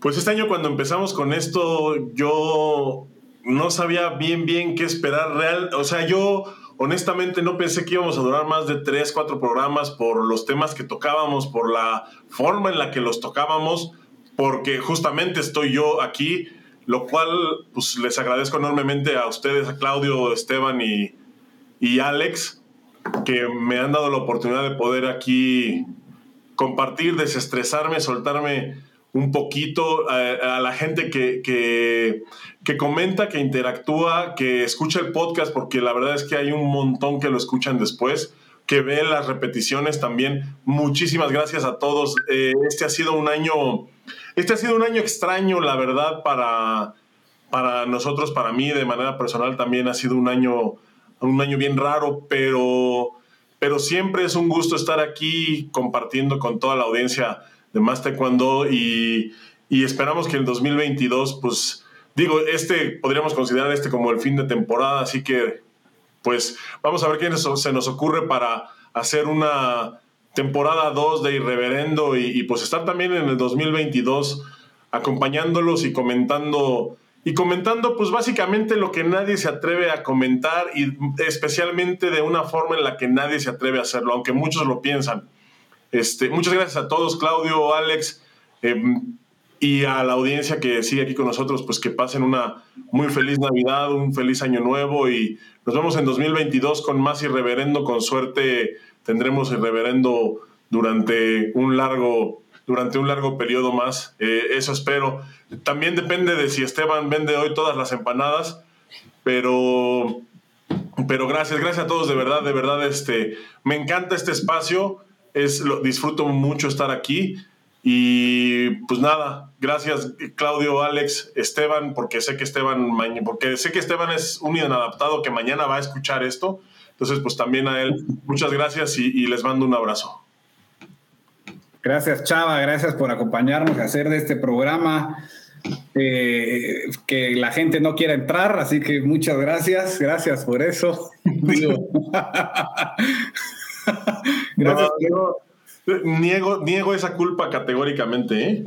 pues este año cuando empezamos con esto, yo no sabía bien, bien qué esperar real. O sea, yo honestamente no pensé que íbamos a durar más de tres, cuatro programas por los temas que tocábamos, por la forma en la que los tocábamos, porque justamente estoy yo aquí, lo cual pues les agradezco enormemente a ustedes, a Claudio, Esteban y, y Alex, que me han dado la oportunidad de poder aquí compartir, desestresarme, soltarme un poquito a, a la gente que, que, que comenta, que interactúa, que escucha el podcast, porque la verdad es que hay un montón que lo escuchan después. que ve las repeticiones también. Muchísimas gracias a todos. Eh, este ha sido un año, este ha sido un año extraño, la verdad, para, para nosotros, para mí, de manera personal también ha sido un año, un año bien raro, pero, pero siempre es un gusto estar aquí compartiendo con toda la audiencia de Más Taekwondo y, y esperamos que el 2022, pues, digo, este podríamos considerar este como el fin de temporada, así que, pues, vamos a ver qué se nos ocurre para hacer una temporada 2 de Irreverendo y, y pues estar también en el 2022 acompañándolos y comentando y comentando pues básicamente lo que nadie se atreve a comentar y especialmente de una forma en la que nadie se atreve a hacerlo, aunque muchos lo piensan. Este, muchas gracias a todos, Claudio, Alex, eh, y a la audiencia que sigue aquí con nosotros, pues que pasen una muy feliz Navidad, un feliz año nuevo y nos vemos en 2022 con más irreverendo, con suerte tendremos irreverendo durante un largo durante un largo periodo más. Eh, eso espero. También depende de si Esteban vende hoy todas las empanadas, pero, pero gracias, gracias a todos, de verdad, de verdad, este, me encanta este espacio, es, lo, disfruto mucho estar aquí. Y pues nada, gracias Claudio, Alex, Esteban, porque sé que Esteban, porque sé que Esteban es un inadaptado que mañana va a escuchar esto. Entonces, pues también a él, muchas gracias y, y les mando un abrazo. Gracias, Chava, gracias por acompañarnos a hacer de este programa eh, que la gente no quiera entrar, así que muchas gracias, gracias por eso. Gracias. No, niego, niego esa culpa categóricamente. ¿eh?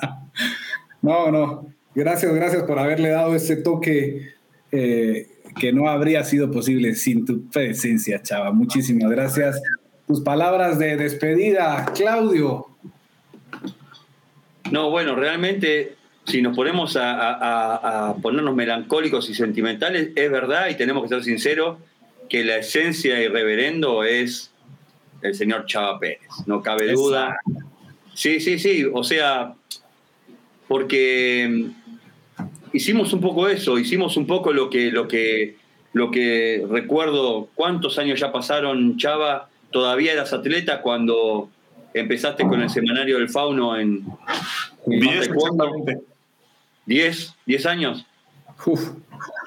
no, no, gracias, gracias por haberle dado ese toque eh, que no habría sido posible sin tu presencia, Chava. Muchísimas gracias tus palabras de despedida, Claudio. No, bueno, realmente si nos ponemos a, a, a, ponernos melancólicos y sentimentales, es verdad y tenemos que ser sinceros que la esencia y reverendo es el señor Chava Pérez, no cabe duda. Sí, sí, sí, o sea, porque hicimos un poco eso, hicimos un poco lo que, lo que, lo que recuerdo, cuántos años ya pasaron, Chava, todavía eras atleta cuando empezaste con el semanario del fauno en... 10 10, 10 años. Uf.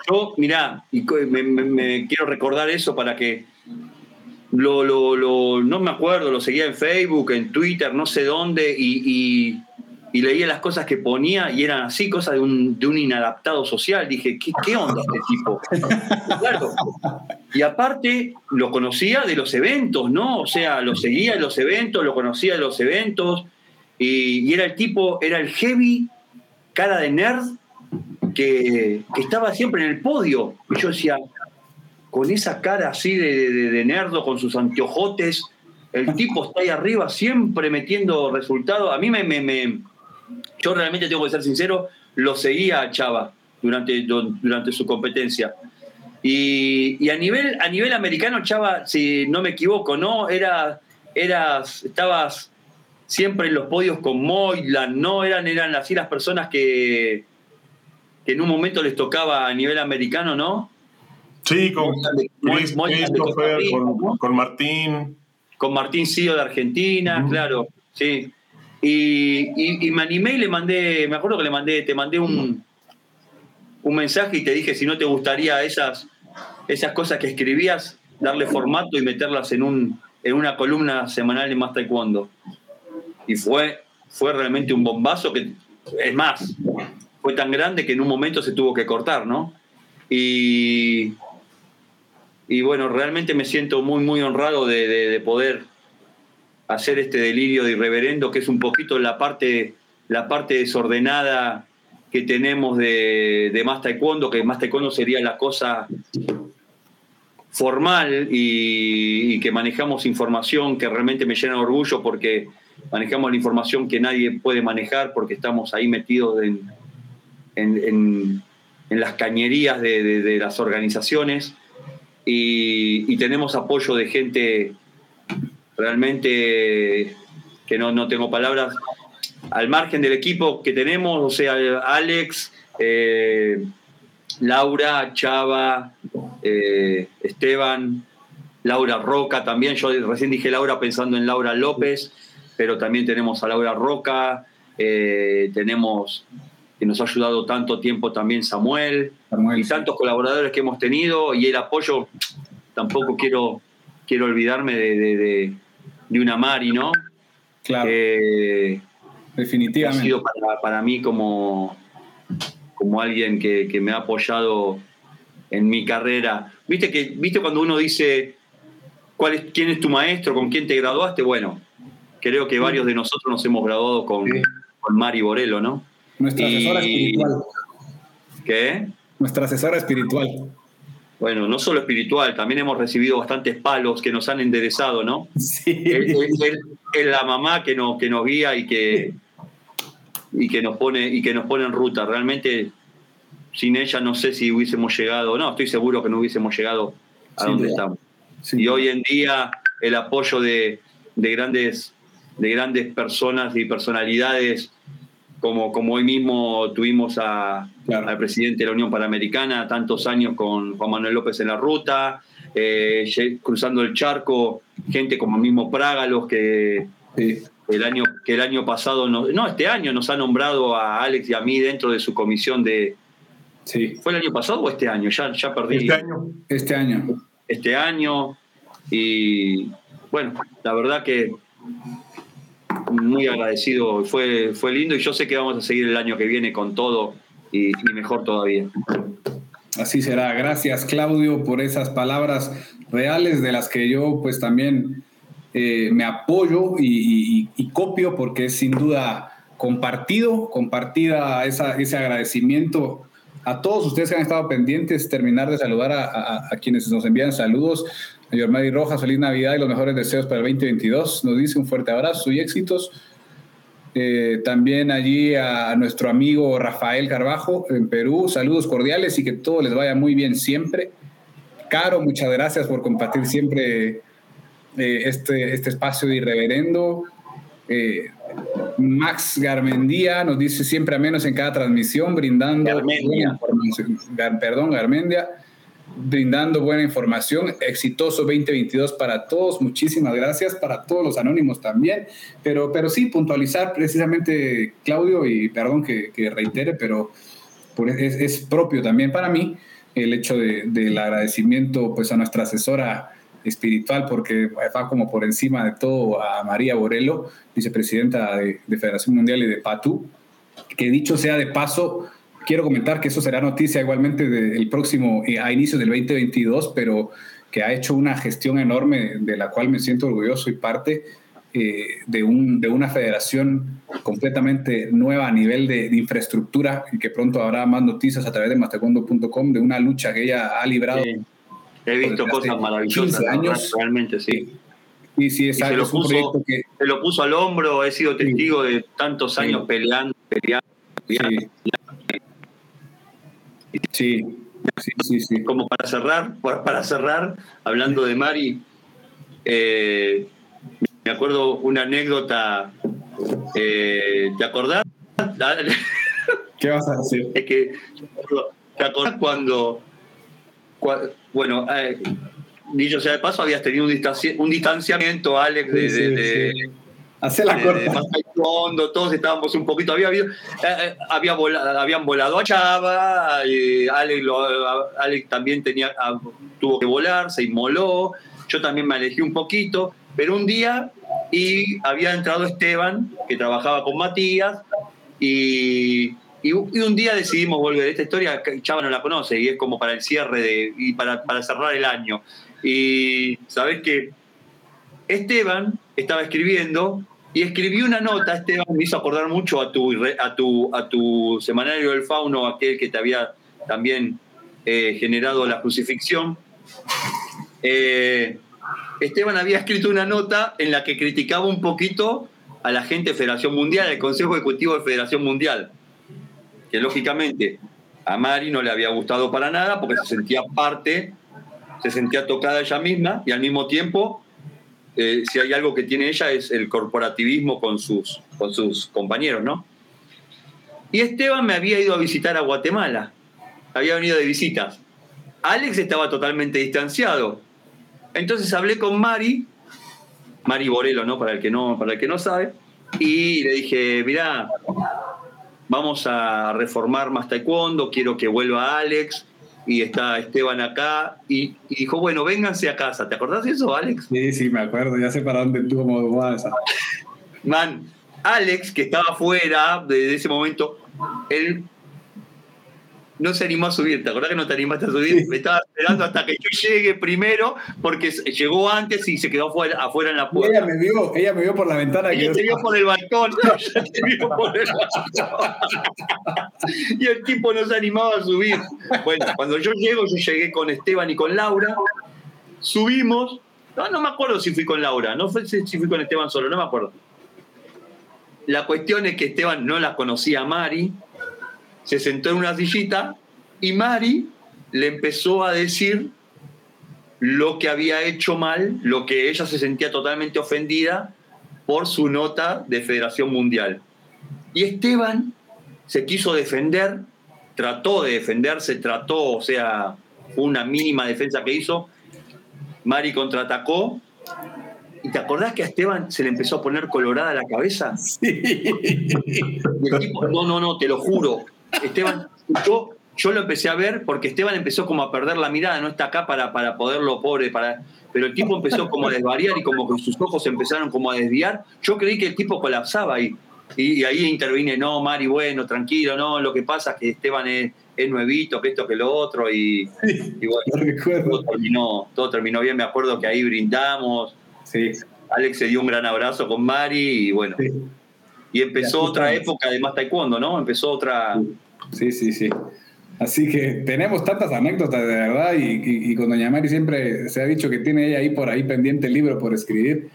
Yo, mirá, y me, quiero recordar eso para que lo, lo, lo, no me acuerdo, lo seguía en Facebook, en Twitter, no sé dónde, y, y, leía las cosas que ponía y eran así, cosas de un, de un inadaptado social. Dije, ¿qué, qué onda este tipo? Y aparte, lo conocía de los eventos, ¿no? O sea, lo seguía de los eventos, lo conocía de los eventos, y era el tipo, era el heavy, cara de nerd, que, estaba siempre en el podio. Y yo decía, con esa cara así de, de, de nerdo, con sus anteojotes, el tipo está ahí arriba siempre metiendo resultados. A mí me, me, me yo realmente tengo que ser sincero, lo seguía a Chava durante, durante su competencia. Y, y, a, nivel, a nivel americano, Chava, si no me equivoco, ¿no? Era, eras, estabas siempre en los podios con Moylan, ¿no? Eran, eran así las personas que, que en un momento les tocaba a nivel americano, ¿no? Sí, con, Chris, con, con, Martín. Con Martín Cío de Argentina, uh -huh. claro, sí. Y, y, y, me animé y le mandé, me acuerdo que le mandé, te mandé un, un mensaje y te dije si no te gustaría esas, esas cosas que escribías, darle formato y meterlas en, un, en una columna semanal de Más Taekwondo. Y fue, fue realmente un bombazo que, es más, fue tan grande que en un momento se tuvo que cortar, ¿no? Y, bueno, realmente me siento muy, muy honrado de, de, de poder hacer este delirio de irreverendo, que es un poquito la parte, la parte desordenada que tenemos de, de más que más sería la cosa formal y, y, que manejamos información que realmente me llena de orgullo porque manejamos la información que nadie puede manejar porque estamos ahí metidos en, en, en, las cañerías de, de, las organizaciones y, y tenemos apoyo de gente realmente que no, no tengo palabras, al margen del equipo que tenemos, o sea, Alex, eh, Laura, Chava, eh, Esteban, Laura Roca también, yo recién dije Laura pensando en Laura López, pero también tenemos a Laura Roca, eh, tenemos que nos ha ayudado tanto tiempo también Samuel, Samuel, y sí. tantos colaboradores que hemos tenido y el apoyo, tampoco quiero, quiero olvidarme de, de, de- de una Mari, ¿no? Claro, Que ha definitivamente. sido para, para mí como, como alguien que, que me ha apoyado en mi carrera. ¿Viste, que, ¿Viste cuando uno dice cuál es, quién es tu maestro, con quién te graduaste? Bueno, creo que varios de nosotros nos hemos graduado con, Sí. con Mari Borello, ¿no? Nuestra Y- asesora espiritual. ¿Qué? Nuestra asesora espiritual. Bueno, no solo espiritual, también hemos recibido bastantes palos que nos han enderezado, ¿no? Sí. es, la mamá que nos, que nos guía y que, y que nos pone y que nos pone en ruta. Realmente sin ella no sé si hubiésemos llegado, no, estoy seguro que no hubiésemos llegado a Sin donde duda. estamos. Y hoy en día el apoyo de, de grandes, de grandes personas y personalidades, como, como hoy mismo tuvimos a, Claro. al presidente de la Unión Panamericana, tantos años con Juan Manuel López en la ruta, eh, cruzando el charco, gente como el mismo Prágalos que Sí. el año, que el año pasado, nos- no, este año nos ha nombrado a Alex y a mí dentro de su comisión de... Sí. ¿Fue el año pasado o este año? Ya, ya perdí Este año. Este año. este año y bueno, la verdad que muy agradecido, fue, fue lindo y yo sé que vamos a seguir el año que viene con todo y, mejor todavía. Así será. Gracias, Claudio, por esas palabras reales de las que yo pues también eh, me apoyo y, copio porque es sin duda compartido, compartida esa, ese agradecimiento a todos ustedes que han estado pendientes, terminar de saludar a quienes nos envían saludos. A Yormadi Rojas, feliz Navidad y los mejores deseos para el 2022. Nos dice un fuerte abrazo y éxitos. Eh, también allí a, nuestro amigo Rafael Carbajo en Perú. Saludos cordiales y que todo les vaya muy bien siempre. Caro, muchas gracias por compartir siempre eh, este, este espacio de irreverendo. Eh, Max Garmendía nos dice siempre a menos en cada transmisión, brindando Garmendia. perdón, Garmendia, brindando buena información. Exitoso 2022 para todos. Muchísimas gracias para todos los anónimos también. Pero, pero sí, puntualizar precisamente, Claudio, y perdón que, que reitere, pero por- es, propio también para mí el hecho de- del agradecimiento pues, a nuestra asesora espiritual, porque va como por encima de todo a María Borello, vicepresidenta de, de Federación Mundial y de PATU, que dicho sea de paso, quiero comentar que eso será noticia igualmente del próximo, eh, a inicios del 2022, pero que ha hecho una gestión enorme de la cual me siento orgulloso y parte eh, de, un, de una federación completamente nueva a nivel de, de infraestructura y que pronto habrá más noticias a través de mastecondo.com de una lucha que ella ha librado. Sí. He visto Desde hace cosas maravillosas, 15 la años. realmente sí. Y sí, es, Y se lo puso- que... Se lo puso al hombro, he sido testigo de tantos años peleando, peleando, peleando. Sí. Sí, sí, como para cerrar, para cerrar, hablando de Mari, eh, me acuerdo una anécdota, eh, ¿te acordás? ¿Qué vas a decir? Es que, ¿te acordás cuando, cua- bueno, eh, dicho sea de paso, habías tenido un, distanci- un distanciamiento, Alex, de, Sí, de- sí, de- sí. Hace la de- corta. fondo, todos estábamos un poquito, había habido, eh, eh, había habían volado a Chava, Alex, lo- a- Alex también tenía, ah, tuvo que volar, se inmoló, yo también me alejé un poquito, pero un día y había entrado Esteban, que trabajaba con Matías, y, y un día decidimos volver. Esta historia Chava no la conoce y es como para el cierre de, y para, para cerrar el año. Y sabes que Esteban estaba escribiendo y escribió una nota, Esteban me hizo acordar mucho a tu, a tu, a tu semanario del fauno, aquel que te había también eh, generado la crucifixión. Eh, Esteban había escrito una nota en la que criticaba un poquito a la gente de Federación Mundial, al Consejo Ejecutivo de Federación Mundial, que lógicamente a Mari no le había gustado para nada porque se sentía parte, se sentía tocada ella misma y al mismo tiempo eh, si hay algo que tiene ella es el corporativismo con sus, con sus compañeros, ¿no? Y Esteban me había ido a visitar a Guatemala, había venido de visitas. Alex estaba totalmente distanciado. Entonces hablé con Mari, Mari Borelo, ¿no? Para el que no, para el que no sabe, y le dije, mirá, vamos a reformar más taekwondo, quiero que vuelva Alex, y está Esteban acá, y, y dijo, bueno, vénganse a casa. ¿Te acordás de eso, Alex? Sí, sí, me acuerdo, ya sé para dónde tú vas. Man, Alex, que estaba afuera de, de ese momento, él no se animó a subir. ¿Te acordás que no te animaste a subir? Me estaba esperando hasta que yo llegue primero, porque llegó antes y se quedó afuera, afuera en la puerta. ella me vio, ella me vio por la ventana. Ella que- te vio por el balcón. ella te vio por el balcón. y el tipo no se animaba a subir. Bueno, cuando yo llego, yo llegué con Esteban y con Laura. Subimos. No, no me acuerdo si fui con Laura. No fue si si fui con Esteban solo, no me acuerdo. La cuestión es que Esteban no la conocía a Mari. Se sentó en una sillita y Mari le empezó a decir lo que había hecho mal, lo que ella se sentía totalmente ofendida por su nota de Federación Mundial. Y Esteban se quiso defender, trató de defenderse, trató, o sea, fue una mínima defensa que hizo. Mari contraatacó. ¿Y te acordás que a Esteban se le empezó a poner colorada la cabeza? Sí. Y el tipo, no, no, no, te lo juro. Esteban, yo, yo lo empecé a ver porque Esteban empezó como a perder la mirada, no está acá para, para poderlo pobre, para, pero el tipo empezó como a desvariar y como que sus ojos empezaron como a desviar. Yo creí que el tipo colapsaba ahí. Y, y ahí intervine, no, Mari, bueno, tranquilo, no, lo que pasa es que Esteban es, es nuevito, que esto, que lo otro, y, y bueno, todo terminó, todo terminó bien, me acuerdo que ahí brindamos, Sí, Alex se dio un gran abrazo con Mari y bueno, sí, y empezó otra época de más taekwondo, ¿no? Empezó otra... sí, sí, sí. Así que tenemos tantas anécdotas de verdad y, y- y con Doña Mari siempre se ha dicho que tiene ella ahí por ahí pendiente el libro por escribir,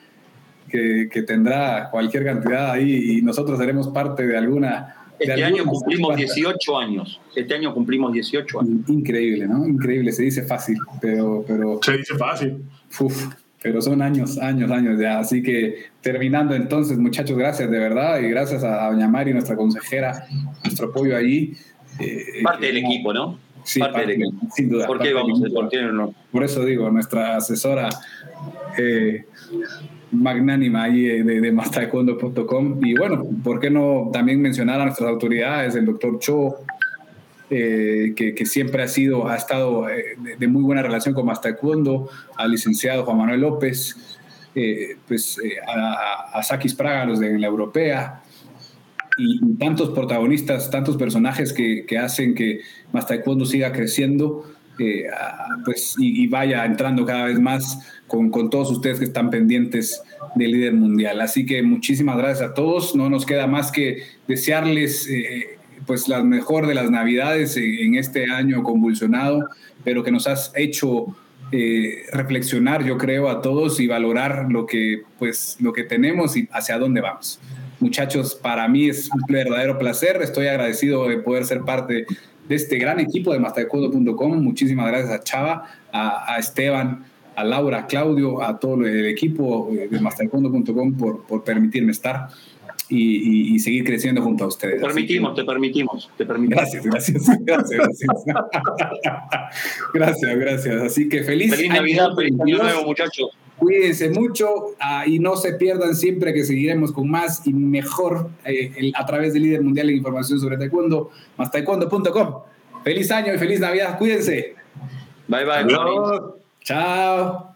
que, que tendrá cualquier cantidad ahí y nosotros seremos parte de alguna... de Este año cumplimos cuantas. 18 años. Este año cumplimos 18 años. Increíble, ¿no? Increíble, se dice fácil, pero, pero Se dice fácil. Uf, pero son años, años, años ya. Así que terminando entonces, muchachos, gracias de verdad y gracias a Doña Mari, nuestra consejera, nuestro apoyo allí. eh, Parte del no- equipo, ¿no? Sí, parte del equipo. sin duda. ¿Por qué vamos a por no? Por eso digo, nuestra asesora eh, magnánima ahí eh, de, de mastaekwondo.com. Y bueno, ¿por qué no también mencionar a nuestras autoridades, el doctor Cho, eh, que, siempre ha sido, ha estado eh, de, muy buena relación con Mastaekwondo, al licenciado Juan Manuel López, eh, pues a, a Sakis Praga, los de la europea, y, tantos protagonistas, tantos personajes que, que hacen que más siga creciendo, pues, y, vaya entrando cada vez más con, todos ustedes que están pendientes del líder mundial. Así que muchísimas gracias a todos. No nos queda más que desearles pues la mejor de las navidades en, este año convulsionado, pero que nos has hecho eh, reflexionar, yo creo, a todos y valorar lo que, pues, lo que tenemos y hacia dónde vamos. Muchachos, para mí es un verdadero placer. Estoy agradecido de poder ser parte de este gran equipo de mastercodo.com. Muchísimas gracias a Chava, a, a Esteban, a Laura, a Claudio, a todo el equipo de mastercodo.com por, por permitirme estar y, y- y seguir creciendo junto a ustedes. Te permitimos, que- te permitimos, te permitimos. Gracias, gracias, gracias, gracias. gracias, gracias. Así que feliz, Feliz año, Navidad, feliz año nuevo, muchachos. Cuídense mucho ah, y no se pierdan siempre que seguiremos con más y mejor eh, el- a través del líder mundial en información sobre taekwondo, más taekwondo.com. Feliz año y feliz Navidad, cuídense. Bye bye. Chao.